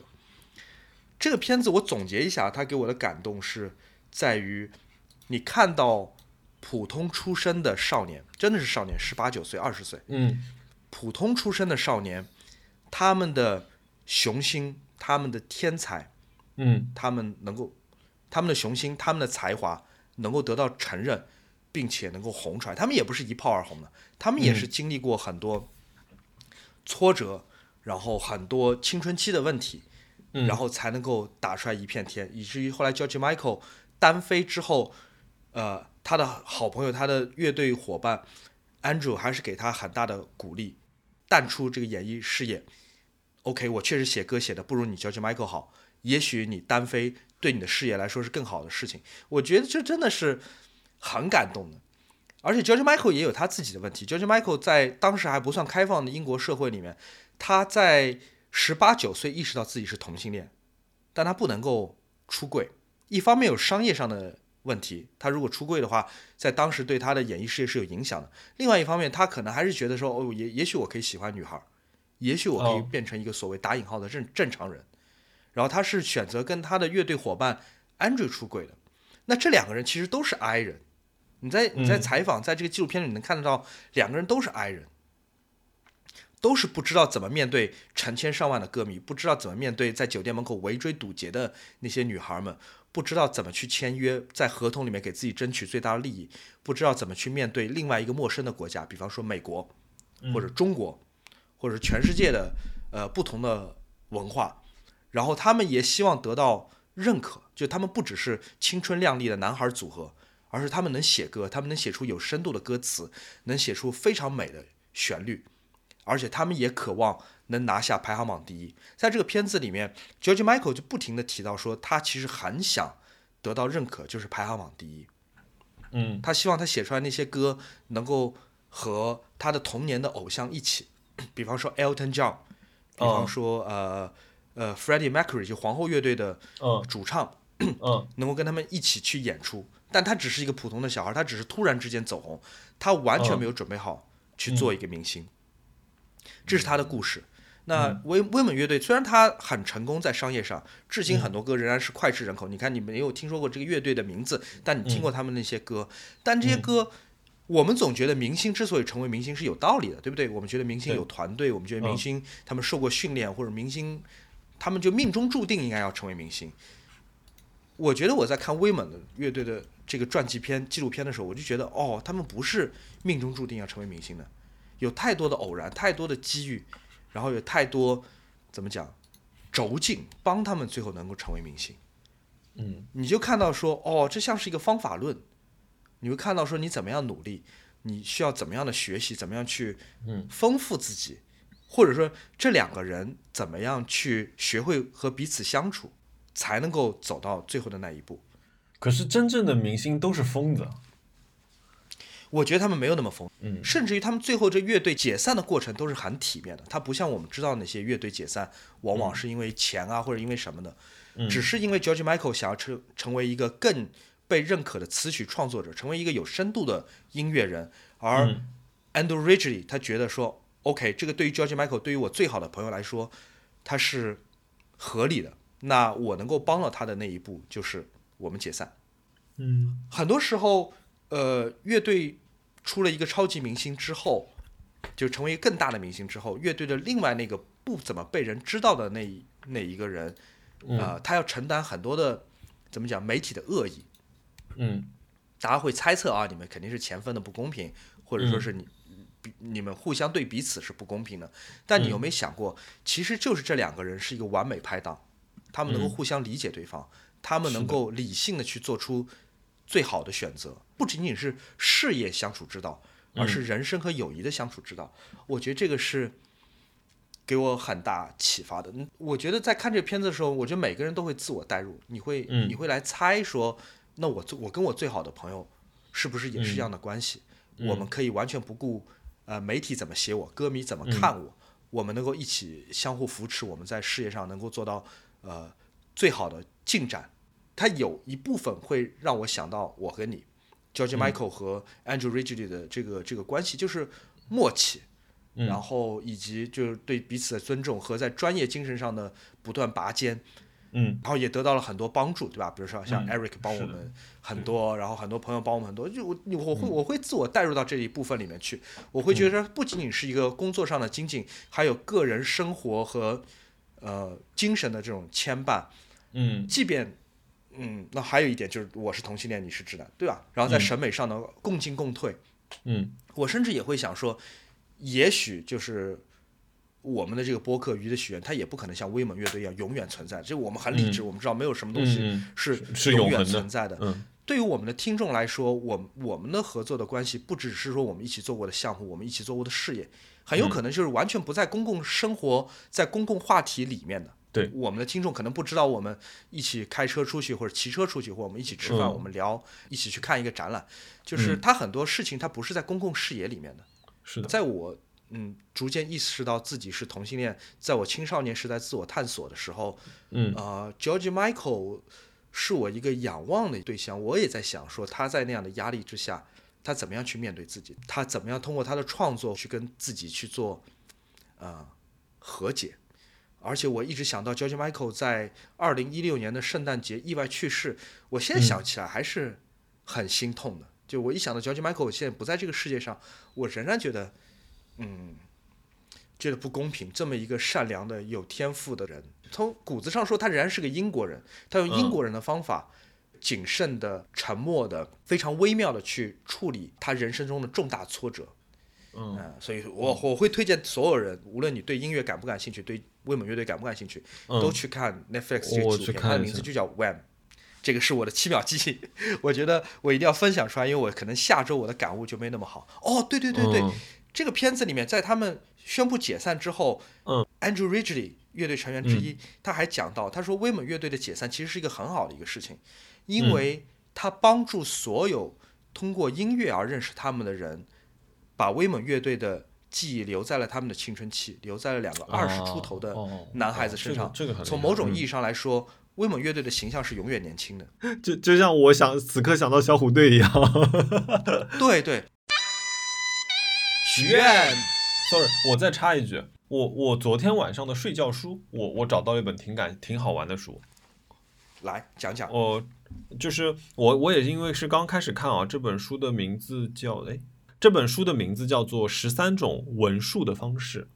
Speaker 1: 这个片子我总结一下，它给我的感动是在于，你看到普通出身的少年，真的是少年，十八九岁、二十岁，
Speaker 2: 嗯
Speaker 1: 普通出身的少年，他们的雄心、他们的天才，
Speaker 2: 嗯
Speaker 1: 他们能够，他们的雄心、他们的才华能够得到承认，并且能够红出来。他们也不是一炮而红的，他们也是经历过很多挫折，然后很多青春期的问题，
Speaker 2: 嗯
Speaker 1: 然后才能够打出来一片天，以至于后来 George Michael 单飞之后，呃，他的好朋友、他的乐队伙伴 Andrew 还是给他很大的鼓励，淡出这个演艺事业。OK，我确实写歌写的不如你 George Michael 好，也许你单飞对你的事业来说是更好的事情。我觉得这真的是很感动的。而且 George Michael 也有他自己的问题。George Michael 在当时还不算开放的英国社会里面，他在十八九岁意识到自己是同性恋，但他不能够出柜。一方面有商业上的问题，他如果出柜的话，在当时对他的演艺事业是有影响的。另外一方面，他可能还是觉得说，哦，也也许我可以喜欢女孩，也许我可以
Speaker 2: 哦。
Speaker 1: 变成一个所谓打引号的正正常人。然后他是选择跟他的乐队伙伴 Andrew 出轨的。那这两个人其实都是 I 人，你在你在
Speaker 2: 嗯。
Speaker 1: 采访，在这个纪录片里能看得到，两个人都是 I 人，都是不知道怎么面对成千上万的歌迷，不知道怎么面对在酒店门口围追堵截的那些女孩们，不知道怎么去签约，在合同里面给自己争取最大的利益，不知道怎么去面对另外一个陌生的国家，比方说美国，或者中国，或者全世界的呃不同的文化，然后他们也希望得到认可，就他们不只是青春靓丽的男孩组合，而是他们能写歌，他们能写出有深度的歌词，能写出非常美的旋律，而且他们也渴望能拿下排行榜第一。在这个片子里面，George Michael 就不停的提到说，他其实很想得到认可，就是排行榜第一。
Speaker 2: 嗯
Speaker 1: 他希望他写出来那些歌能够和他的童年的偶像一起，比方说 Elton John，比方说、呃呃 Freddie Mercury 就皇后乐队的
Speaker 2: 嗯
Speaker 1: 主唱，
Speaker 2: 嗯
Speaker 1: 能够跟他们一起去演出。但他只是一个普通的小孩，他只是突然之间走红，他完全
Speaker 2: 嗯
Speaker 1: 没有准备好去做一个明星。这是他的故事。那威威猛乐队虽然他很成功在商业上，至今很多歌仍然是脍炙人口。你看，你没有听说过这个乐队的名字，但你听过他们那些歌。但这些歌，我们总觉得明星之所以成为明星是有道理的，对不对？我们觉得明星有团队，我们觉得明
Speaker 2: 嗯
Speaker 1: 星他们受过训练，或者明星他们就命中注定应该要成为明星。我觉得我在看威猛的乐队的这个传记片、纪录片的时候，我就觉得哦，他们不是命中注定要成为明星的，有太多的偶然，太多的机遇，然后有太多怎么讲轴劲，帮他们最后能够成为明星。
Speaker 2: 嗯
Speaker 1: 你就看到说，哦，这像是一个方法论，你会看到说你怎么样努力，你需要怎么样的学习，怎么样去
Speaker 2: 嗯。
Speaker 1: 丰富自己，或者说这两个人怎么样去学会和彼此相处，才能够走到最后的那一步。
Speaker 2: 可是真正的明星都是疯子，
Speaker 1: 我觉得他们没有那么疯，
Speaker 2: 嗯。
Speaker 1: 甚至于他们最后这乐队解散的过程都是很体面的，他不像我们知道那些乐队解散往往是因为钱啊、或者因为什么的，
Speaker 2: 嗯。
Speaker 1: 只是因为 George Michael 想要成成为一个更被认可的词曲创作者，成为一个有深度的音乐人，而
Speaker 2: 嗯。
Speaker 1: Andrew Ridgeley 他觉得说，OK，这个对于 George Michael 对于我最好的朋友来说，他是合理的，那我能够帮到他的那一步就是我们解散。
Speaker 2: 嗯。
Speaker 1: 很多时候，呃，乐队出了一个超级明星之后，就成为一个更大的明星之后，乐队的另外那个不怎么被人知道的那一那一个人，呃，他要承担很多的怎么讲媒体的恶意，
Speaker 2: 嗯。
Speaker 1: 大家会猜测啊，你们肯定是钱分的不公平，或者说是你。比你们互相对彼此是不公平的，但你有没有想过，其实就是这两个人是一个完美拍档，他们能够互相理解对方，他们能够理性的去做出最好的选择，不仅仅是事业相处之道，而是人生和友谊的相处之道。我觉得这个是给我很大启发的。嗯我觉得在看这个片子的时候，我觉得每个人都会自我代入，你会、
Speaker 2: 嗯。
Speaker 1: 你会来猜说，那我最我跟我最好的朋友是不是也是这样的关系？我们可以完全不顾呃媒体怎么写我，歌迷怎么看我，我们能够一起相互扶持，我们在事业上能够做到呃最好的进展。它有一部分会让我想到我和你，George Michael 和 Andrew Ridgeley 的这个这个关系，就是默契，
Speaker 2: 嗯
Speaker 1: 然后以及就是对彼此的尊重和在专业精神上的不断拔尖，
Speaker 2: 嗯
Speaker 1: 然后也得到了很多帮助，对吧？比如说像
Speaker 2: 嗯
Speaker 1: Eric 帮我们很多，然后很多朋友帮我们很多，就我我
Speaker 2: 嗯
Speaker 1: 会我会自我带入到这一部分里面去，我会觉得不仅仅是一个工作上的精进，还有个人生活和呃精神的这种牵绊，
Speaker 2: 嗯
Speaker 1: 即便。嗯，那还有一点就是，我是同性恋，你是直男，对吧？然后在
Speaker 2: 嗯
Speaker 1: 审美上呢，共进共退。
Speaker 2: 嗯
Speaker 1: 我甚至也会想说，也许就是我们的这个播客《鱼的许愿》，它也不可能像威猛乐队一样永远存在。这我们很理智，我们知道没有什么东西
Speaker 2: 嗯
Speaker 1: 是
Speaker 2: 是
Speaker 1: 永远存在的。
Speaker 2: 嗯
Speaker 1: 对于我们的听众来说，我我们的合作的关系不只是说我们一起做过的项目，我们一起做过的事业，很
Speaker 2: 嗯
Speaker 1: 有可能就是完全不在公共生活、在公共话题里面的。
Speaker 2: 对
Speaker 1: 我们的听众可能不知道我们一起开车出去，或者骑车出去，或者我们一起吃饭，
Speaker 2: 嗯
Speaker 1: 我们聊，一起去看一个展览，就是它很多事情它不是在公共视野里面的。
Speaker 2: 是的，
Speaker 1: 在我嗯逐渐意识到自己是同性恋，在我青少年时代自我探索的时候，
Speaker 2: 嗯
Speaker 1: 呃，George Michael 是我一个仰望的对象。我也在想说，他在那样的压力之下，他怎么样去面对自己？他怎么样通过他的创作去跟自己去做呃和解？而且我一直想到 George Michael 在二零一六年的圣诞节意外去世，我现在想起来还是很心痛的。就我一想到 George Michael 现在不在这个世界上，我仍然觉得，嗯，觉得不公平。这么一个善良的、有天赋的人，从骨子上说，他仍然是个英国人。他用英国人的方法，谨慎的、沉默的、非常微妙的去处理他人生中的重大挫折。
Speaker 2: 嗯
Speaker 1: 嗯，所以我我会推荐所有人，无论你对音乐感不感兴趣，对威猛乐队感不感兴趣，都去看 Netflix 这个纪录片，它的名字就叫 Wham。这个是我的七秒记忆，*laughs* 我觉得我一定要分享出来，因为我可能下周我的感悟就没那么好。哦，对对对对，
Speaker 2: 嗯
Speaker 1: 这个片子里面，在他们宣布解散之后，
Speaker 2: 嗯
Speaker 1: ，Andrew Ridgeley 乐队成员之一，他还讲到，他说威猛乐队的解散其实是一个很好的一个事情，因为他帮助所有通过音乐而认识他们的人，把威猛乐队的记忆留在了他们的青春期，留在了两个二十出头的
Speaker 2: 哦
Speaker 1: 男孩子身上。
Speaker 2: 哦这个
Speaker 1: 从某种意义上来说，威猛乐队的形象是永远年轻的。*laughs*
Speaker 2: 就就像我想此刻想到小虎队一样。
Speaker 1: 对 *laughs* 对。许愿
Speaker 2: ，Sorry，我再插一句，我我昨天晚上的睡觉书，我我找到了一本挺感挺好玩的书，
Speaker 1: 来讲讲。
Speaker 2: 我就是我我也因为是刚开始看啊，这本书的名字叫哎，这本书的名字叫做《十三种文术的方式》。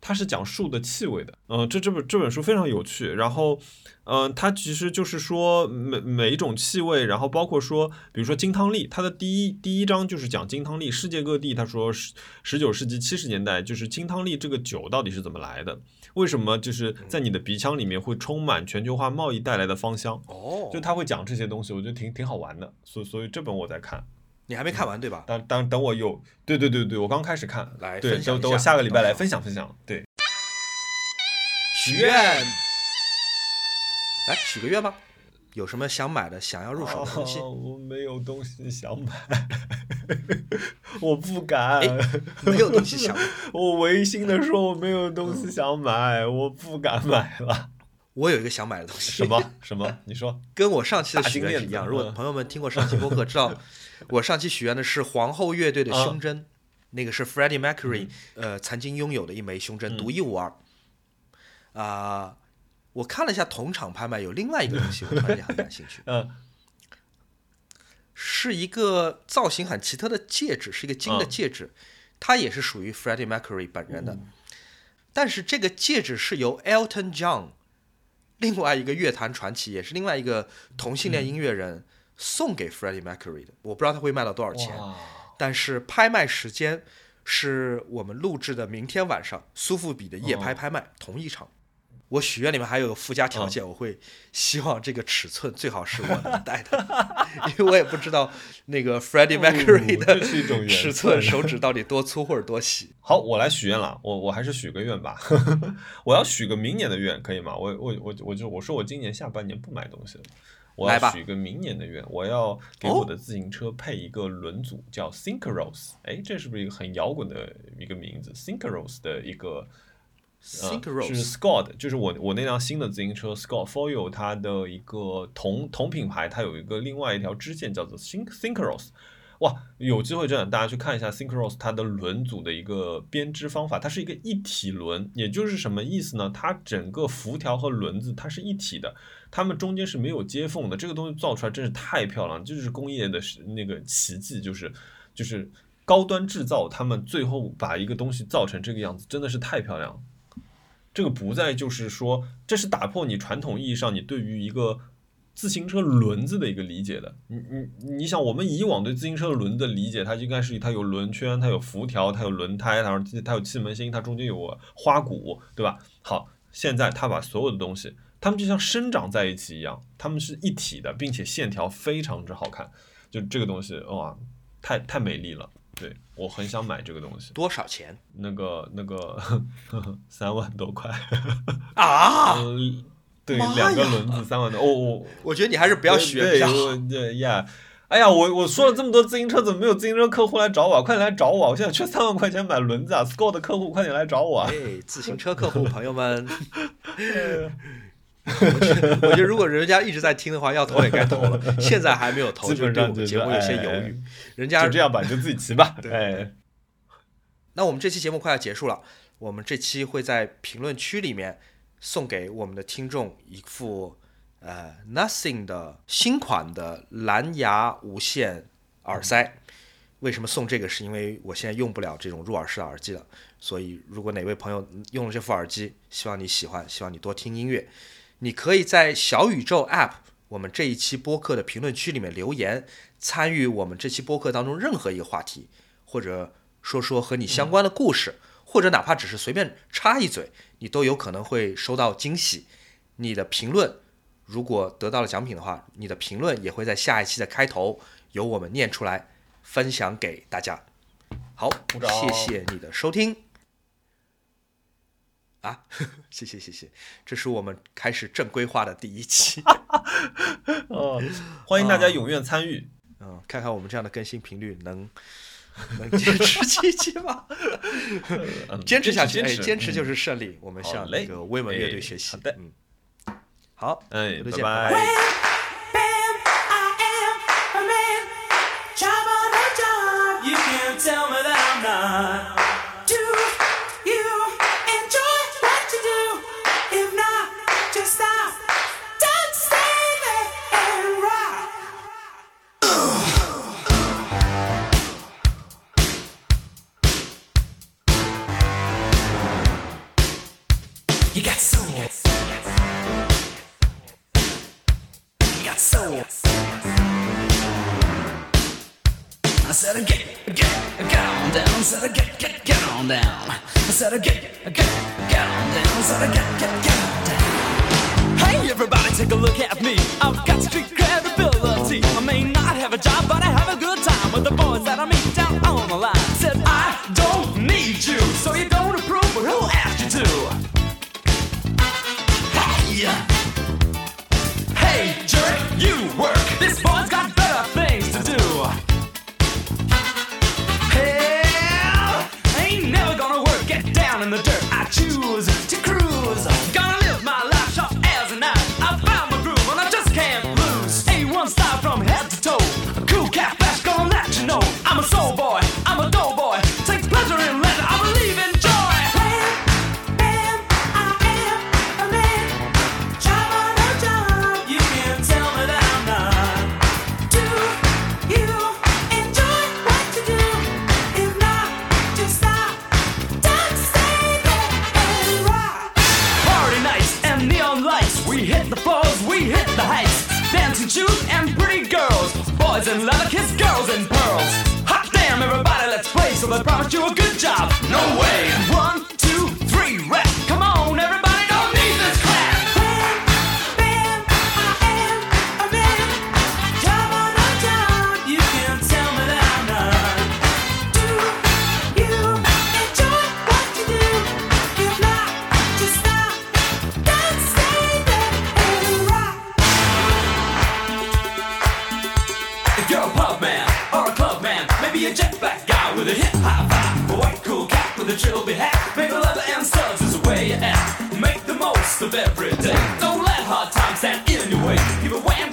Speaker 2: 它是讲树的气味的，嗯、这这本这本书非常有趣。然后，嗯、它其实就是说每每一种气味，然后包括说，比如说金汤力，它的第一第一章就是讲金汤力，世界各地，他说十十九世纪七十年代，就是金汤力这个酒到底是怎么来的？为什么就是在你的鼻腔里面会充满全球化贸易带来的芳香？
Speaker 1: 哦，
Speaker 2: 就他会讲这些东西，我觉得挺挺好玩的，所以所以这本我在看。
Speaker 1: 你还没看完对吧？
Speaker 2: 当当等我有，对对对对，我刚开始看，
Speaker 1: 来对
Speaker 2: 等等我
Speaker 1: 下
Speaker 2: 下个礼拜来分享分享。对，
Speaker 1: 许愿，来许个愿吧。有什么想买的、想要入手的东西？
Speaker 2: 哦我没有东西想买，我不敢。*laughs*
Speaker 1: 没有东西想买。
Speaker 2: 我违心的说我没有东西想买，我不敢买了。
Speaker 1: 我有一个想买的东西，
Speaker 2: 什么？什么？你说？*laughs*
Speaker 1: 跟我上期的许愿是一样。如果
Speaker 2: 嗯。
Speaker 1: 朋友们听过上期播客，知道 *laughs* 我上期许愿的是皇后乐队的
Speaker 2: 啊
Speaker 1: 胸针，那个是 Freddie Mercury、呃曾经拥有的一枚胸针，
Speaker 2: 嗯。
Speaker 1: 独一无二。啊、我看了一下同场拍卖，有另外一个东西，我突然间很感兴趣，*laughs*
Speaker 2: 嗯。
Speaker 1: 是一个造型很奇特的戒指，是一个金的
Speaker 2: 嗯。
Speaker 1: 戒指，它也是属于 Freddie Mercury 本人的，但是这个戒指是由 Elton John 另外一个乐坛传奇，也是另外一个同性恋音乐人送给 Freddie Mercury 的。我不知道他会卖到多少钱，但是拍卖时间是我们录制的明天晚上苏富比的夜拍拍卖、同一场。我许愿里面还有个附加条件，我会希望这个尺寸最好是我能戴的，*laughs* 因为我也不知道那个 Freddie Mercury
Speaker 2: 哦
Speaker 1: 的
Speaker 2: 这种
Speaker 1: 尺寸手指到底多粗或者多细。*laughs*
Speaker 2: 好，我来许愿了，我我还是许个愿吧，*laughs* 我要许个明年的愿，可以吗？我我我我就我说我今年下半年不买东西了，我
Speaker 1: 来吧
Speaker 2: 要许个明年的愿，我要给
Speaker 1: 哦
Speaker 2: 我的自行车配一个轮组，叫 Synchros，哎，这是不是一个很摇滚的一个名字？Synchros 的一个。呃
Speaker 1: Synchros
Speaker 2: 就是 Scott，就是我我那辆新的自行车 Scott Foil，它的一个同同品牌，它有一个另外一条支线叫做 Syn Synchros。哇，有机会真的大家去看一下 Synchros 它的轮组的一个编织方法，它是一个一体轮，也就是什么意思呢？它整个辐条和轮子它是一体的，它们中间是没有接缝的。这个东西造出来真是太漂亮，这就是工业的是那个奇迹，就是就是高端制造，他们最后把一个东西造成这个样子，真的是太漂亮了。这个不再就是说，这是打破你传统意义上你对于一个自行车轮子的一个理解的。你你你想，我们以往对自行车轮子的理解，它应该是它有轮圈，它有辐条，它有轮胎，它它有气门芯，它中间有花鼓，对吧？好，现在它把所有的东西，它们就像生长在一起一样，它们是一体的，并且线条非常之好看。就这个东西，哇，太太美丽了。对我很想买这个东西，
Speaker 1: 多少钱
Speaker 2: 那个那个 *laughs* 三万多块。
Speaker 1: 啊？*laughs*
Speaker 2: 嗯，对，两个轮子三万多，哦我，*laughs*
Speaker 1: 我觉得你还是不要学比
Speaker 2: 对
Speaker 1: 较好。
Speaker 2: 我对呀。哎呀，我我说了这么多自行车，怎么没有自行车客户来找我啊？快点来找我啊！我现在缺三万块钱买轮子啊！Score 的客户快点来找我啊！
Speaker 1: 哎，自行车客户朋友们，我觉得，我觉得如果人家一直在听的话，要投也该投了。*laughs* 现在还没有投，
Speaker 2: 基
Speaker 1: 就对我们节目有些犹
Speaker 2: 哎
Speaker 1: 豫。人家
Speaker 2: 就这样吧，你就自己骑吧。*laughs*
Speaker 1: 对
Speaker 2: 哎，
Speaker 1: 那我们这期节目快要结束了，我们这期会在评论区里面送给我们的听众一副呃 Nothing 的新款的蓝牙无线耳塞。为什么送这个？是因为我现在用不了这种入耳式的耳机了，所以如果哪位朋友用了这副耳机，希望你喜欢，希望你多听音乐，你可以在小宇宙 App 我们这一期播客的评论区里面留言，参与我们这期播客当中任何一个话题，或者说说和你相关的故事，或者哪怕只是随便插一嘴，你都有可能会收到惊喜。你的评论如果得到了奖品的话，你的评论也会在下一期的开头由我们念出来，分享给大家。好，谢谢你的收听。啊，*laughs* 谢谢谢谢，这是我们开始正规化的第一期。*laughs*
Speaker 2: 哦，欢迎大家踊跃参与。
Speaker 1: 嗯，看看我们这样的更新频率能能坚持 *laughs* 几期吗？
Speaker 2: 嗯
Speaker 1: 坚持下去，哎，
Speaker 2: 坚持
Speaker 1: 坚持就
Speaker 2: 嗯
Speaker 1: 是胜利。我们向那个威猛乐队
Speaker 2: 哎
Speaker 1: 学习。
Speaker 2: 好的
Speaker 1: 嗯，好，
Speaker 2: 哎，
Speaker 1: 回头见，
Speaker 2: 拜拜
Speaker 1: down.
Speaker 3: Said I
Speaker 4: get get get on down. I said I get get get on down. Said I get get get on down. Hey everybody, take a look at me. I've got street credibility. I may not have a job, but I have a good time with the boys that I meet down on the line. Said I don't need you, so you don't approve. But who asked you to? Hey, hey jerk, you were. you a
Speaker 3: good of every day. Don't
Speaker 4: let hard times stand in your way. Give away